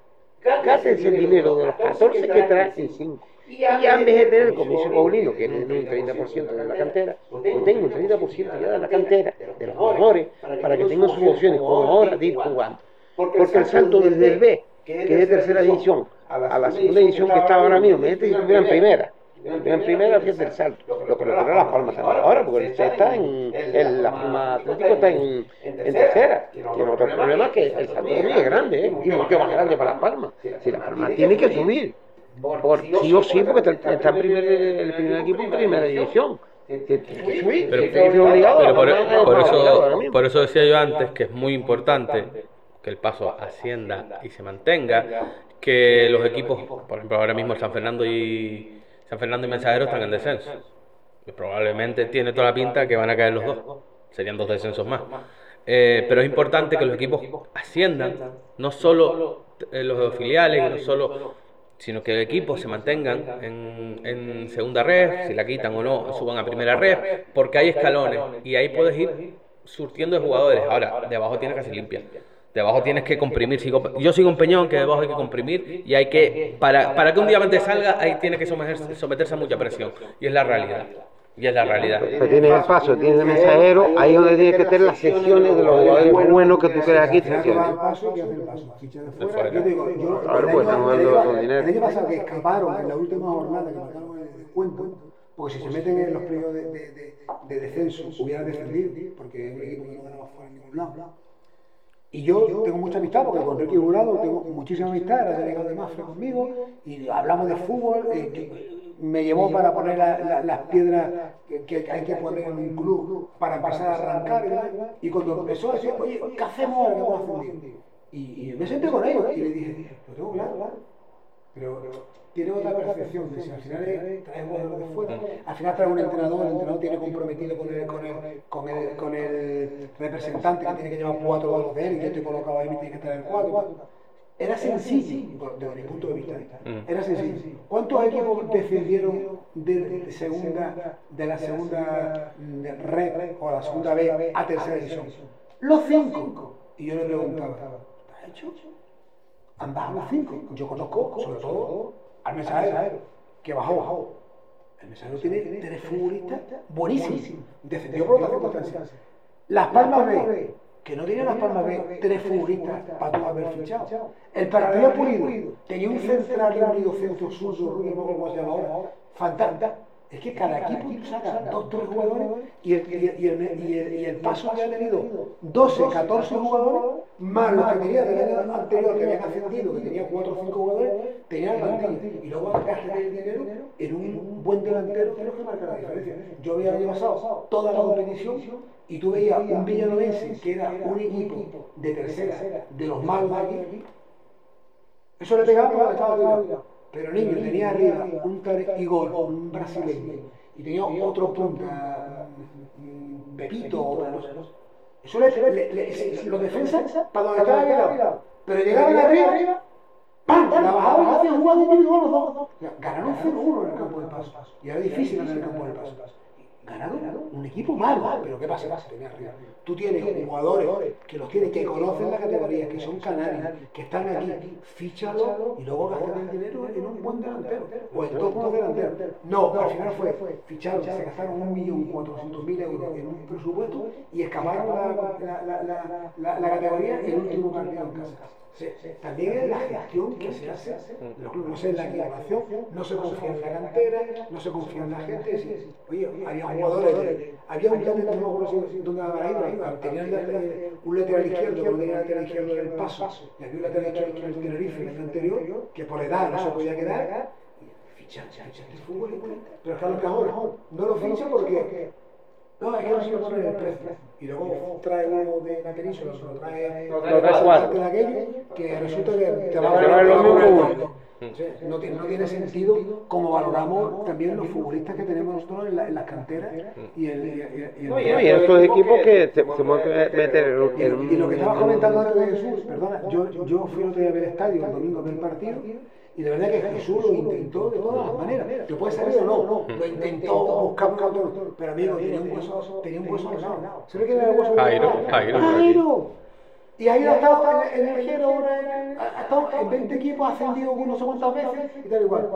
B: Gástense el dinero de los 14 que traen en 5. Y ya en vez de tener, como dice Paulino, que tiene un 30% de la cantera, pues tengo un 30% ya de la cantera, de los mejores, para que tengan sus opciones, como ahora, de ir jugando. Porque el salto desde el B, que es de tercera división, a la segunda división que estaba ahora mismo, imagínate si estuviera en primera. Estuviera en primera, fíjate el salto. Lo que lo tiene las palmas ahora, porque el C está en, Palma Atlético está en, en tercera. Tiene otro problema que el salto es muy grande, ¿eh? y mucho más grande para las palmas. Si las palmas tiene que subir. Por, sí o sí, porque está, está en primer, el primer equipo en primera división.
A: Pero, pero por,
B: palmas
A: por eso, por eso decía yo antes que es muy importante que el paso ascienda y se mantenga, que los equipos, por ejemplo, ahora mismo San Fernando y San Fernando y Mensajero están en descenso. Probablemente tiene toda la pinta que van a caer los dos. Serían dos descensos más. Eh, pero es importante que los equipos asciendan, no solo eh, los filiales, no solo sino que el equipo se mantengan en, segunda red, si la quitan o no, suban a primera red, porque hay escalones y ahí puedes ir surtiendo de jugadores. Ahora, de abajo tienes que ser limpia. De abajo tienes que comprimir. Sigo- yo sigo empeñado en que de abajo hay que comprimir y hay que, para, para que un diamante salga, ahí tiene que someterse, someterse a mucha presión. Y es la realidad. Y es la realidad.
B: Pero tienes el paso, tienes el mensajero, ahí es donde tienes que tener las sesiones de los jugadores buenos que tú creas aquí. Sesiones.
C: el paso y que hace el paso. Ficha de fuera. Yo te digo, yo,
B: Claro,
C: el
B: pues, dando
C: año-
B: con dinero.
C: El año pasado que escaparon en la última jornada que marcaron el descuento, porque si se meten en los periodos de, de, de, de descenso, hubieran descendido, porque es un equipo que no ganaba fuera en ningún lado. Y yo tengo mucha amistad, porque con Ricky Jurado tengo muchísima amistad, era delegado de Mafre conmigo, y hablamos de fútbol, eh, me llevó para poner la- la- las piedras que, hay que poner en un club para empezar a arrancar, y, cuando empezó a decir, oye, ¿qué hacemos ahora y me senté con ellos y le dije, lo tengo claro, claro. Pero tiene otra percepción de si al final es- trae jugadores de fuera, al final trae un entrenador, el entrenador tiene comprometido con el, con el, con el, con el representante que tiene que llevar cuatro de los de él y yo estoy colocado ahí y tiene que traer cuatro. Era sencillo, desde mi punto de vista,
A: Mm.
C: era sencillo. ¿Cuántos equipos descendieron de, segunda, de la segunda de red o la segunda B a tercera división? Los cinco. Y yo le preguntaba, ¿está hecho? Han bajado cinco. Yo conozco, sobre todo, al mensajero, que bajó. El mensajero tiene tres futbolistas buenísimos. Descendió por otras circunstancias. Las Palmas B, que no tenía las Palmas B tres futbolistas para tú haber fichado. El Paradía Pulido tenía un central y un medio centro suyo, no cómo se llama ahora, fantástico. Es que cada equipo saca dos, tres jugadores y el, y el, y el, y el- paso que ha tenido 12, 14 jugadores, más los que tenía del año anterior que habían ascendido, que tenía 4 o 5 jugadores, tenían el plantilla. Y luego gastar el dinero en un buen delantero que es lo que marca la diferencia. Yo había año pasado toda la competición y tú veías un villanovense que era un equipo de tercera, de los malos de aquí, eso le pegaba estaba tirado. Pero niño, tenía arriba un tal Igor, un brasileño, y tenía otro punta, Pepito, o no. Eso le, le- le- para donde estaba llegado. Pero llegaban arriba, ¡pam! La bajaban y hacían los dos. Ganaron 0-1 en el campo del paso. Y era difícil ganar el campo del paso. Ganaron un equipo malo, pero ¿qué pasa? Tenía arriba. Tú tienes jugadores que los tienes, que conocen la categoría, que son canarios, que están aquí, fíchalo y luego gastan el dinero en un buen delantero. o en dos buenos delanteros. No, al final fue ficharon, se gastaron un millón cuatrocientos mil euros en un presupuesto y escaparon la, la, la, la, categoría el último partido en casa. Sí, También es la gestión que se hace, los clubes, no sé, la equivocación, no se confía en la cantera, no se confía en la gente. oye, había jugadores, de- había un lateral, no me acuerdo si- dónde ido, tenían un lateral izquierdo, que no tenía lateral izquierdo del paso, y había un lateral izquierdo era el Tenerife, el anterior, que por edad no se podía quedar, y fichan, fichan este fútbol, pero es que a lo mejor no lo fichan porque No, es que no se lo ponen el precio. Y luego trae uno de la península, se lo trae,
B: Lo trae cuatro.
C: de aquello, que resulta que te va a
B: vale lo mismo
C: No tiene, no tiene sentido como valoramos también los futbolistas que tenemos nosotros en, la- en las canteras y el, y el- y el-
B: No, y estos equipos que te- tenemos que meter en,
C: y, lo que estabas comentando antes de Jesús, perdona, yo, yo fui el otro día a ver el estadio el domingo del partido y de verdad que Jesús lo intentó de todas las maneras. Que puede salir o no, lo intentó buscar un autor, pero amigo, tenía un hueso, tenía un hueso lado. ¿Se ve que era el hueso
A: Jairo,
C: lesionado?
A: Jairo.
C: Jairo. Y ahí ha estado en, el Giro, ha estado en 20 equipos, ha ascendido no sé cuántas veces y tal igual.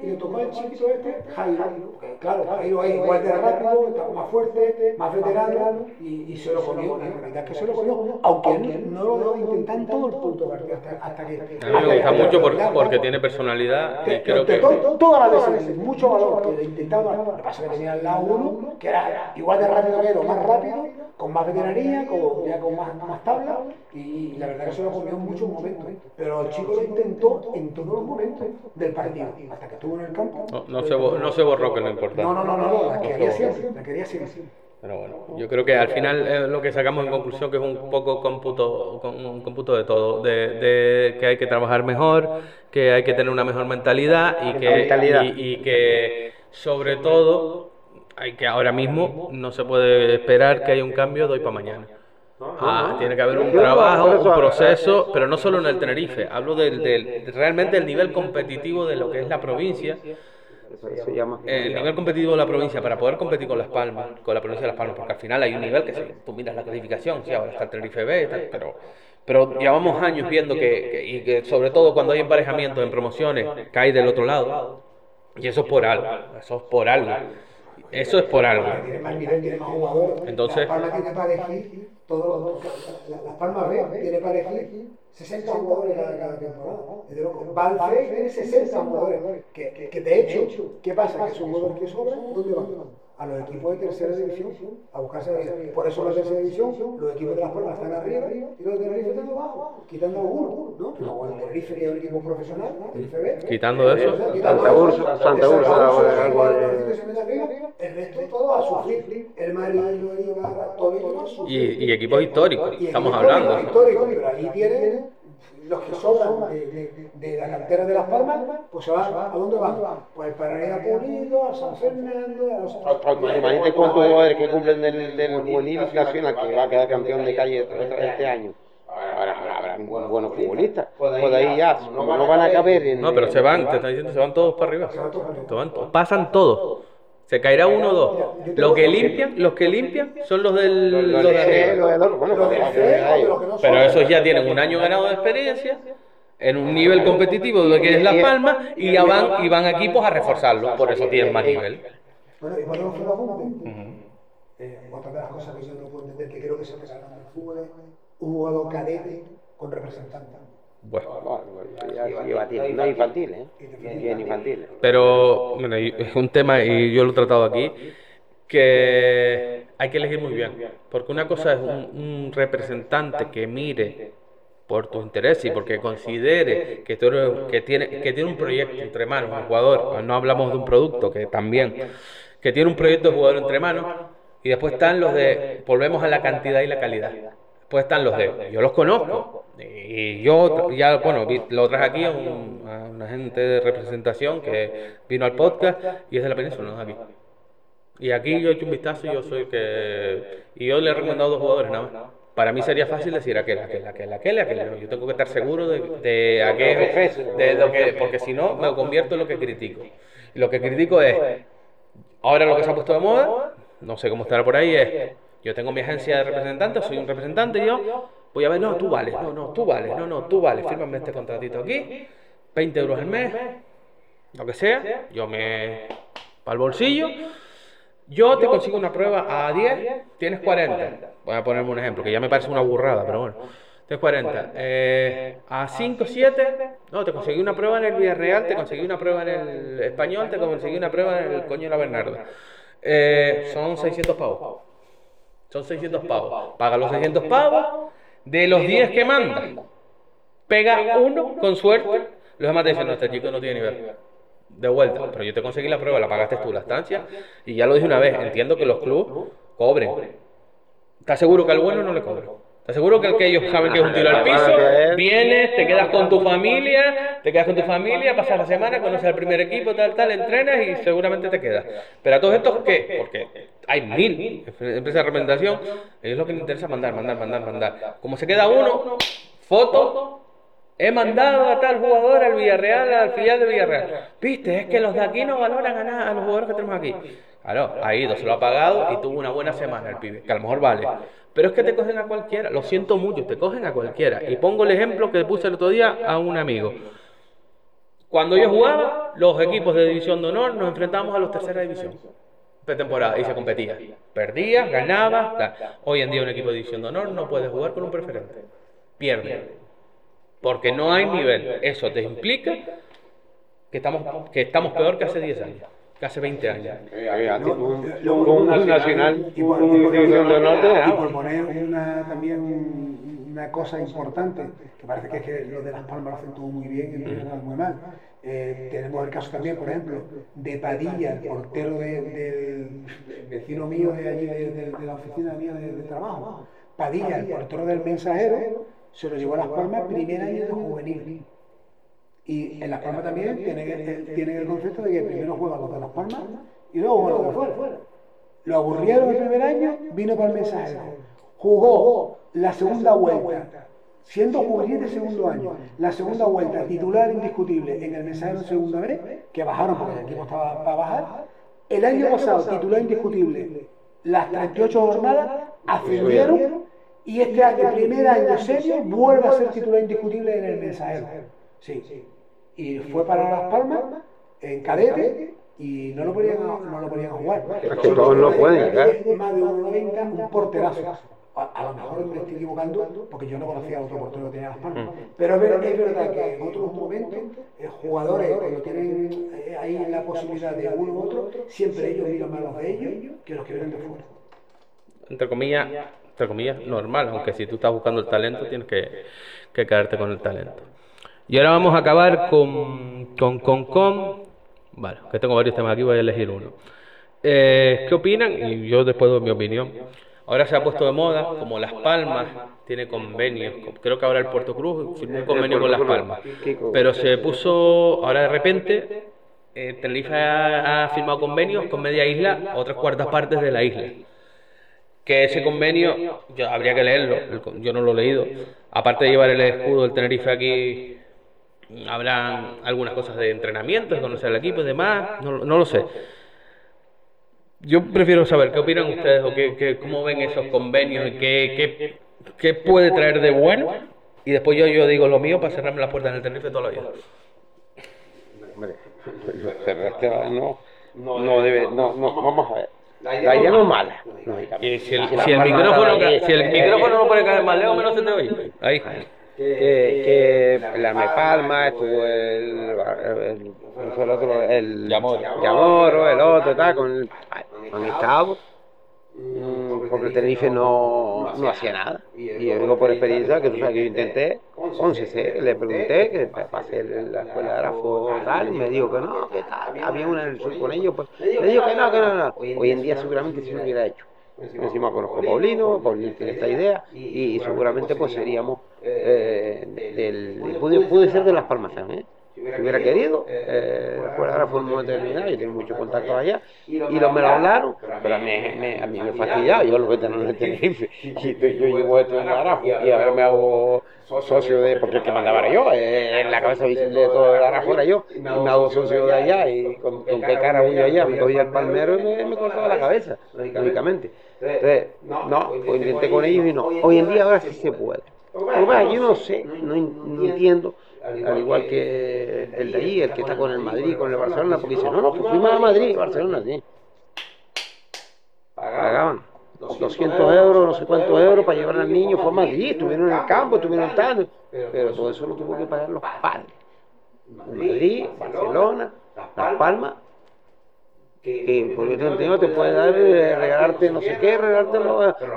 C: Y le tocó al chiquito este, Jairo. porque, Claro, Jairo es igual de rápido, más fuerte, más veterano y, y se lo comió. La realidad es que se lo comió, aunque no lo en todo el punto partido hasta, hasta que.
A: A mí me gusta mucho por- porque tiene personalidad y creo que...
C: Todas las veces, mucho valor que le intentaba. Lo que pasa es que tenía al lado uno que era igual de rápido que él, o más rápido, con más veteranía, con, ya con más, más tabla, y, y la verdad que se lo comió en muchos momentos. Pero el chico lo intentó en todos los momentos del partido, hasta que estuvo en el campo.
A: No, no se, bo- no se borró que lo importante.
C: No, no, no, no, no, la quería siempre, la quería siempre.
A: Pero bueno, yo creo que al final eh, lo que sacamos en conclusión que es un poco cómputo, con- un cómputo de todo, de, de que hay que trabajar mejor, que hay que tener una mejor mentalidad y que, y, y que sobre todo hay que ahora mismo no se puede esperar que haya un cambio de hoy para mañana. Ah, tiene que haber un trabajo, un proceso, pero no solo en el Tenerife, hablo del, del- realmente del nivel competitivo de lo que es la provincia.
B: Eso se llama
A: eh, el nivel competitivo de la provincia para poder competir con Las Palmas, con la provincia de Las Palmas, porque al final hay un nivel que si tú miras la clasificación, sí, ahora está el Tenerife B, tal, pero, pero llevamos años viendo que, que- y que sobre todo cuando hay emparejamientos en promociones, cae del otro lado, y eso es por algo, eso es por algo, eso es por algo.
C: Tiene más nivel, tiene más jugadores.
A: Entonces-
C: Las Palmas tiene para elegir, todos los- la- Las Palmas B tiene para elegir 60 jugadores cada, cada temporada. Es de loco. Valfe tiene 60 jugadores. Que, que, de hecho, ¿qué pasa? Que esos jugadores que sobran, ¿dónde van? A los equipos de tercera división, a buscarse. Por eso la tercera división, los equipos de Las Palmas están arriba y los de Tenerife están abajo, quitando algunos, ¿no? No, el Tenerife que es un equipo profesional, Tenerife B.
A: Quitando eso,
B: Santa Úrsula- Santa algo de-
C: El resto todo a sufrir. El Madrid, el Eibar, todo a
A: y, y equipos históricos,
C: Y
A: estamos
C: equipos
A: hablando.
C: históricos, pero ahí tienen los que sobran de, de- de la cantera de Las Palmas, pues se van, ¿a dónde van? Pues para ir a Pulido, a San Fernando, a los...
B: Imagínate cuántos jugadores que cumplen del, del juvenil nacional que va a quedar campeón de calle este este año. Ahora habrá, habrá muy buenos futbolistas. Pues ahí ya, como no van a caber en.
A: No, pero se van, te están diciendo, se van todos para arriba. Se van todos, pasan todos. Se caerá uno o dos. Los que limpian, los que limpian son los del
B: Los
A: los de arriba.
B: los
C: Los los
A: Pero esos ya tienen un año ganado de experiencia en un nivel competitivo de lo que es Las Palmas y ya van y van a equipos a reforzarlo, por eso tienen más nivel.
C: Bueno, y ponemos un apunte. Eh, otra de las cosas que yo no puedo entender, que creo que se me en el fútbol, es un jugador cadete con representante.
A: Bueno,
B: ya sí, infantil, no infantil, ¿eh? Bien infantil.
A: pero bueno, es un tema y yo lo he tratado aquí que hay que elegir muy bien, porque una cosa es un, un representante que mire por tus intereses y porque considere que, tú eres- que, tiene, que tiene un proyecto entre manos, un jugador, no hablamos de un producto, que también, que tiene un proyecto de jugador entre manos, y después están los de, volvemos a la cantidad y la calidad. Después están los de, yo los conozco, y yo ya, bueno, lo traje aquí a, un- a una gente de representación que vino al podcast y es de la península, no es aquí. Y aquí yo he hecho un vistazo y yo soy que. Y yo le he recomendado dos jugadores nada más. Para mí sería fácil decir aquel, aquel, aquel, aquel, aquel. Yo tengo que estar seguro de, de aquel, de lo que, porque si no me convierto en lo que critico. Lo que critico es, ahora lo que se ha puesto de moda, no sé cómo estará por ahí, es, yo tengo mi agencia de representantes, soy un representante y yo voy a ver, no, tú vales, no, no, tú vales, no, no, tú vales, fírmame este contratito aquí, 20 euros al mes, lo que sea, yo me... para el bolsillo. Yo te consigo una prueba a 10, tienes 40. Voy a ponerme un ejemplo, que ya me parece una burrada, pero bueno. Tienes 40. Eh, a 5, 7, no, te conseguí una prueba en el Villarreal, te conseguí una prueba en el Español, te conseguí una prueba en el Coño de la Bernarda. Eh, son 600 pavos. Son 600 pavos. Paga los 600 pavos. De los 10 que manda, pega uno con suerte. Los demás te dicen, no, este chico no tiene nivel. de vuelta. Pero yo te conseguí la prueba, la pagaste tú, la estancia. Y ya lo dije una vez, entiendo que los clubes cobren. ¿Estás seguro que al bueno no le cobran? ¿Estás seguro que el que ellos saben que es un tiro al piso? Vienes, te quedas con tu familia, te quedas con tu familia, pasas la semana, conoces al primer equipo, tal, tal, entrenas y seguramente te quedas. Pero a todos estos, ¿qué? Porque hay mil empresas de representación, es lo que me interesa mandar, mandar, mandar, mandar. Como se queda uno, foto, He mandado a tal jugador al Villarreal, al filial de Villarreal. Viste, es que los de aquí no valoran a nada a los jugadores que tenemos aquí. Claro, ha ido, se lo ha pagado y tuvo una buena semana el pibe, que a lo mejor vale. Pero es que te cogen a cualquiera, lo siento mucho, te cogen a cualquiera. Y pongo el ejemplo que puse el otro día a un amigo. Cuando yo jugaba, los equipos de división de honor nos enfrentábamos a los tercera división pretemporada y se competía. Perdías, ganabas. Hoy en día un equipo de división de honor no puede jugar con un preferente. Pierde. Porque no hay nivel. Eso te implica que estamos, que estamos peor que hace 10 años, que hace 20 años.
B: un, nacional,
C: y por, poner una, también una cosa importante, que parece que, es que los de Las Palmas lo hacen todo muy bien y lo muy mal. Eh, tenemos el caso también, por ejemplo, de Padilla, el portero del vecino mío de allí, de, la oficina mía de, de trabajo. Padilla, el portero del mensajero, se lo llevó a Las Palmas primer año de juvenil. Y en Las Palmas también tienen el, el concepto de que primero juegan los de Las Palmas y luego juegan los de fuera. Lo aburrieron el primer año, vino para el mensajero. Jugó la segunda vuelta, siendo juvenil de segundo año, la segunda vuelta titular indiscutible en el mensajero segunda vez, que bajaron porque el equipo estaba para bajar. El año pasado, titular indiscutible, las 38 jornadas, ascendieron y este año, primer año serio, vuelve a ser titular indiscutible en el mensajero. Sí. Y fue para Las Palmas, en cadete, y no lo podían, no lo podían jugar.
B: que todos no pueden llegar.
C: Más de 1,90, un porterazo. A, lo mejor me estoy equivocando porque yo no conocía a otro portero que tenía Las Palmas. Mm. Pero es verdad, es verdad que en otros momentos, eh, jugadores cuando tienen eh, ahí la posibilidad de uno u otro, siempre ellos miran más los de ellos que los que vienen de fuera.
A: Entre comillas, entre comillas, normal, aunque si tú estás buscando el talento, tienes que, que quedarte con el talento. Y ahora vamos a acabar con, con, con, con, vale, que tengo varios temas aquí, voy a elegir uno. Eh, ¿Qué opinan? Y yo después doy mi opinión. Ahora se ha puesto de moda, como Las Palmas tiene convenios, creo que ahora el Puerto Cruz firmó un convenio con Las Palmas, pero se puso, ahora de repente, eh, Tenerife ha, ha firmado convenios con media isla, otras cuartas partes de la isla que ese convenio, yo, habría que leerlo, yo no lo he leído. Aparte de llevar el escudo del Tenerife aquí, habrán algunas cosas de entrenamiento, de conocer al equipo y demás, no, no lo sé. Yo prefiero saber qué opinan ustedes o qué, cómo ven esos convenios y qué, qué, qué, puede traer de bueno. Y después yo, yo digo lo mío para cerrarme las puertas en el Tenerife toda la vida.
B: Hombre, no, no debe, no, no, vamos a ver. La idea, no es mala.
A: Y si el, si el micrófono, si el micrófono no pone cada vez más lejos, menos se te oye. Ahí.
B: Que, que la Palma, estuvo el, el, el, otro, el Llamoro, el otro, tal, con, con estado Mm, porque el Tenerife no, no hacía nada. Y yo digo por experiencia que tú sabes que yo intenté con CC, le pregunté que hacer la escuela de grafo tal, y me dijo que no, que tal, había una en el sur con ellos, pues me dijo que no, que no, no. Hoy en día seguramente sí lo hubiera hecho. Encima conozco a Paulino, Paulino tiene esta idea, y, seguramente pues seríamos eh, del, pude, pude ser de las Palmas también. ¿eh? Si hubiera querido, eh, después ahora fue un momento determinado, yo tengo mucho contacto allá, y los me lo hablaron, pero a mí me, a mí me fastidiaba, yo lo que tengo en el Tenerife, y yo llego esto en Garafo, y ahora me hago socio de, porque el que mandaba yo, eh, en la cabeza de todo el Garafo era yo, y me hago socio de allá, y con, qué cara voy allá, me cogía el palmero y me, me cortaba la cabeza, lógicamente. Entonces, no, pues intenté con ellos y no. Hoy en día ahora sí se puede. Porque, yo no sé, no, no entiendo al igual que el de allí, el que está con el Madrid, con el Barcelona, porque dice, no, no, pues fuimos a Madrid, Barcelona, sí. Pagaban 200 euros, no sé cuántos euros para llevar al niño, fue a Madrid, estuvieron en el campo, estuvieron tanto, pero todo eso lo tuvo que pagar los padres. Madrid, Barcelona, Las Palmas, que por ejemplo te puede dar, eh, regalarte no sé qué, regalarte,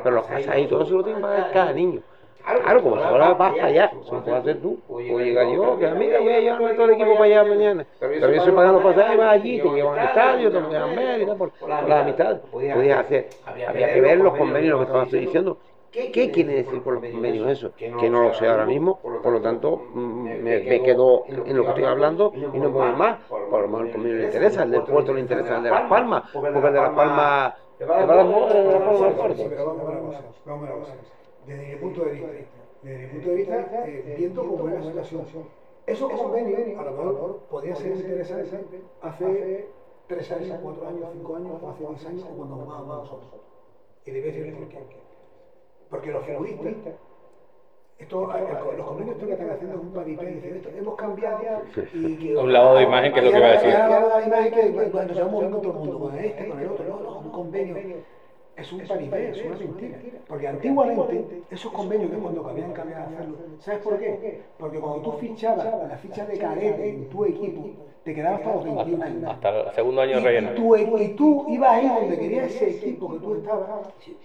B: pero los pasajes y todo eso lo tienen que pagar cada niño. Claro, como ahora vas para allá, eso lo puedes hacer tú. O llegar yo, que mira, voy a llevarme todo el equipo para allá mañana. Pero yo estoy pagando pasajes, vas allí, te llevan al estadio, te llevan ver y tal, por, por las amistades. Podías hacer. Había que ver los convenios, lo que estaba diciendo. ¿Qué quiere decir por los convenios eso? Que no lo sé ahora mismo, por lo tanto me, me quedo en lo que estoy hablando y no voy más. Por lo menos el convenio le interesa, el del puerto le interesa el de Las Palmas, porque el de Las Palmas... ¿Te va a dar de Las Palmas?
C: Vamos a ver cosas, Desde mi punto de vista, desde mi punto de vista, eh, viendo cómo es la situación, esos convenios a lo mejor podían ser interesantes hace tres años, cuatro años, cinco años, o hace diez años, o cuando jugábamos nosotros. Y debe decir por qué. Porque los futbolistas, esto, el, los convenios que están haciendo es un paripé, dicen, esto, hemos cambiado y que,
A: un lavado de imagen que es lo que iba a decir.
C: Un lavado de imagen que cuando se va moviendo todo el mundo, con este, con el otro, no, no, un convenio es un paripé, es una mentira. Porque antiguamente, esos convenios que cuando habían cambiado de hacerlo, ¿sabes por qué? Porque cuando tú fichabas la ficha de cadete en tu equipo, te quedabas hasta los 21 años.
A: Hasta el segundo año de relleno.
C: Y tú, y tú ibas ahí donde querías ese equipo que tú estabas,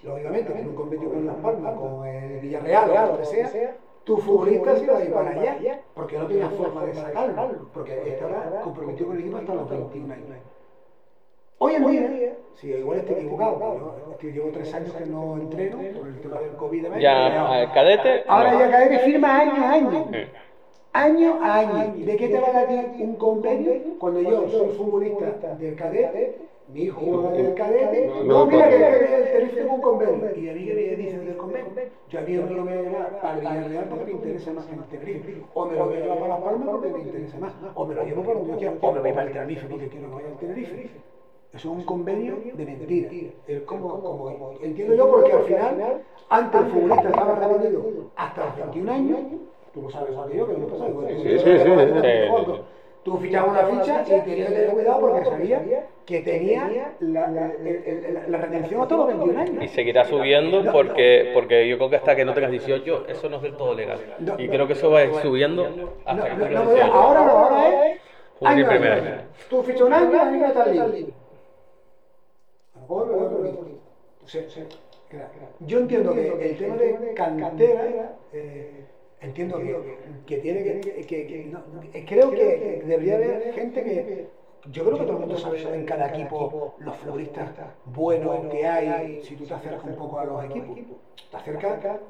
C: lógicamente, en un convenio con Las Palmas, con el Villarreal o lo que sea, tu futbolista se iba a ir para allá, porque no tenías forma de sacarlo, porque estaba comprometido con el equipo hasta los 21 años. Hoy en día, si igual estoy equivocado, yo llevo tres años que no entreno por el tema del COVID.
A: Ya, el cadete.
C: Ahora ya cadete firma año a año. Año a año. ¿De qué te va a dar un convenio cuando yo soy futbolista del cadete? Mi hijo juega del cadete. No, mira que el Tenerife tengo un convenio. Y a mí que me dicen del convenio. Yo a mí no me voy a para el Villarreal porque me interesa más que el Tenerife. O me lo voy a llevar para Las Palmas porque me interesa más. O me lo llevo para donde yo quiera. O me voy para el Tenerife porque quiero que vaya al Tenerife. Eso es un convenio de mentira. El, como, como, entiendo yo porque al final, antes el futbolista estaba retenido hasta los 21 años, tú lo sabes igual que yo, que no pasa igual.
B: Sí, sí, sí.
C: Tú fichabas una ficha y tenías que tener cuidado porque sabía que tenía la, la, la, la, retención hasta los 21 años.
A: Y seguirá subiendo porque, porque yo creo que hasta que no tengas 18, eso no es del todo legal. Y creo que eso va a ir subiendo hasta que no tengas 18.
C: Ahora no, ahora es.
A: Año.
C: Tú fichas un año, año estás libre. Yo entiendo que el tema de cantera, eh, entiendo que, que tiene que, que, que no, creo que debería haber gente que, yo creo que todo el mundo sabe en cada equipo los futbolistas buenos que hay, si tú te acercas un poco a los equipos, te acercas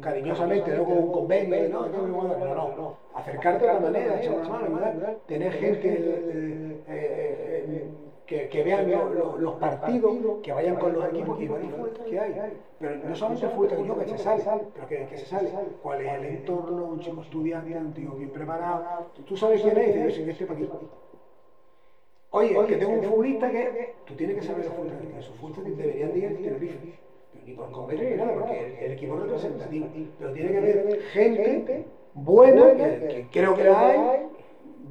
C: cariñosamente, no con un convenio, no, no, no, no, acercarte de la manera, echar una mano, tener gente eh, eh, que, que, vean lo, lo, los partidos, que vayan con los equipos y vean los que hay. Pero no solamente el que yo, que se sale, pero que, que, se sale. ¿Cuál es el entorno? Un chico estudiante, un tío bien preparado. Tú sabes quién es y dices, en este paquete. Oye, Oye, que tengo un futbolista que. Tú tienes que saber los futbolistas esos futbolistas deberían de ir a Tenerife. Ni por convenio ni nada, porque el, el equipo es representativo. Pero tiene que haber gente buena, que, que creo que la hay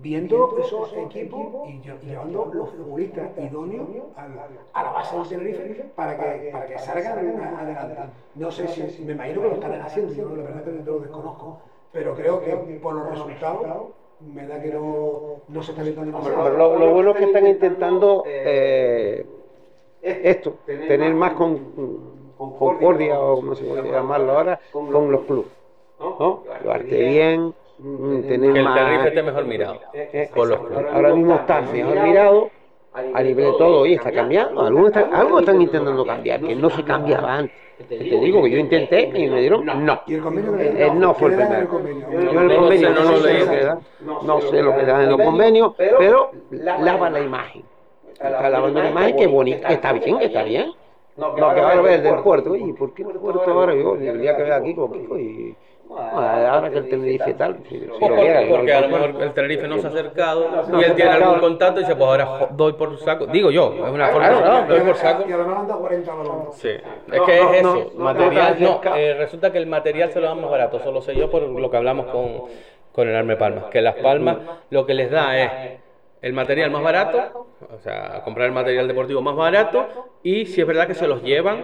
C: viendo esos equipos y llevando los futbolistas idóneos a la base del Tenerife para que, para que salgan adelante. No sé si, me imagino que lo están haciendo, yo la verdad que lo desconozco, pero creo que por los resultados me da que no, no se está viendo demasiado.
B: Lo, lo bueno es que están intentando eh, esto, tener más con, concordia o como se puede llamarlo ahora, con los clubes. ¿no? Llevarte bien tener
A: que el
B: más,
A: Tenerife esté mejor mirado.
B: Eh, con los, ahora mismo está mejor mirado a nivel de todo. y está cambiando. Algunos están, algo están intentando cambiar, que no se cambiaba antes. Te digo que yo intenté y me dieron no. Eh, no fue el primero. Yo el convenio no, no sé lo que da, no sé lo que da en los convenios, pero lava la imagen. Está lavando la imagen que bonita, está bien, está bien. No, que ahora ver del puerto, y ¿por qué el puerto ahora? Yo el día que vea aquí con Kiko y ahora que el Tenerife tal, si, si
A: porque, quiera, porque a lo mejor el Tenerife no se ha acercado no, y él tiene algún contacto y dice, pues ahora doy por saco. Digo yo, es una forma
C: claro,
A: de doy por saco.
C: Y además anda 40 balones.
A: Sí, es que es eso. material, no, eh, resulta que el material se lo dan más barato, eso lo sé yo por lo que hablamos con, con el Arme Palmas, que las Palmas lo que les da es el material más barato, o sea, comprar el material deportivo más barato y si es verdad que se los llevan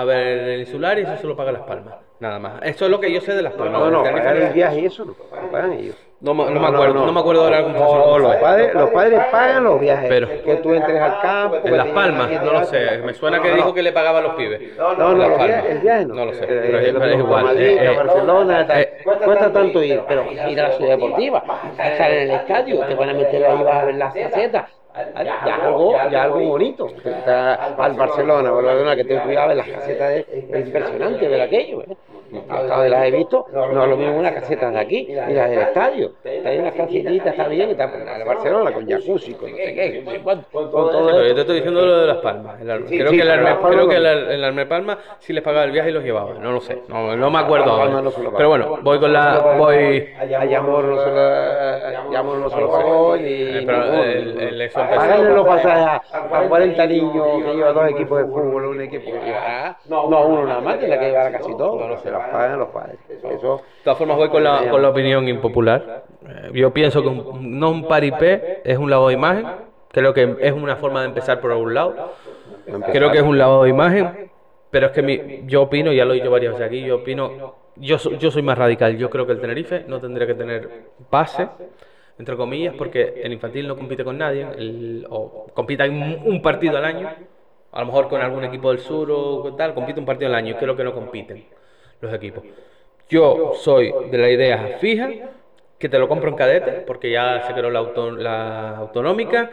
A: a ver el insular y eso se lo paga Las Palmas. Nada más. Eso es lo que yo sé de Las Palmas.
B: No, no, pagar el viaje y eso lo pagan ellos.
A: No, me- no me acuerdo, no, me acuerdo ahora cómo
B: No,
A: funciona.
B: los padres, los padres pagan los viajes.
A: Pero-
B: que tú entres al campo.
A: En Las Palmas, no lo sé. Me suena que
B: No,
A: dijo
B: no.
A: que le pagaba a los pibes.
B: No, no, el viaje no.
A: No lo sé.
B: Eh,
A: Pero es,
B: lo
A: pero es
B: mismo
A: igual.
B: Madrid,
A: eh, eh,
B: Barcelona,
A: eh,
B: cuesta tanto ir, pero ir a la ciudad deportiva, estar en el estadio, te van a meter ahí, vas a ver las Ya algo, ya algo bonito. Está al Barcelona, al Barcelona, que te a ver las casetas, es, es impresionante ver aquello. ¿eh? Hasta las he visto, no es lo mismo una caseta de aquí y las del estadio. Está ahí unas casetitas, está bien, está la de Barcelona con jacuzzi, con no sé qué, con todo
A: yo te estoy diciendo lo de Las Palmas. Creo que el Arme,
B: Las
A: Palma sí les pagaba el viaje y los llevaba. No lo sé. No, no me acuerdo
B: Las
A: ahora. Pero bueno, voy con la. Voy.
B: A Yamor no se lo, pagó ni.
A: Eh, empezó-
B: Pagarle los pasajes a, a 40 niños que lleva dos equipos de fútbol, un equipo. No, no uno nada más, tiene que llevar a casi todo. No, se los pagan los padres. Eso.
A: De todas formas, voy con la, con la opinión impopular. Yo pienso que un, no un paripé es un lavado de imagen. Creo que es una forma de empezar por algún lado. Creo que es un lavado de imagen. Pero es que mi- yo opino, ya lo he dicho varias veces aquí, yo opino, yo, yo soy más radical. Yo creo que el Tenerife no tendría que tener pase, entre comillas, porque el infantil no compite con nadie, el- o compite en un, un partido al año, a lo mejor con algún equipo del sur o tal, compite un partido al año. Creo que no compiten los equipos. Yo soy de la idea fija, que te lo compro en cadete, porque ya se creó la, auto- la autonómica.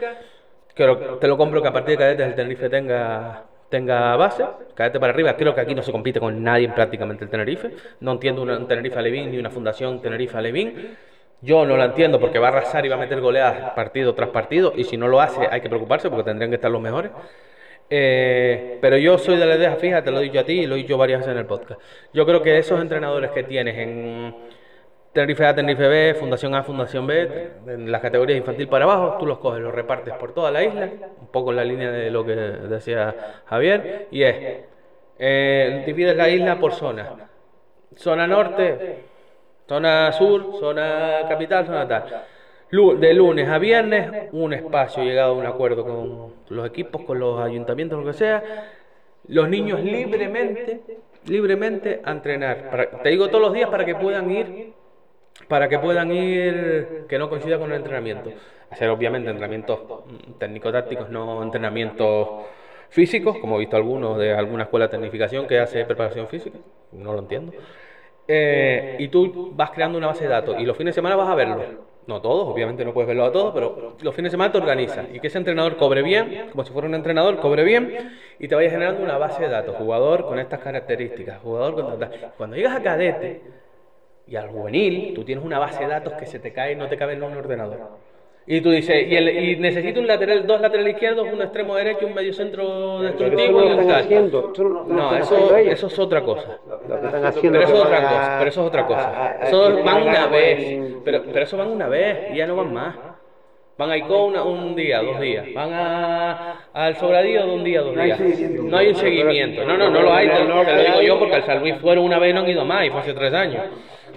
A: Lo- te lo compro que a partir de cadetes el Tenerife tenga, base, cadete para arriba. Creo que aquí no se compite con nadie en prácticamente el Tenerife. No entiendo un Tenerife Alevín ni una fundación Tenerife Alevín. Yo no la entiendo porque va a arrasar y va a meter goleadas partido tras partido. Y si no lo hace, hay que preocuparse porque tendrían que estar los mejores. Eh, pero yo soy de la idea fija, te lo he dicho a ti y lo he dicho varias veces en el podcast. Yo creo que esos entrenadores que tienes en Tenerife A, Tenerife B, Fundación A, Fundación B, en las categorías infantil para abajo, tú los coges, los repartes por toda la isla, un poco en la línea de lo que decía Javier, y es, eh, divides la isla por zonas. Zona norte, zona sur, zona capital, zona tal. De lunes a viernes, un espacio llegado a un acuerdo con los equipos, con los ayuntamientos, lo que sea. Los niños libremente, libremente a entrenar. Para- te digo todos los días para que puedan ir, para que puedan ir, que no coincida con el entrenamiento. Hacer obviamente entrenamientos mm, técnico-tácticos, no entrenamientos físicos, como he visto algunos de alguna escuela de tecnificación que hace preparación física. No lo entiendo. Eh, y tú vas creando una base de datos y los fines de semana vas a verlo. No todos, obviamente no puedes verlo a todos, pero los fines de semana te organizas y que ese entrenador cobre bien, como si fuera un entrenador, cobre bien y te vaya generando una base de datos. Jugador con estas características, jugador con tal. Cuando llegas a cadete y al juvenil, tú tienes una base de datos que se te cae y no te cabe en un ordenador. Y tú dices, y, el- y necesito un lateral, dos laterales izquierdos, un extremo derecho, un medio centro destructivo
B: no
A: y un
B: están
A: tal.
B: haciendo. Eso no,
A: eso, eso es otra cosa.
B: Lo que están haciendo
A: Pero eso es otra cosa, pero eso es otra cosa.
B: a- a-
A: Eso
B: quieren
A: van una vez,
B: en-
A: pero, pero eso van una vez y ya no van más. Van a ICO una- un día, dos días. Van a, al Sobradío de un día, dos días. No hay un seguimiento. No, no, no lo hay, te, te lo digo yo porque al San Luis fueron una vez y no han ido más y fue hace tres años.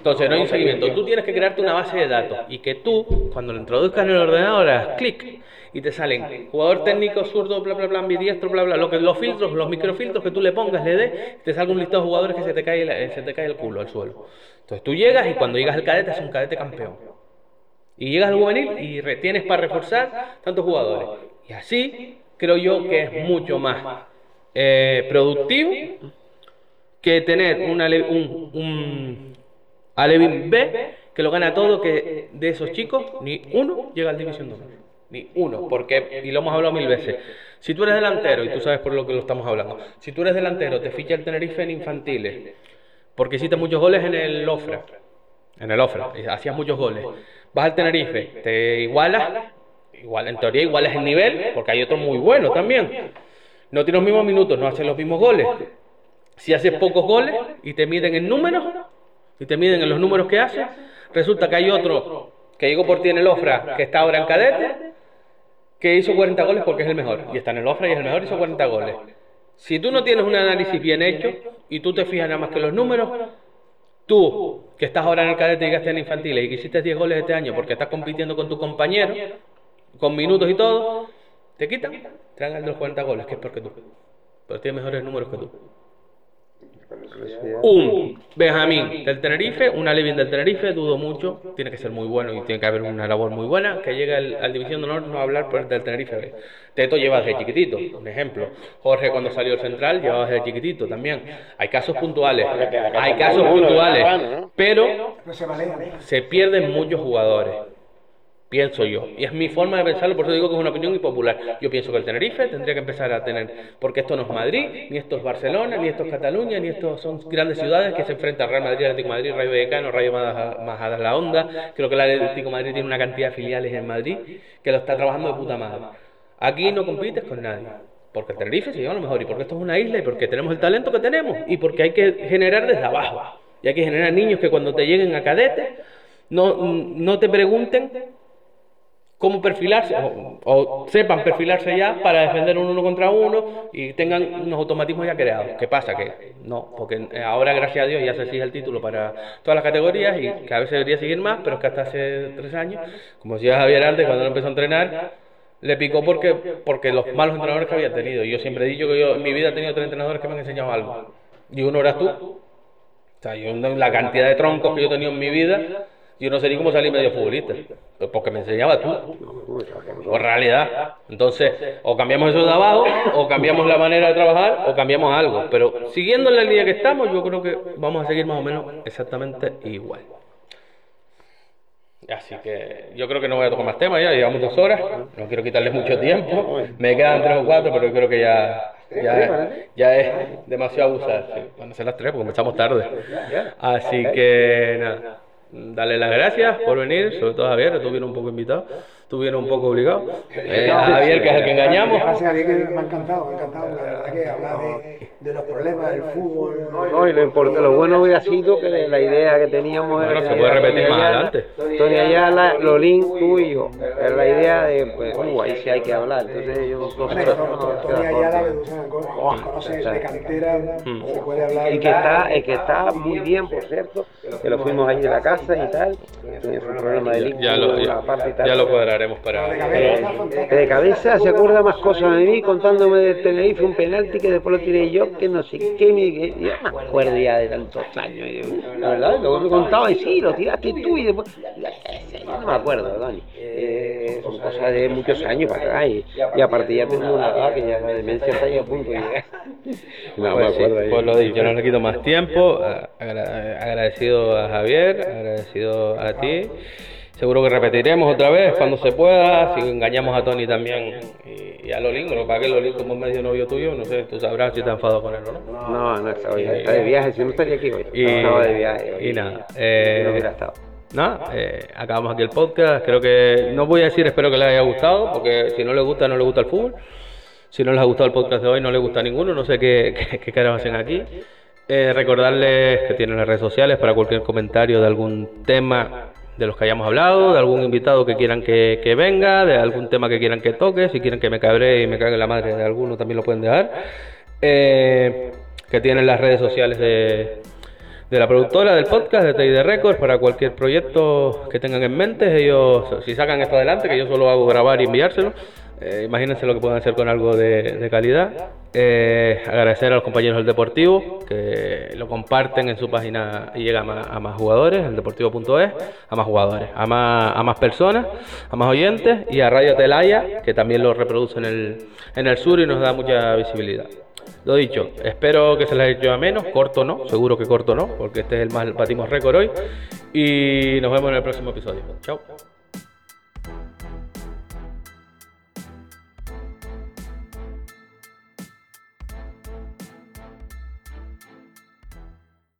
A: Entonces no hay un seguimiento. Tú tienes que crearte una base de datos y que tú, cuando lo introduzcas en el ordenador, hagas clic y te salen jugador técnico, zurdo, bla, bla, bla, ambidiestro, bla, bla, lo que, los filtros, los microfiltros que tú le pongas, le des, te salga un listado de jugadores que se te cae, la- se te cae el culo al suelo. Entonces tú llegas y cuando llegas al cadete es un cadete campeón. Y llegas al juvenil y re- tienes para reforzar tantos jugadores. Y así creo yo que es mucho más eh, productivo que tener un, Ale- un, un Alevín B que lo gana todo, que de esos chicos ni uno llega al División de Honor. Ni uno, porque, y lo hemos hablado mil veces, si tú eres delantero, y tú sabes por lo que lo estamos hablando, si tú eres delantero, te ficha el Tenerife en infantiles, porque hiciste muchos goles en el Ofra, en el Ofra, hacías muchos goles, vas al Tenerife, te igualas, igual, en teoría igualas el nivel, porque hay otro muy bueno también, no tienes los mismos minutos, no haces los mismos goles, si haces pocos goles y te miden en números, y te miden en los números que haces, resulta que hay otro que llegó por ti en el Ofra, que está ahora en cadete, que hizo 40 goles porque es el mejor, y está en el Ofra y es el mejor, hizo 40 goles. Si tú no tienes un análisis bien hecho y tú te fijas nada más que los números, tú que estás ahora en el cadete y llegaste en infantiles y que hiciste 10 goles este año porque estás compitiendo con tu compañero, con minutos y todo, te quitan, el de los 40 goles, que es porque tú, pero tiene mejores números que tú. Un Benjamín del Tenerife, un Alevin del Tenerife, dudo mucho, tiene que ser muy bueno y tiene que haber una labor muy buena, que llegue al, al División de Honor no a hablar por del Tenerife B. Teto lleva desde chiquitito, un ejemplo. Jorge cuando salió el central llevaba desde chiquitito también. Hay casos puntuales, hay casos puntuales, pero
C: se
A: pierden muchos jugadores. Pienso yo. Y es mi forma de pensarlo, por eso digo que es una opinión impopular. Yo pienso que el Tenerife tendría que empezar a tener, porque esto no es Madrid, ni esto es Barcelona, ni esto es Cataluña, ni esto son grandes ciudades que se enfrentan Real Madrid, Atlético Madrid, Rayo Vallecano, Rayo Majadas La Onda. Creo que el Atlético Madrid tiene una cantidad de filiales en Madrid que lo está trabajando de puta madre. Aquí no compites con nadie. Porque el Tenerife se lleva lo mejor y porque esto es una isla y porque tenemos el talento que tenemos y porque hay que generar desde abajo. Y hay que generar niños que cuando te lleguen a cadete no, no te pregunten cómo perfilarse o, o sepan perfilarse ya para defender un uno contra uno y tengan unos automatismos ya creados. ¿Qué pasa? Que no, porque ahora gracias a Dios ya se exige el título para todas las categorías y que a veces debería seguir más, pero es que hasta hace tres años, como decía Javier antes, cuando él empezó a entrenar, le picó porque, porque los malos entrenadores que había tenido. Y yo siempre he dicho que yo en mi vida he tenido tres entrenadores que me han enseñado algo. Y uno eras tú. O sea, yo la cantidad de troncos que yo he tenido en mi vida, yo no sé ni cómo salí medio futbolista. Porque me enseñaba tú. Por realidad. Entonces, o cambiamos eso de abajo, o cambiamos la manera de trabajar, o cambiamos algo. Pero siguiendo en la línea que estamos, yo creo que vamos a seguir más o menos exactamente igual. Así que yo creo que no voy a tocar más temas ya, llevamos dos horas, no quiero quitarles mucho tiempo, me quedan tres o cuatro, pero yo creo que ya, ya, ya es demasiado abusar. Van a ser las tres porque empezamos tarde. Así que nada, darle las gracias por venir, sobre todo a Javier, estuvieron un poco invitados, estuvieron un poco obligados. Eh, a Javier, que es el que engañamos.
C: Gracias a Dios que me ha encantado, me ha encantado, la verdad que hablar de, de los problemas del fútbol.
B: No, y lo importante, lo bueno hubiera sido que la idea que teníamos
A: Bueno,
B: era-
A: se puede repetir
B: Tony
A: más
B: Ayala-
A: adelante.
B: Tony Ayala, Lolín, tú y yo. Es la idea de, pues, uh, ahí sí hay que hablar. Entonces, yo
C: Tony
B: no,
C: Tony
B: queda
C: Ayala,
B: corto.
C: que tú sabes, con- conoce de cantera, se puede hablar.
B: Y que está, y que está muy bien, por cierto, que lo fuimos allí de la casa y tal. Tiene un problema de líquido
A: Ya lo,
B: en
A: ya, ya para...
C: De cabeza,
B: se acuerda más cosas de mí contándome del Tenerife, un penalti que después lo tiré yo, que no sé qué, me, yo me acuerdo ya de tantos años. la verdad, lo me contaba y sí, lo tiraste tú y después. ya Yo no me acuerdo, Dani. Eh, son cosas de muchos años para acá y, y aparte ya tengo una edad que ya la demencia está ahí a punto de llegar. No
A: Pues, sí, pues lo dicho, no le quito más tiempo. agra- agradecido a Javier, agradecido a ti. Seguro que repetiremos otra vez cuando se pueda. Si engañamos a Tony también y, y a Lolín, lo es que Lolín, como medio novio tuyo, no sé, tú sabrás si te has enfadado con él o no.
B: No, no está, hoy, está de viaje, si no estaría aquí hoy.
A: Y,
B: Estaba de viaje. hoy.
A: y nada, eh,
B: no hubiera estado.
A: nada, eh, acabamos aquí el podcast. Creo que no voy a decir espero que les haya gustado, porque si no les gusta, no les gusta el fútbol. Si no les ha gustado el podcast de hoy, no les gusta ninguno. No sé qué, qué, qué caras hacen aquí. Eh, recordarles que tienen las redes sociales para cualquier comentario de algún tema de los que hayamos hablado, de algún invitado que quieran que, que venga, de algún tema que quieran que toque. Si quieren que me cabre y me cague la madre de alguno, también lo pueden dejar. Eh, que tienen las redes sociales de, de la productora del podcast, de TID Records, para cualquier proyecto que tengan en mente. Ellos, si sacan esto adelante, que yo solo hago grabar y enviárselo, eh, imagínense lo que pueden hacer con algo de, de calidad. Eh, agradecer a los compañeros del Deportivo que lo comparten en su página y llega a más, a más jugadores, el deportivo.es, a más jugadores, a más, a más personas, a más oyentes y a Radio Telaya, que también lo reproduce en el, en el sur y nos da mucha visibilidad. Lo dicho, espero que se les haya hecho a menos, corto no, seguro que corto no, porque este es el más batimos récord hoy. Y nos vemos en el próximo episodio. Chao.